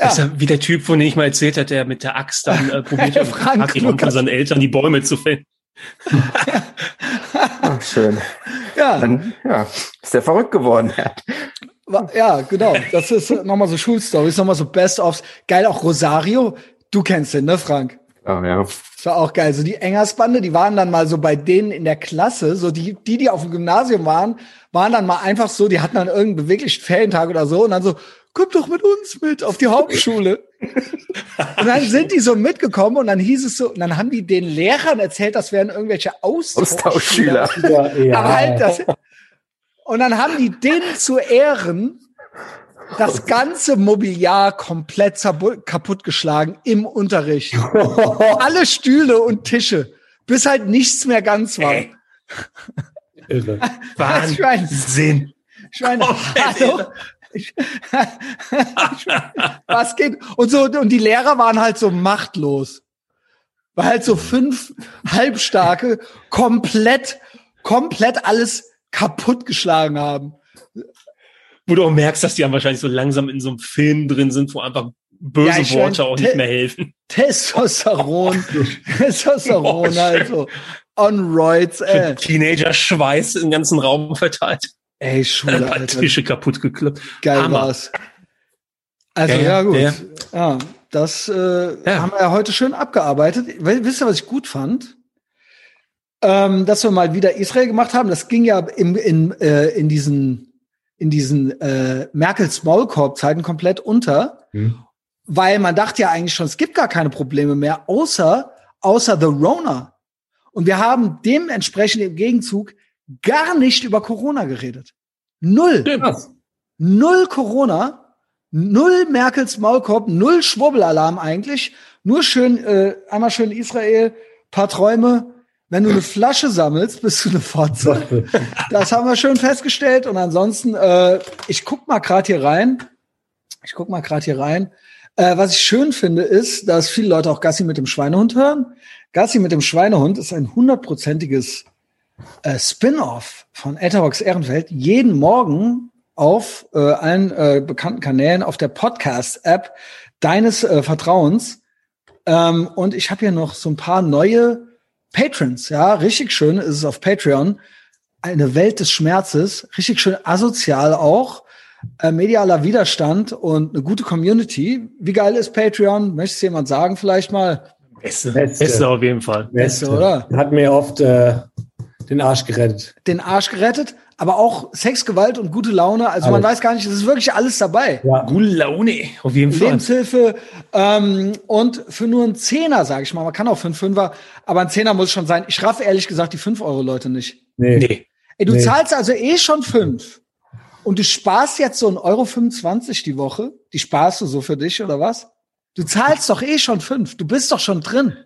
Ja. Das ist ja wie der Typ, von dem ich mal erzählt hat, der mit der Axt dann äh, probiert hat, von seinen Eltern die Bäume zu fällen. Ach, schön. Ja. Dann, ja, ist der verrückt geworden. Ja, genau. Das ist nochmal so Schulstories, nochmal so Best-ofs. Geil, auch Rosario. Du kennst den, ne, Frank? Oh, ja. Das war auch geil. So die Engersbande, die waren dann mal so bei denen in der Klasse, so die, die, die auf dem Gymnasium waren, waren dann mal einfach so, die hatten dann irgendeinen beweglichen Ferientag oder so und dann so, komm doch mit uns mit auf die Hauptschule. und dann sind die so mitgekommen und dann hieß es so, und dann haben die den Lehrern erzählt, das wären irgendwelche Austauschschüler. Austauschschüler. Ja, Aber halt das, und dann haben die denen zu Ehren das ganze Mobiliar komplett kaputtgeschlagen im Unterricht. Alle Stühle und Tische, bis halt nichts mehr ganz war. Irre. Wahnsinn. Schweine, hallo? Was geht? Und so, und die Lehrer waren halt so machtlos. Weil halt so fünf Halbstarke komplett, komplett alles kaputtgeschlagen haben. Wo du auch merkst, dass die dann wahrscheinlich so langsam in so einem Film drin sind, wo einfach böse ja, Worte auch nicht mehr helfen. Testosteron, Testosteron, also on roids, ey. Teenager-Schweiß im ganzen Raum verteilt. Ey, Schule, Alter. Tische kaputt geklappt. Geil Hammer. war's. Also, ja, ja gut. Ja, ja das äh, haben wir ja heute schön abgearbeitet. Wisst ihr, was ich gut fand? Ähm, dass wir mal wieder Israel gemacht haben. Das ging ja im, in, äh, in diesen, in diesen äh, Merkel-Smallcorp-Zeiten komplett unter, mhm. weil man dachte ja eigentlich schon, es gibt gar keine Probleme mehr, außer, außer The Rona. Und wir haben dementsprechend im Gegenzug gar nicht über Corona geredet. Null. Stimmt. Null Corona, null Merkels Maulkorb, null Schwurbelalarm eigentlich. Nur schön, äh, einmal schön Israel, paar Träume, wenn du eine Flasche sammelst, bist du eine Fotze. Das haben wir schön festgestellt. Und ansonsten, äh, ich guck mal gerade hier rein. Ich guck mal gerade hier rein. Äh, was ich schön finde, ist, dass viele Leute auch Gassi mit dem Schweinehund hören. Gassi mit dem Schweinehund ist ein hundertprozentiges äh, Spin-off von Etherbox Ehrenfeld. Jeden Morgen auf äh, allen äh, bekannten Kanälen auf der Podcast-App deines äh, Vertrauens. Ähm, und ich habe hier noch so ein paar neue Patrons, ja, richtig schön ist es auf Patreon. Eine Welt des Schmerzes, richtig schön asozial auch, äh, medialer Widerstand und eine gute Community. Wie geil ist Patreon? Möchtest du jemand sagen vielleicht mal? Beste, Beste, Beste auf jeden Fall. Beste, Beste oder? Hat mir oft äh, den Arsch gerettet. Den Arsch gerettet, aber auch Sex, Gewalt und gute Laune. Also alles. man weiß gar nicht, es ist wirklich alles dabei. Ja. Gute Laune, auf jeden Fall. Lebenshilfe ähm, und für nur einen Zehner, sage ich mal. Man kann auch für einen Fünfer, aber ein Zehner muss schon sein. Ich raff ehrlich gesagt die 5 Euro Leute nicht. Nee. nee. Ey, du nee. zahlst also eh schon fünf und du sparst jetzt so ein Euro 25 die Woche. Die sparst du so für dich oder was? Du zahlst doch eh schon fünf. Du bist doch schon drin.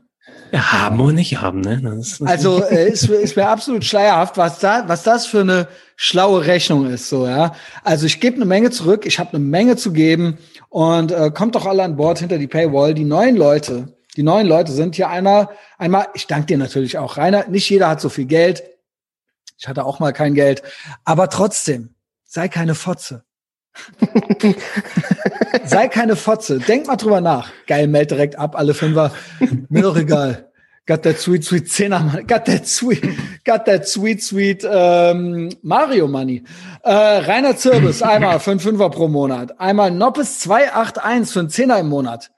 Ja, haben oder nicht haben, ne? also äh, ist, ist mir absolut schleierhaft, was da, was das für eine schlaue Rechnung ist, so ja. Also ich gebe eine Menge zurück, ich habe eine Menge zu geben und äh, kommt doch alle an Bord hinter die Paywall. Die neuen Leute, die neuen Leute sind hier einmal, einmal. Ich danke dir natürlich auch, Rainer. Nicht jeder hat so viel Geld. Ich hatte auch mal kein Geld, aber trotzdem sei keine Fotze. Sei keine Fotze. Denk mal drüber nach. Geil, meld direkt ab, alle Fünfer. Mir doch egal. Got that sweet, sweet Zehner, got that sweet, got that sweet, sweet ähm, Mario Money. Äh, Rainer Zirbis, einmal für einen Fünfer pro Monat. Einmal Noppes 281 für einen Zehner im Monat.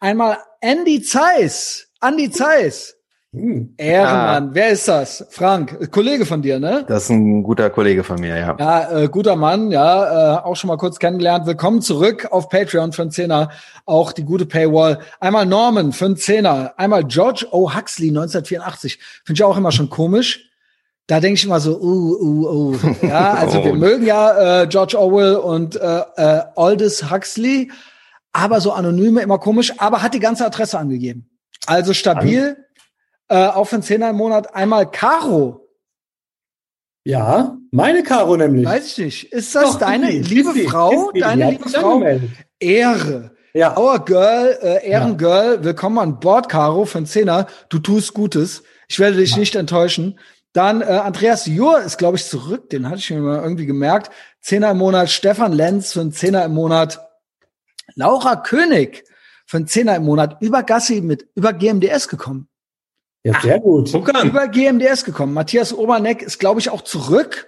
Einmal Andy Zeiss, Andy Zeiss. Hm. Ehrenmann. Ah. Wer ist das? Frank, Kollege von dir, ne? Das ist ein guter Kollege von mir, ja. Ja, äh, guter Mann, ja, äh, auch schon mal kurz kennengelernt. Willkommen zurück auf Patreon für einen Zehner. Auch die gute Paywall. Einmal Norman für einen Zehner. Einmal George O. Huxley 1984. Finde ich auch immer schon komisch. Da denke ich immer so, uh, uh, uh. Ja, also oh. wir mögen ja äh, George Orwell und äh, äh, Aldous Huxley, aber so anonyme immer komisch, aber hat die ganze Adresse angegeben. Also stabil äh, auch für einen Zehner im Monat einmal Caro. Ja, meine Caro nämlich. Weiß ich nicht. Ist das Doch, deine die, liebe die, Frau? Die, deine liebe Frau? Ehre. Ja. Our Girl, äh, Ehrengirl, ja. willkommen an Bord, Caro, für einen Zehner. Du tust Gutes. Ich werde dich ja. nicht enttäuschen. Dann äh, Andreas Jur ist, glaube ich, zurück. Den hatte ich mir mal irgendwie gemerkt. Zehner im Monat. Stefan Lenz für einen Zehner im Monat. Laura König für einen Zehner im Monat über Gassi mit über GMDS gekommen. Ja, sehr gut. Ach, über GMDS gekommen. Matthias Oberneck ist, glaube ich, auch zurück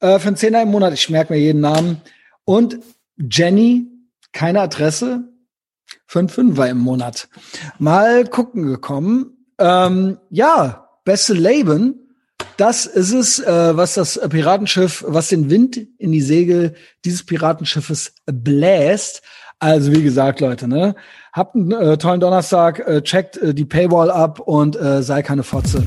äh, für einen Zehner im Monat. Ich merke mir jeden Namen. Und Jenny, keine Adresse, für einen Fünfer im Monat. Mal gucken gekommen. Ähm, ja, beste Leben. Das ist es, äh, was das Piratenschiff, was den Wind in die Segel dieses Piratenschiffes bläst. Also wie gesagt, Leute, ne? Habt einen äh, tollen Donnerstag, äh, checkt äh, die Paywall ab und äh, sei keine Fotze.